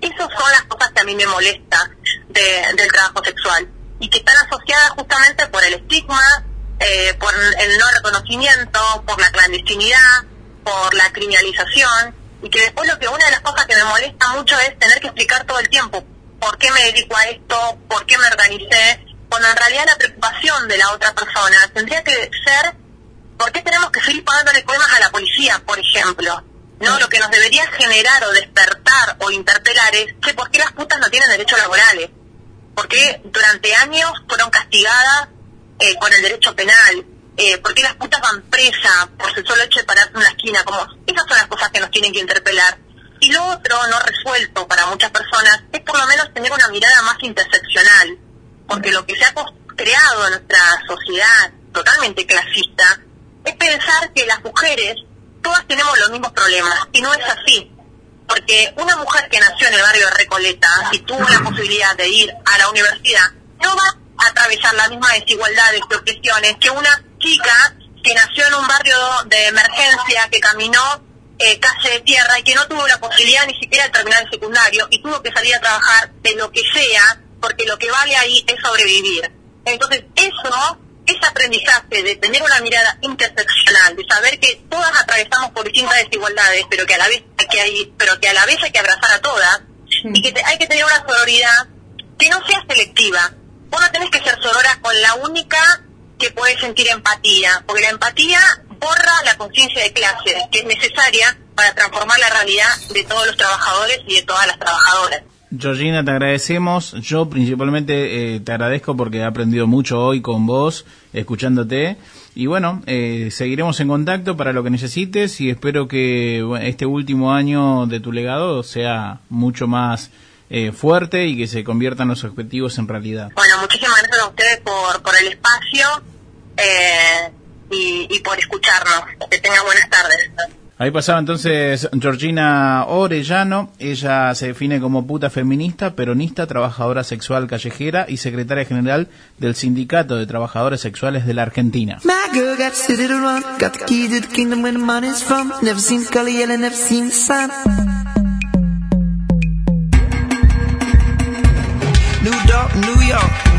Esas son las cosas que a mí me molesta de- del trabajo sexual y que están asociadas justamente por el estigma, eh, por el no reconocimiento, por la clandestinidad, por la criminalización y que después lo que una de las cosas que me molesta mucho es tener que explicar todo el tiempo por qué me dedico a esto, por qué me organicé, cuando en realidad la preocupación de la otra persona tendría que ser por qué tenemos que seguir pagándole coimas a la policía, por ejemplo. No, lo que nos debería generar o despertar o interpelar es, che, ¿por qué las putas no tienen derechos laborales? Porque durante años fueron castigadas eh, con el derecho penal. Eh, ¿Por qué las putas van presas por el solo hecho de pararse una esquina? Como, esas son las cosas que nos tienen que interpelar. Y lo otro, no resuelto para muchas personas, es por lo menos tener una mirada más interseccional. Porque lo que se ha creado en nuestra sociedad totalmente clasista es pensar que las mujeres todas tenemos los mismos problemas. Y no es así. Porque una mujer que nació en el barrio de Recoleta y tuvo la posibilidad de ir a la universidad, no va a atravesar las mismas desigualdades y opresiones que una chica que nació en un barrio de emergencia, que caminó eh, calle de tierra y que no tuvo la posibilidad ni siquiera de terminar el secundario y tuvo que salir a trabajar de lo que sea, porque lo que vale ahí es sobrevivir. Entonces, eso, ese aprendizaje de tener una mirada interseccional, de saber que todas atravesamos por distintas desigualdades, pero que a la vez hay que, hay- pero que a la vez hay que abrazar a todas, y que te- hay que tener una sororidad que no sea selectiva. Vos no tenés que ser sorora con la única que puede sentir empatía, porque la empatía borra la conciencia de clase, que es necesaria para transformar la realidad de todos los trabajadores y de todas las trabajadoras. Georgina, te agradecemos. Yo principalmente eh, te agradezco porque he aprendido mucho hoy con vos, escuchándote. Y bueno, eh, seguiremos en contacto para lo que necesites y espero que este último año de tu legado sea mucho más eh, fuerte y que se conviertan los objetivos en realidad. Bueno, muchísimas gracias a ustedes por, por el espacio eh, y, y por escucharnos. Que tengan buenas tardes. Ahí pasaba entonces Georgina Orellano. Ella se define como puta feminista, peronista, trabajadora sexual callejera y secretaria general del Sindicato de Trabajadores Sexuales de la Argentina. New York,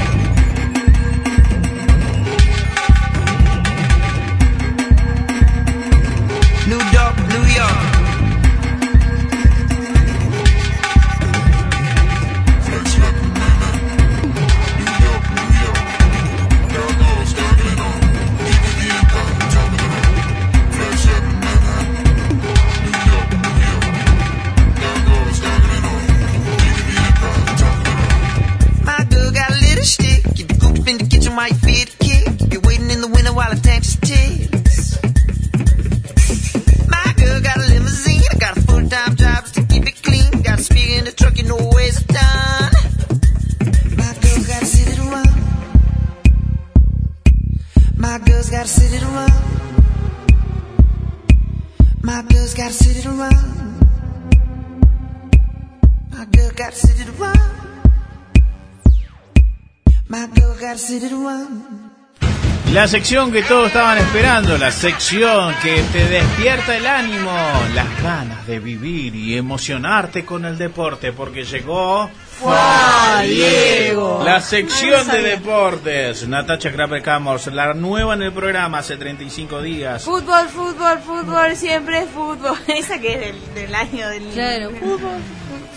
sección que todos estaban esperando, la sección que te despierta el ánimo, las ganas de vivir y emocionarte con el deporte, porque llegó ¡Fua, Diego! la sección No de deportes. Natacha Kraper Camors, la nueva en el programa hace 35 días. Fútbol, fútbol, fútbol, siempre es fútbol. (laughs) Esa que es del, del año del... Claro, (laughs) fútbol.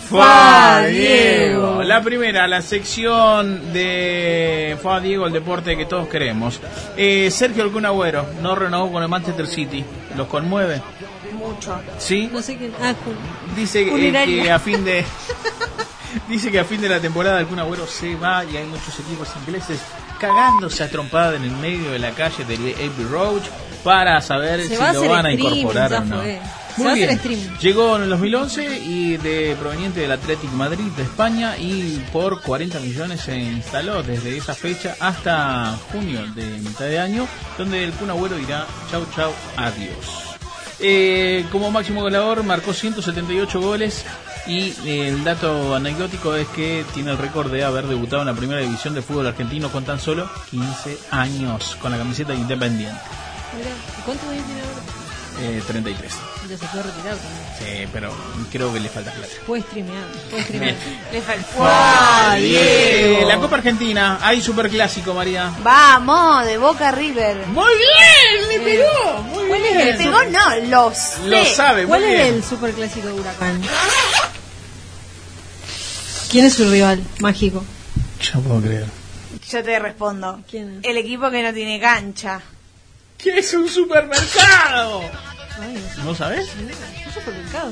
Fua Diego. La primera, la sección de Fua Diego, el deporte que todos queremos. Eh, Sergio Alcún Agüero no renovó con el Manchester City. ¿Los conmueve? Mucho. ¿Sí? No sé quién. Ah. Dice eh, que a fin de (laughs) (laughs) dice que a fin de la temporada algún agüero se va y hay muchos equipos ingleses cagándose a trompada en el medio de la calle de Abbey Road para saber Se si va lo van a incorporar o no. Muy bien. Llegó en el 2011 y de proveniente del Athletic Madrid de España y por 40 millones se instaló desde esa fecha hasta junio de mitad de año, donde el Kun Agüero dirá chau chau adiós. Eh, como máximo goleador marcó 178 goles y eh, el dato anecdótico es que tiene el récord de haber debutado en la primera división de fútbol argentino con tan solo 15 años con la camiseta de Independiente. Mirá, ¿y ¿Cuánto años tiene ahora? Eh, 33. Ya se puede retirar también. Sí, pero creo que le falta plata. Puede streamear. Puede streamear. (laughs) Le faltó. ¡Fua, Diego! La Copa Argentina, hay superclásico, María. Vamos, de Boca River. Muy bien, le pegó. Muy ¿Cuál bien. es el pegó? No, los Lo sabe, muy ¿Cuál es bien. el superclásico de Huracán? (laughs) ¿Quién es su rival mágico? Yo puedo creer. Yo te respondo. ¿Quién es? El equipo que no tiene cancha. ¿Qué es un supermercado? Ay, ¿No sabes? un supermercado.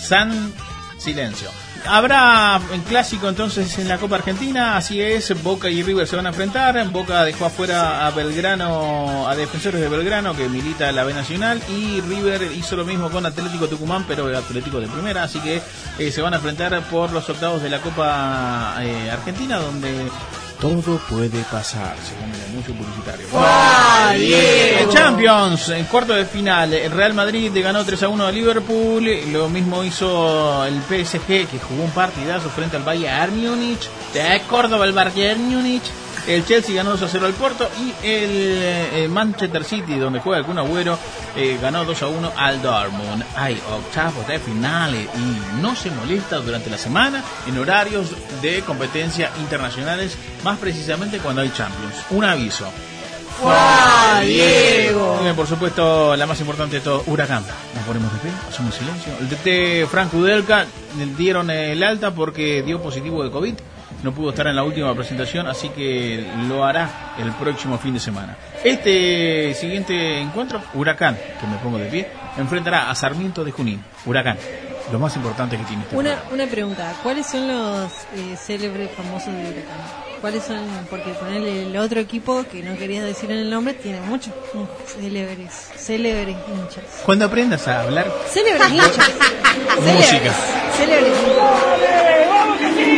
San Silencio. Habrá un clásico entonces en la Copa Argentina, así es, Boca y River se van a enfrentar, Boca dejó afuera a Belgrano, a Defensores de Belgrano que milita la B Nacional y River hizo lo mismo con Atlético Tucumán, pero Atlético de primera, así que eh, se van a enfrentar por los octavos de la Copa eh, Argentina donde todo puede pasar, según el anuncio publicitario. Champions, en cuarto de final, el Real Madrid ganó 3 a 1 a Liverpool, lo mismo hizo el PSG que jugó un partidazo frente al Bayern Múnich, de Córdoba el Bayern Múnich, El Chelsea ganó 2 a 0 al Porto y el eh, Manchester City, donde juega el Kun Agüero, eh, ganó 2 a 1 al Dortmund. Hay octavos de finales y no se molesta durante la semana en horarios de competencia internacionales, más precisamente cuando hay Champions. Un aviso. ¡Guau, Diego! Y, por supuesto, la más importante de todo, Huracán. Nos ponemos de pie, hacemos silencio. El DT Frank Udelka dieron el alta porque dio positivo de COVID. No pudo estar en la última presentación, así que lo hará el próximo fin de semana. Este siguiente encuentro, Huracán, que me pongo de pie, enfrentará a Sarmiento de Junín. Huracán, lo más importante que tiene este Una, programa. una pregunta, ¿cuáles son los eh, célebres famosos de Huracán? ¿Cuáles son? Porque ponerle el otro equipo que no querías decir en el nombre tiene muchos mm, célebres, célebres hinchas. Cuando aprendas a hablar Célebres (laughs) hinchas. música, Célebres hinchas.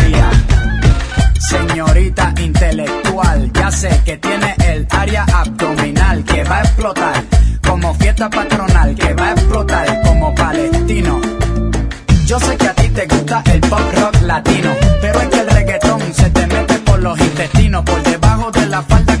Señorita intelectual, ya sé que tiene el área abdominal que va a explotar como fiesta patronal, que va a explotar como palestino. Yo sé que a ti te gusta el pop rock latino, pero es que el reggaetón se te mete por los intestinos, por debajo de la falda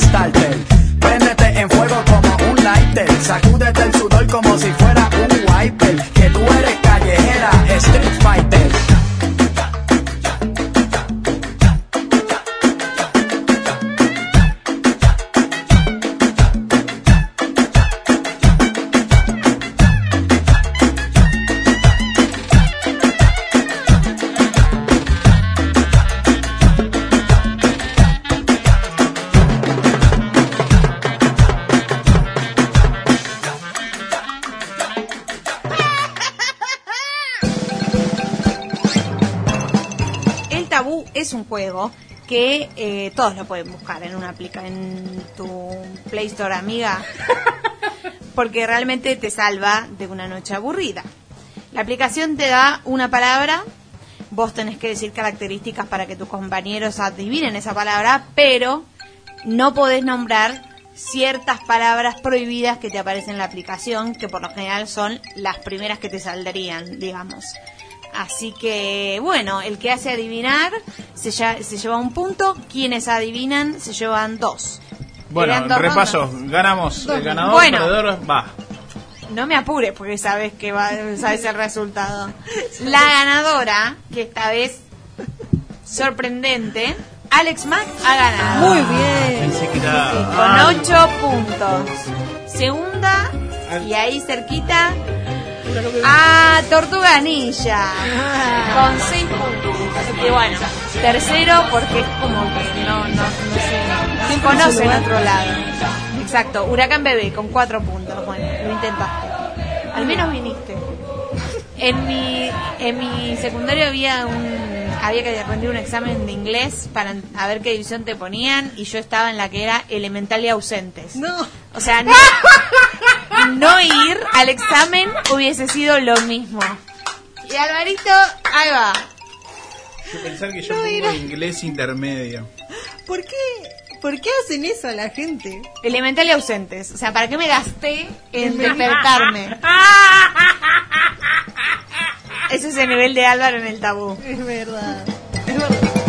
Starter. Préndete en fuego como un lighter, sacúdete el sudor como si Es un juego que eh, todos lo pueden buscar en una aplica en tu Play Store amiga (laughs) porque realmente te salva de una noche aburrida. La aplicación te da una palabra, vos tenés que decir características para que tus compañeros adivinen esa palabra, pero no podés nombrar ciertas palabras prohibidas que te aparecen en la aplicación, que por lo general son las primeras que te saldrían, digamos. Así que, bueno, el que hace adivinar se, lleva un punto, quienes adivinan se llevan dos. Bueno, dos repaso, rondas. ganamos Dos el ganador, Bueno. perdedor, va. No me apures porque sabes que va, sabes el resultado. La ganadora, que esta vez sorprendente, Alex Mack ha ganado. Muy bien. Pensé que era... Con Ah, 8 puntos. Segunda, y ahí cerquita, a Tortuga Ninja. Con 6 puntos. Y bueno, tercero porque es como que no, no, no se, se conoce en otro lado. Exacto, Huracán Bebé con 4 puntos. Bueno, lo intentaste. Al menos viniste. En mi, en mi secundario había un había que rendir un examen de inglés para a ver qué división te ponían y yo estaba en la que era elemental y ausentes. No. O sea, no, no ir al examen hubiese sido lo mismo. Y Alvarito, ahí va. Yo pensar que yo No, pongo era- inglés intermedio. ¿Por qué? ¿Por qué hacen eso a la gente? Elemental y ausentes. O sea, ¿para qué me gasté en despertarme? (laughs) Ese es el nivel de Álvaro en el tabú. Es verdad. I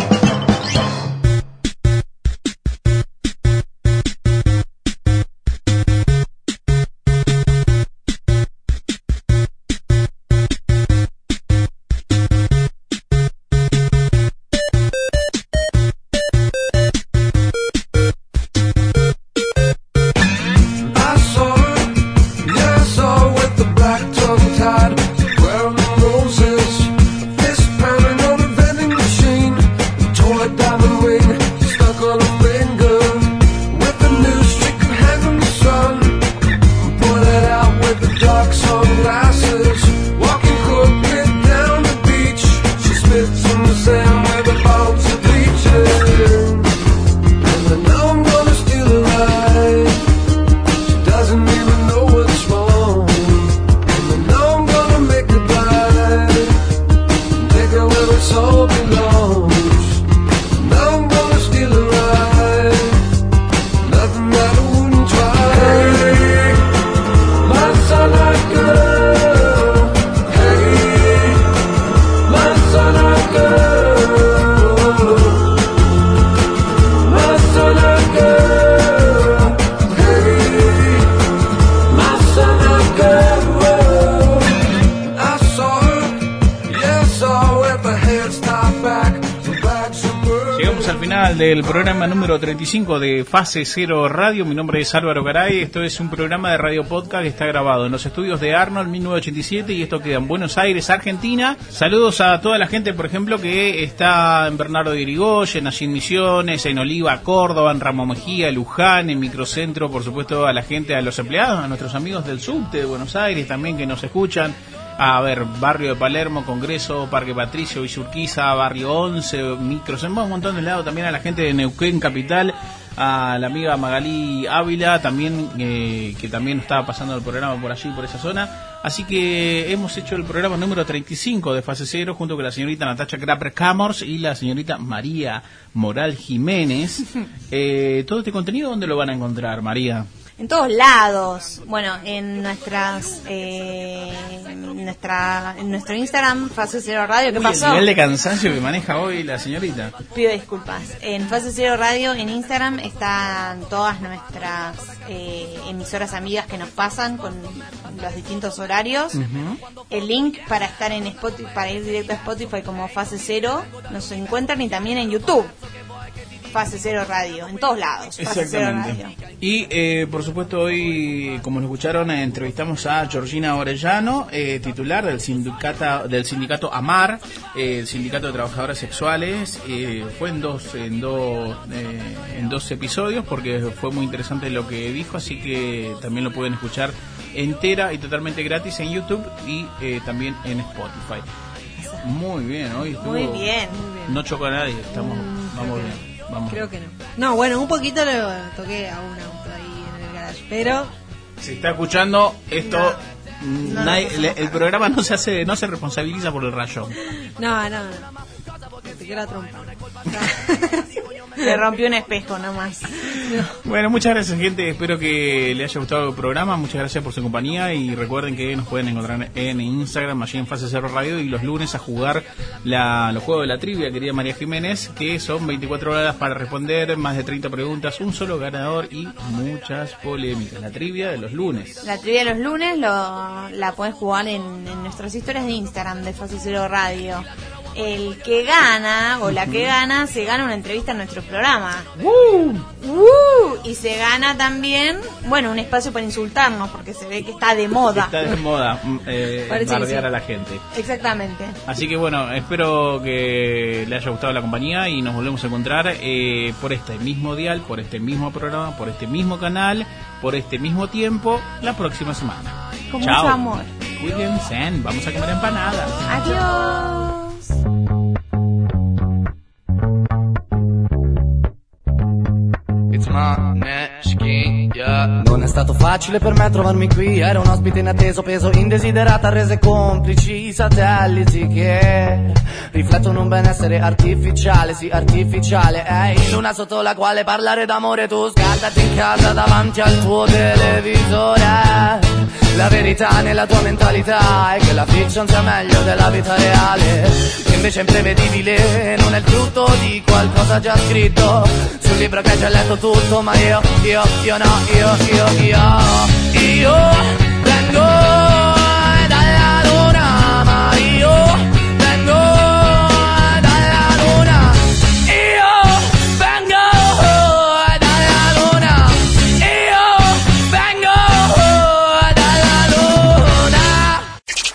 de Fase Cero Radio. Mi nombre es Álvaro Garay. Esto es un programa de radio podcast que está grabado en los estudios de Arnold 1987 y esto queda en Buenos Aires, Argentina. Saludos a toda la gente, por ejemplo, que está en Bernardo de Irigoyen, allí en Misiones, en Oliva, Córdoba, en Ramo Mejía, Luján, en Microcentro, por supuesto, a la gente, a los empleados, a nuestros amigos del subte de Buenos Aires también que nos escuchan a ver, Barrio de Palermo, Congreso, Parque Patricio, Villurquiza, Barrio 11, Micros, en un montón de lados, también a la gente de Neuquén Capital, a la amiga Magalí Ávila, también eh, que también estaba pasando el programa por allí, por esa zona. Así que hemos hecho el programa número 35 de Fase Cero junto con la señorita Natacha Grapper Camors y la señorita María Moral Jiménez. (laughs) Eh, todo este contenido, ¿dónde lo van a encontrar, María? En todos lados. Bueno, en nuestras, eh, en nuestra, en nuestro Instagram, Fase Cero Radio. ¿Qué Uy, pasó? El nivel de cansancio que maneja hoy la señorita. Pido disculpas. En Fase Cero Radio, en Instagram, están todas nuestras eh, emisoras amigas que nos pasan con los distintos horarios. El link para estar en Spotify, para ir directo a Spotify como Fase Cero, nos encuentran y también en YouTube. Fase Cero Radio, en todos lados. Fase Cero Radio. Exactamente. Y eh, por supuesto hoy, como lo escucharon, entrevistamos a Georgina Orellano, eh, titular del sindicato del sindicato AMAR, eh, el sindicato de trabajadoras sexuales. eh, fue en dos en dos eh, en dos episodios porque fue muy interesante lo que dijo, así que también lo pueden escuchar entera y totalmente gratis en YouTube y eh, también en Spotify. Muy bien, hoy estuvo- Muy bien. No chocó a nadie, estamos vamos bien. Vamos Creo que no. No, bueno, un poquito lo toqué a un auto ahí en el garage, pero Si está escuchando esto, mm, No, nadie- no, no, le- el programa no se hace, no se responsabiliza por el rayo. no, no, no. Te la trompa. (laughs) Le rompió un espejo nomás. Bueno, muchas gracias gente, espero que le haya gustado el programa, muchas gracias por su compañía y recuerden que nos pueden encontrar en Instagram, allí en Fase Cerro Radio y los lunes a jugar la, los juegos de la trivia, querida María Jiménez, que son 24 horas para responder, más de 30 preguntas, un solo ganador y muchas polémicas. La trivia de los lunes. La trivia de los lunes lo, la puedes jugar en, en nuestras historias de Instagram de Fase Cero Radio. El que gana o la que gana se gana una entrevista en nuestro programa. ¡Uh! Y se gana también, bueno, un espacio para insultarnos porque se ve que está de moda. Está de moda mm, (laughs) eh, sí. a la gente. Exactamente. Así que bueno, espero que le haya gustado la compañía y nos volvemos a encontrar eh, por este mismo dial, por este mismo programa, por este mismo canal, por este mismo tiempo, la próxima semana. Con Chao. mucho amor. Cuídense, vamos a comer empanadas. Adiós. Non è stato facile per me trovarmi qui. Era un ospite inatteso, peso indesiderata Rese complici i satelliti che Riflettono un benessere artificiale, sì artificiale È in luna sotto la quale parlare d'amore Tu scaldati in casa davanti al tuo televisore. La verità nella tua mentalità È che la fiction sia meglio della vita reale. Che invece è imprevedibile Non è il frutto di qualcosa già scritto. Sul libro che hai già letto tutto Ma io, io, io no, io, io, io Io